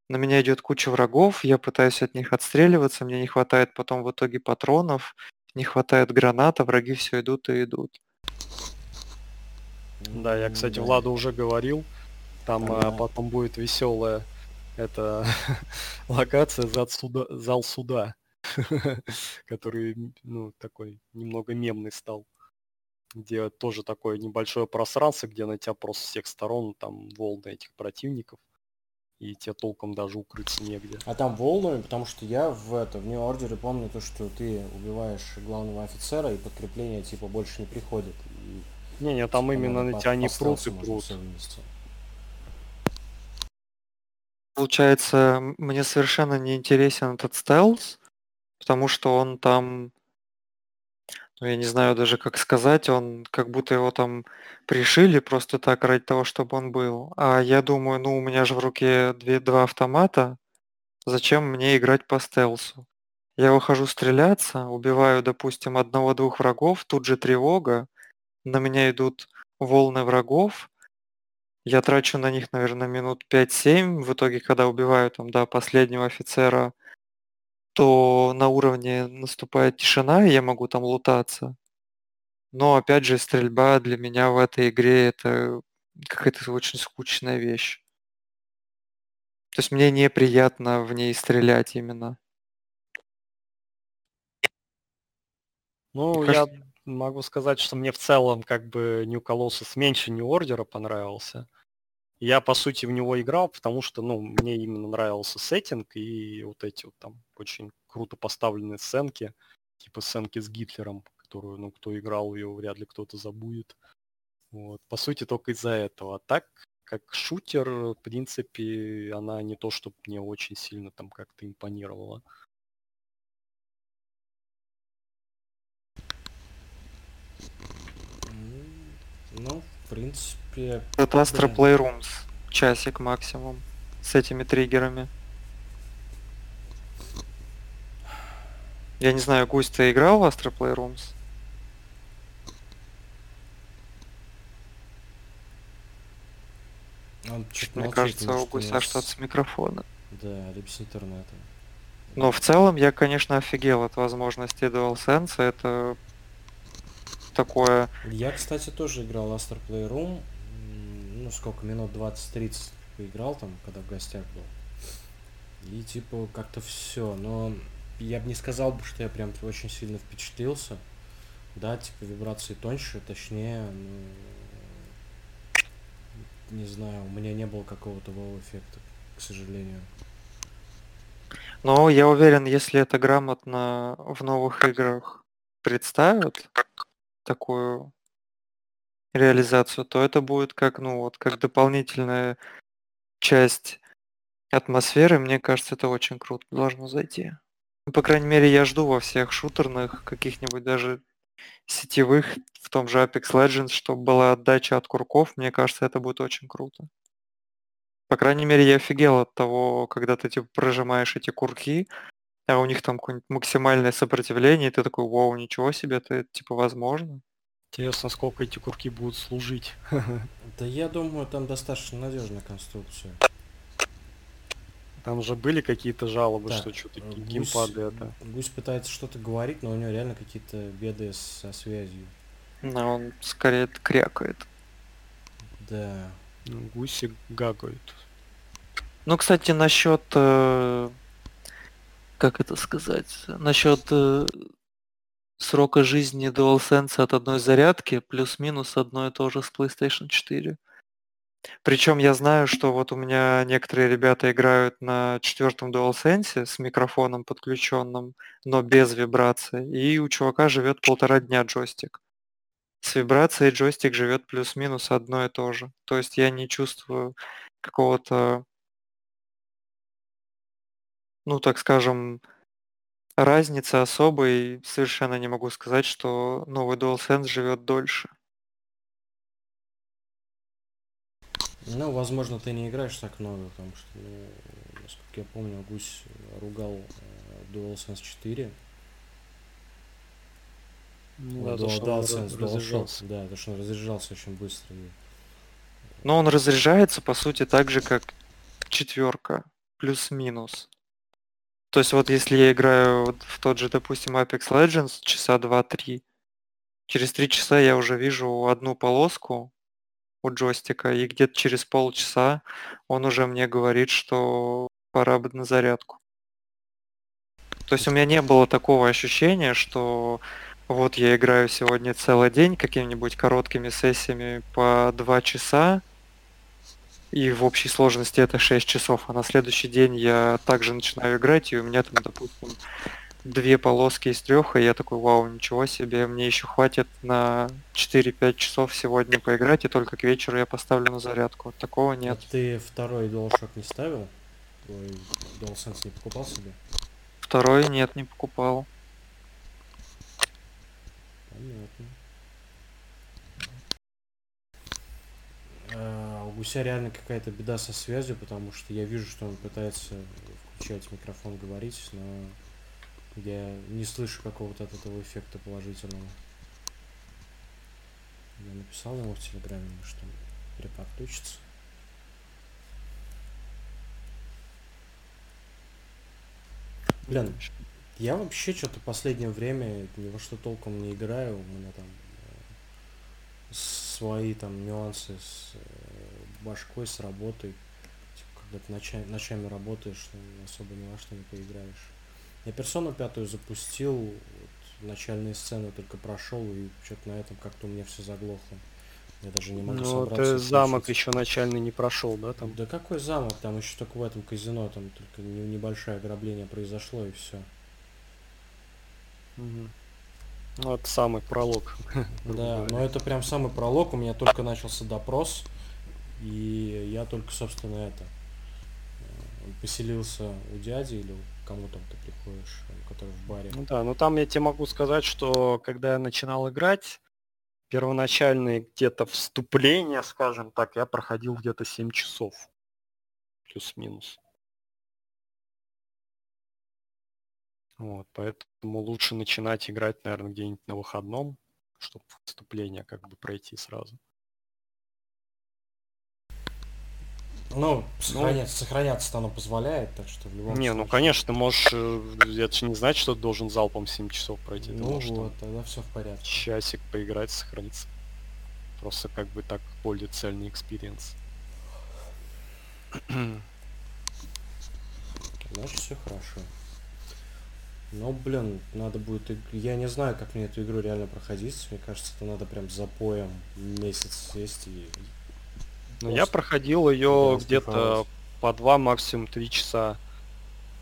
на меня идет куча врагов, я пытаюсь от них отстреливаться, мне не хватает потом в итоге патронов, не хватает граната, враги все идут и идут. Да, я, кстати. Владу уже говорил, там да. потом будет веселая это локация зал суда, зал суда, который, ну, такой немного мемный стал где тоже такое небольшое пространство, где на тебя просто с всех сторон там волны этих противников и тебе толком даже укрыться негде. А там волнами, потому что я в это в Order помню то, что ты убиваешь главного офицера, и подкрепление типа больше не приходит. Не-не, там типа, именно на тебя не прут и прут. Получается, мне совершенно не интересен этот стелс, потому что он там ну, я не знаю даже, как сказать, он как будто его там пришили просто так ради того, чтобы он был. А я думаю, ну, у меня же в руке две, два автомата, зачем мне играть по стелсу? Я выхожу стреляться, убиваю, допустим, одного-двух врагов, тут же тревога, на меня идут волны врагов, я трачу на них, наверное, минут 5-7, в итоге, когда убиваю там, да, последнего офицера, то на уровне наступает тишина, и я могу там лутаться. Но опять же, стрельба для меня в этой игре это какая-то очень скучная вещь. То есть мне неприятно в ней стрелять именно. Ну, я могу сказать, что мне в целом как бы New Colossus меньше New Order понравился. Я, по сути, в него играл, потому что, ну, мне именно нравился сеттинг и вот эти вот там очень круто поставленные сценки, типа сценки с Гитлером, которую, ну, кто играл ее, вряд ли кто-то забудет. Вот. По сути, только из-за этого. А так, как шутер, в принципе, она не то, чтобы мне очень сильно там как-то импонировала. Ну, в принципе... Это Astro Playrooms. Часик максимум. С этими триггерами. Я не знаю, Гусь, ты играл в Astro Playrooms? Он чуть Мне кажется, у Гуся что-то с микрофона. Да, либо с интернета. Но в целом я, конечно, офигел от возможности DualSense. Это такое... Я, кстати, тоже играл Astro Playroom. Ну, сколько, минут 20-30 поиграл там, когда в гостях был. И, типа, как-то все. Но я бы не сказал, бы, что я прям очень сильно впечатлился. Да, типа, вибрации тоньше, точнее, ну, не знаю, у меня не было какого-то вау-эффекта, к сожалению. Но я уверен, если это грамотно в новых играх представят, такую реализацию, то это будет как, ну вот, как дополнительная часть атмосферы, мне кажется, это очень круто должно зайти. Ну, по крайней мере, я жду во всех шутерных, каких-нибудь даже сетевых, в том же Apex Legends, чтобы была отдача от курков, мне кажется, это будет очень круто. По крайней мере, я офигел от того, когда ты типа прожимаешь эти курки, а у них там какое-нибудь максимальное сопротивление, и ты такой, вау, ничего себе, это типа возможно. Интересно, сколько эти курки будут служить. Да я думаю, там достаточно надежная конструкция. Там же были какие-то жалобы, так, что что-то геймпады это. Гусь пытается что-то говорить, но у него реально какие-то беды со связью. Ну, он скорее крякает. Да. Ну, гуси гагают. Ну, кстати, насчет... Э, как это сказать? Насчет э, срока жизни DualSense от одной зарядки плюс-минус одно и то же с PlayStation 4. Причем я знаю, что вот у меня некоторые ребята играют на четвертом DualSense с микрофоном подключенным, но без вибрации, и у чувака живет полтора дня джойстик. С вибрацией джойстик живет плюс-минус одно и то же. То есть я не чувствую какого-то, ну так скажем, разницы особой. Совершенно не могу сказать, что новый DualSense живет дольше. Ну, возможно, ты не играешь так много, потому что, ну, насколько я помню, Гусь ругал э, DualSense 4. Ну, да, Dual, DualSense, DualShock, да, потому что он разряжался очень быстро. Но он разряжается, по сути, так же, как четверка, плюс-минус. То есть вот если я играю в тот же, допустим, Apex Legends часа 2-3, через 3 часа я уже вижу одну полоску, у джойстика, и где-то через полчаса он уже мне говорит, что пора бы на зарядку. То есть у меня не было такого ощущения, что вот я играю сегодня целый день какими-нибудь короткими сессиями по 2 часа, и в общей сложности это 6 часов, а на следующий день я также начинаю играть, и у меня там, допустим, две полоски из трех, и я такой, вау, ничего себе, мне еще хватит на 4-5 часов сегодня поиграть, и только к вечеру я поставлю на зарядку. Такого а нет. А ты второй DualShock не ставил? Твой DualSense не покупал себе? Второй нет, не покупал. Понятно. У Гуся реально какая-то беда со связью, потому что я вижу, что он пытается включать микрофон, говорить, но я не слышу какого-то от этого эффекта положительного. Я написал ему в Телеграме, что переподключится. Блин, я вообще что-то последнее время ни во что толком не играю. У меня там э, свои там нюансы с э, башкой, с работой. Типа, когда ты ночами, ночами работаешь, ну, особо ни во что не поиграешь. Я персону пятую запустил, вот, начальные сцены только прошел, и что-то на этом как-то у меня все заглохло. Я даже не могу Ну, ты замок еще начальный не прошел, да, там? Да какой замок? Там еще только в этом казино, там только небольшое ограбление произошло, и все. Угу. Ну, это самый пролог. Да, но это прям самый пролог. У меня только начался допрос, и я только, собственно, это э, поселился у дяди или кому там ты приходишь, который в баре. Ну да, ну там я тебе могу сказать, что когда я начинал играть, первоначальные где-то вступления, скажем так, я проходил где-то 7 часов. Плюс-минус. Вот, поэтому лучше начинать играть, наверное, где-нибудь на выходном, чтобы вступление как бы пройти сразу. Ну, сохраняться, ну, сохраняться оно позволяет, так что в любом Не, ну, случае... ну конечно, ты можешь, это же не значит, что ты должен залпом 7 часов пройти. Ну можешь, вот, тогда все в порядке. Часик поиграть, сохраниться. Просто как бы так более цельный experience. Значит, все хорошо. Но, блин, надо будет... Я не знаю, как мне эту игру реально проходить. Мне кажется, это надо прям запоем месяц сесть и ну, я проходил ее где-то по два, максимум три часа.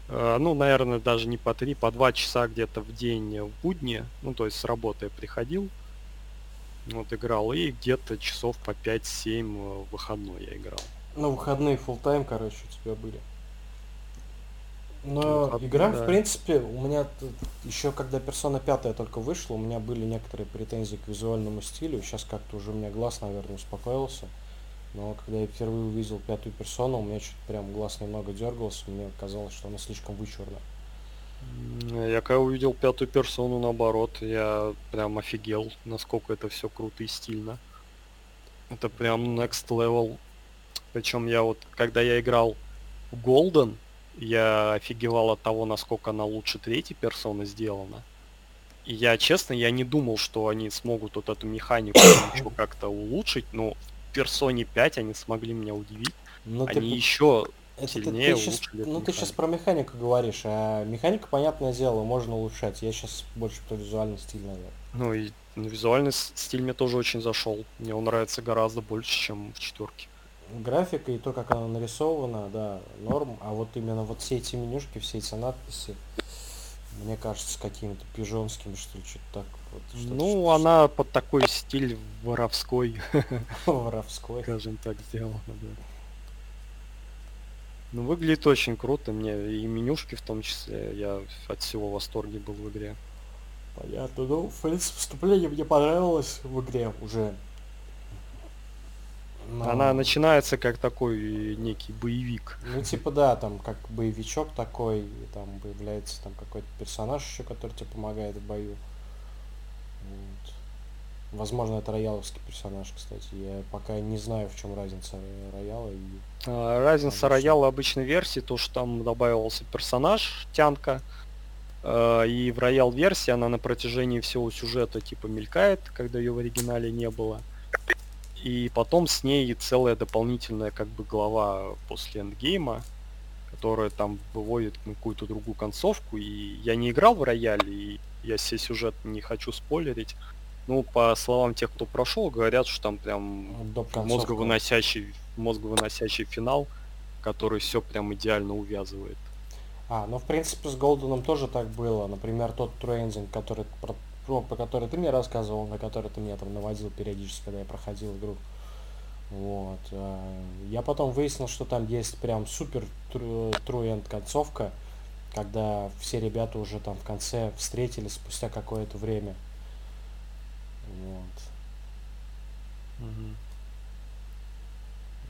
Э, ну, наверное, даже не по три, по два часа где-то в день в будни. Ну, то есть с работы я приходил, вот играл, и где-то часов по 5-7 в выходной я играл. На выходные full тайм короче, у тебя были. Но ну, игра, да. в принципе, у меня еще когда персона пятая только вышла, у меня были некоторые претензии к визуальному стилю. Сейчас как-то уже у меня глаз, наверное, успокоился. Но когда я впервые увидел пятую персону, у меня что-то прям глаз немного дергался, мне казалось, что она слишком вычурна. Я когда увидел пятую персону, наоборот, я прям офигел, насколько это все круто и стильно. Это прям next level. Причем я вот, когда я играл в Golden, я офигевал от того, насколько она лучше третьей персоны сделана. И я, честно, я не думал, что они смогут вот эту механику как-то улучшить, но в персоне 5 они смогли меня удивить. Но ну, они ты... еще это сильнее ты, ты сейчас, Ну ты сейчас про механику говоришь, а механика, понятное дело, можно улучшать. Я сейчас больше про визуальный стиль, наверное. Ну и ну, визуальный стиль мне тоже очень зашел. Мне он нравится гораздо больше, чем в четверке графика и то, как она нарисована, да, норм. А вот именно вот все эти менюшки, все эти надписи, мне кажется, какими-то пижонскими, что ли, что-то так. Вот, что ну, что она под такой стиль воровской. Воровской. Скажем так, сделана, да. Ну, выглядит очень круто. Мне и менюшки в том числе. Я от всего в восторге был в игре. Понятно. Ну, в принципе, вступление мне понравилось в игре уже но... Она начинается как такой некий боевик. Ну, типа, да, там как боевичок такой, и там появляется там какой-то персонаж еще, который тебе помогает в бою. Вот. Возможно, это рояловский персонаж, кстати. Я пока не знаю, в чем разница рояла и... А, разница рояла обычной версии, то, что там добавился персонаж, тянка, а, и в роял версии она на протяжении всего сюжета типа мелькает, когда ее в оригинале не было и потом с ней целая дополнительная как бы глава после эндгейма, которая там выводит какую-то другую концовку. И я не играл в рояле, и я все сюжет не хочу спойлерить. Ну, по словам тех, кто прошел, говорят, что там прям мозговыносящий, мозговыносящий финал, который все прям идеально увязывает. А, ну в принципе с Голденом тоже так было. Например, тот трейнинг, который про, про который ты мне рассказывал, на который ты меня там наводил периодически, когда я проходил игру. Вот. Э, я потом выяснил, что там есть прям супер end концовка, когда все ребята уже там в конце встретились спустя какое-то время. Вот. Угу.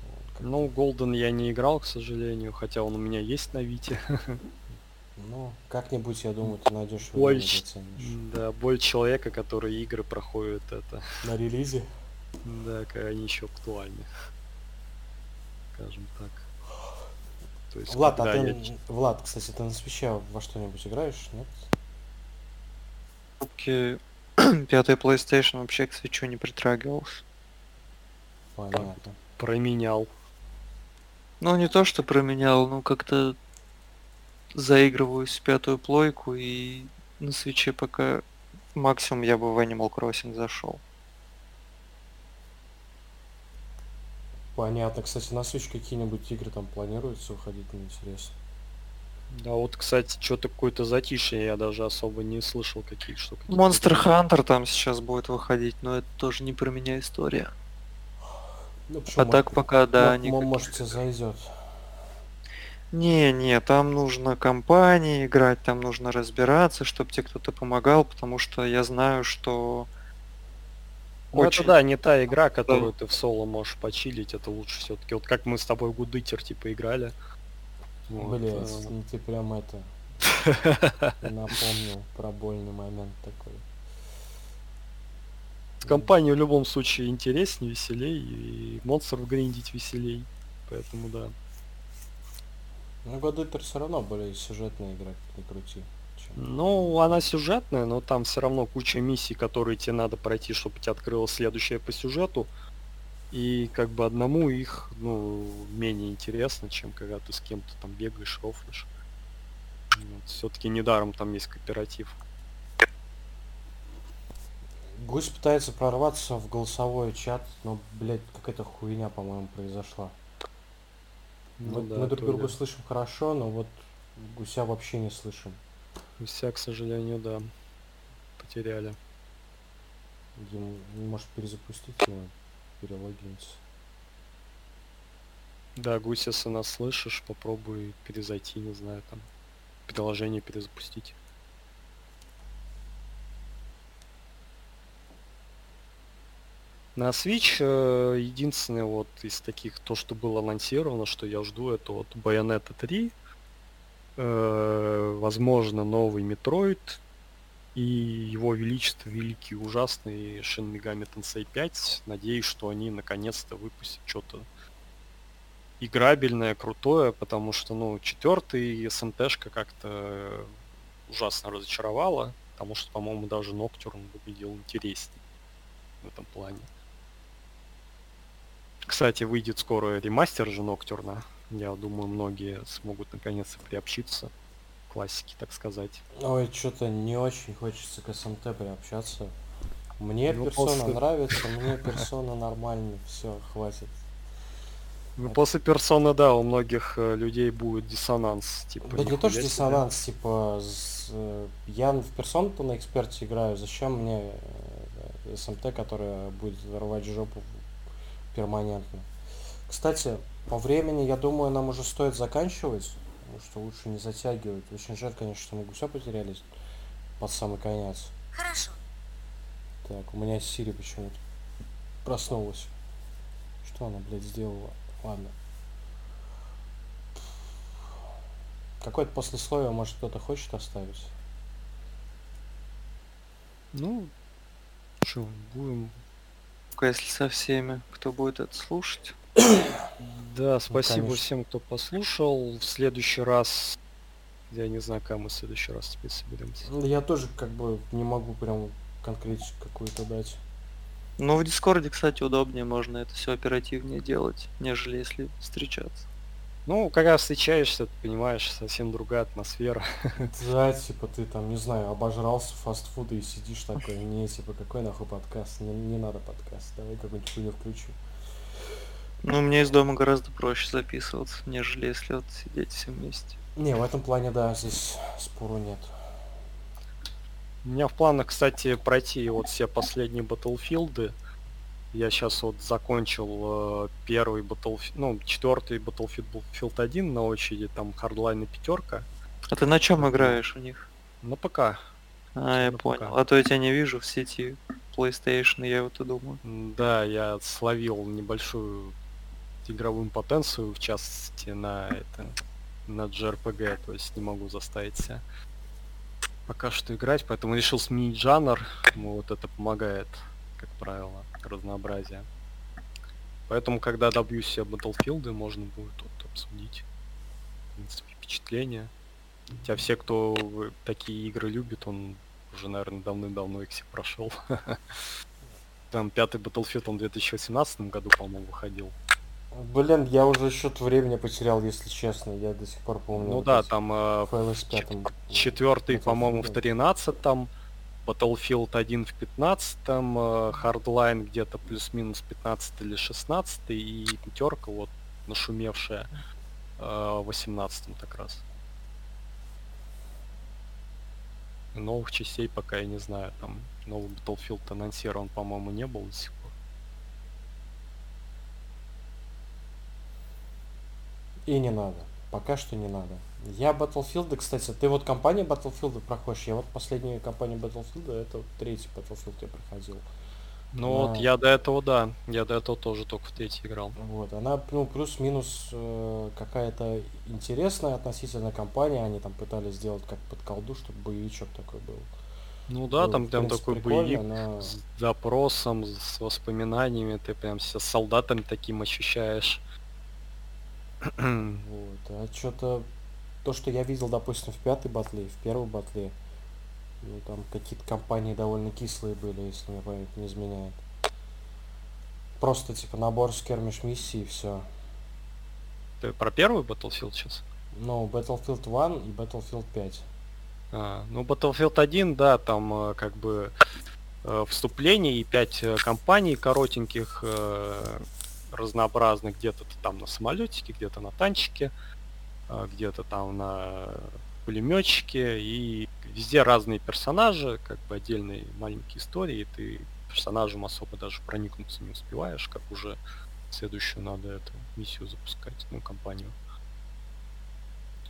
Вот, ну, Голден я не играл, к сожалению, хотя он у меня есть на Вите. Ну, как-нибудь, я думаю, ты найдешь его боль, Да, боль человека, который игры проходит это. На релизе? Да, когда они еще актуальны. Скажем так. То есть, Влад, а ты, я... Влад, кстати, ты на свеча во что-нибудь играешь, нет? Окей. Пятый PlayStation вообще к свечу не притрагивался. Понятно. Променял. Ну, не то, что променял, ну как-то заигрываюсь в пятую плойку и на свече пока максимум я бы в Animal Crossing зашел. Понятно. Кстати, на Switch какие-нибудь игры там планируются уходить, мне интересно. Да вот, кстати, что-то какое-то затишье я даже особо не слышал каких что Monster Hunter там сейчас будет выходить, но это тоже не про меня история. Ну, а так пока, да, ну, Может, тебе зайдет. Не, не, там нужно компании играть, там нужно разбираться, чтобы тебе кто-то помогал, потому что я знаю, что ну Очень... это да, не та игра, которую да. ты в соло можешь почилить, это лучше все-таки. Вот как мы с тобой в Гудытер типа играли. Вот, Блять, э... ну ты прям это напомнил про больный момент такой. С компанией в любом случае интереснее, веселей, и монстров гриндить веселей. Поэтому да. Ну, Godether все равно более сюжетная игра, как ни крути. Чем... Ну, она сюжетная, но там все равно куча миссий, которые тебе надо пройти, чтобы тебе открылось следующее по сюжету. И как бы одному их, ну, менее интересно, чем когда ты с кем-то там бегаешь, рофлишь. Вот, Все-таки недаром там есть кооператив. Гусь пытается прорваться в голосовой чат, но, блядь, какая-то хуйня, по-моему, произошла. Ну, мы, да, мы друг друга слышим хорошо, но вот гуся вообще не слышим. Гуся, к сожалению, да. Потеряли. Ему, может перезапустить его, перелогиниться. Да, Гусь, если нас слышишь, попробуй перезайти, не знаю, там, приложение перезапустить. На Switch э, единственное вот из таких, то, что было анонсировано, что я жду, это вот Bayonetta 3, э, возможно, новый Metroid и его величество великий ужасный Shin Megami Tensei 5. Надеюсь, что они наконец-то выпустят что-то играбельное, крутое, потому что, ну, четвертый СМТшка как-то ужасно разочаровала, потому что, по-моему, даже Ноктюрн выглядел интереснее в этом плане. Кстати, выйдет скоро ремастер же Ноктюрна. Я думаю, многие смогут наконец-то приобщиться к классике, так сказать. Ой, что-то не очень хочется к СМТ приобщаться. Мне ну, персона после... нравится, мне персона нормально, все, хватит. Ну, после персона, да, у многих э, людей будет диссонанс. Типа, да не то, что диссонанс, типа, с, э, я в персону-то на эксперте играю, зачем мне э, СМТ, которая будет рвать жопу перманентно. Кстати, по времени, я думаю, нам уже стоит заканчивать, потому что лучше не затягивать. Очень жаль, конечно, что мы гуся потерялись под самый конец. Хорошо. Так, у меня Сири почему-то проснулась. Что она, блядь, сделала? Ладно. Какое-то послесловие, может, кто-то хочет оставить? Ну, что, будем если со всеми, кто будет это слушать. Да, ну, спасибо ну, всем, кто послушал. В следующий раз... Я не знаю, когда мы в следующий раз теперь соберемся. Я тоже как бы не могу прям конкретику какую-то дать. Ну, в Дискорде, кстати, удобнее, можно это все оперативнее делать, нежели если встречаться. Ну, когда встречаешься, ты понимаешь, совсем другая атмосфера. Да, типа ты там, не знаю, обожрался фастфуда и сидишь такой, не, типа, какой нахуй подкаст, не, не надо подкаст, давай какую-нибудь хуйню включу. Ну, мне из дома гораздо проще записываться, нежели если вот сидеть все вместе. Не, в этом плане, да, здесь спору нет. У меня в планах, кстати, пройти вот все последние Battlefield. Я сейчас вот закончил э, первый Battlefield, ну, четвертый Battlefield 1 на очереди, там Hardline и пятерка. А ты на чем играешь у них? На ПК. А, я понял. ПК. А то я тебя не вижу в сети PlayStation, я вот и думаю. Да, я словил небольшую игровую потенцию, в частности, на это на JRPG, то есть не могу заставить себя пока что играть, поэтому решил сменить жанр, ему вот это помогает, как правило разнообразия. Поэтому, когда добьюсь себе Battlefield, можно будет вот обсудить, в принципе, впечатления. Хотя все, кто такие игры любит, он уже, наверное, давным-давно их все прошел. Там пятый Battlefield, он в 2018 году, по-моему, выходил. Блин, я уже счет времени потерял, если честно. Я до сих пор помню. Ну вот да, там э. Четвертый, по-моему, в 13 там Battlefield 1 в 15 э, Hardline где-то плюс-минус 15 или 16 и пятерка вот нашумевшая э, в 18 так раз. Новых частей пока я не знаю, там новый Battlefield анонсирован, по-моему, не был до сих пор. И не надо. Пока что не надо. Я Battlefield, кстати, ты вот компания Battlefield проходишь, я вот последнюю кампанию Battlefield, это вот третий Battlefield я проходил. Ну она... вот я до этого, да, я до этого тоже только в третий играл. Вот, она, ну, плюс-минус э, какая-то интересная относительно компания, они там пытались сделать как под колду, чтобы боевичок такой был. Ну да, был, там прям такой боевик но... с запросом, с воспоминаниями, ты прям себя солдатом таким ощущаешь. вот, а что-то то, что я видел, допустим, в пятой батле, в первой батле, ну, там какие-то компании довольно кислые были, если мне память не изменяет. Просто, типа, набор скермиш миссий и все. Ты про первый Battlefield сейчас? Ну, Battlefield 1 и Battlefield 5. А, ну, Battlefield 1, да, там э, как бы э, вступление и 5 э, компаний коротеньких, разнообразных, где-то там на самолетике, где-то на танчике. Где-то там на пулеметчике, и везде разные персонажи, как бы отдельные маленькие истории, и ты персонажем особо даже проникнуться не успеваешь, как уже Следующую надо эту миссию запускать, ну, компанию.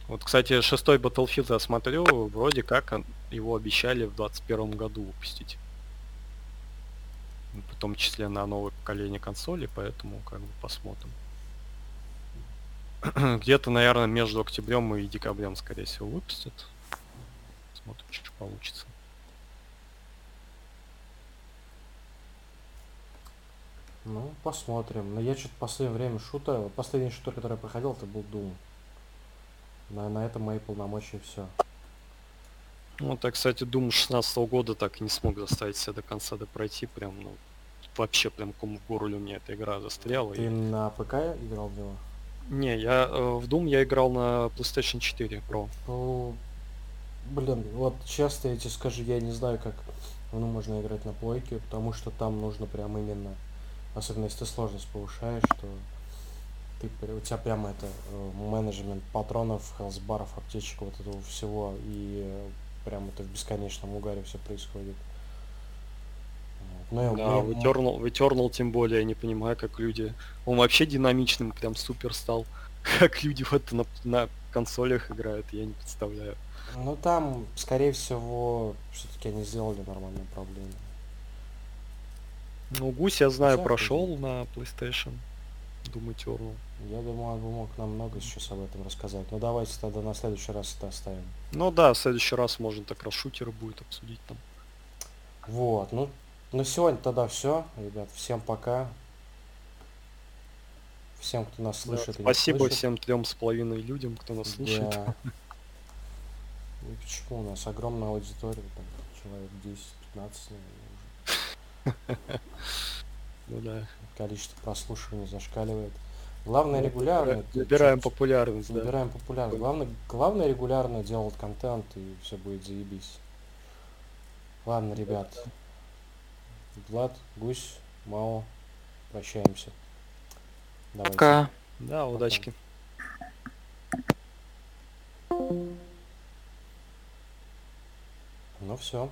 Вот, кстати, шестой Battlefield я смотрю, вроде как его обещали в 21 году выпустить. В том числе на новое поколение консолей, поэтому как бы посмотрим. Где-то, наверное, между октябрем и декабрем, скорее всего, выпустят. Смотрим, что получится. Ну, посмотрим. Но я что-то в последнее время вот последний шутер, который я проходил, это был Doom. На, на этом мои полномочия все. Ну, так, кстати, Doom 16 года так и не смог заставить себя до конца допройти. Прям, ну, вообще прям ком в горле у меня эта игра застряла. Ты и- на ПК играл в него? Не, я э, в Doom я играл на PlayStation 4 Pro. Ну, блин, вот честно я тебе скажу, я не знаю, как ну, можно играть на плойке, потому что там нужно прям именно, особенно если ты сложность повышаешь, что ты, у тебя прямо это э, менеджмент патронов, хелсбаров, аптечек, вот этого всего, и прям это в бесконечном угаре все происходит. Вот. Ну, Да, в Eternal, в Eternal тем более, я не понимаю, как люди... Он вообще динамичным прям супер стал. Как люди в это на, на консолях играют, я не представляю. Ну там, скорее всего, все-таки они сделали нормальное управление. Ну, Гусь, я знаю, Всякое. прошел на PlayStation. Doom Eternal. Я думаю, он бы мог нам много сейчас об этом рассказать. Ну давайте тогда на следующий раз это оставим. Ну да, в следующий раз можно так раз шутеры будет обсудить там. Вот, ну на сегодня тогда все, ребят. Всем пока. Всем, кто нас Да, слышит. не спасибо слышит. всем трем с половиной людям, кто нас слушает. Да. Ну почему у нас огромная аудитория, там человек 10-15, наверное, уже. Ну да. Количество прослушиваний зашкаливает. Главное регулярно. это Набираем популярность, да. Набираем популярность. Главное, главное регулярно делать контент и все будет заебись. Ладно, ребят. Влад, Гусь, Мао, прощаемся. Давайте. Пока. Да, удачки. Ну все.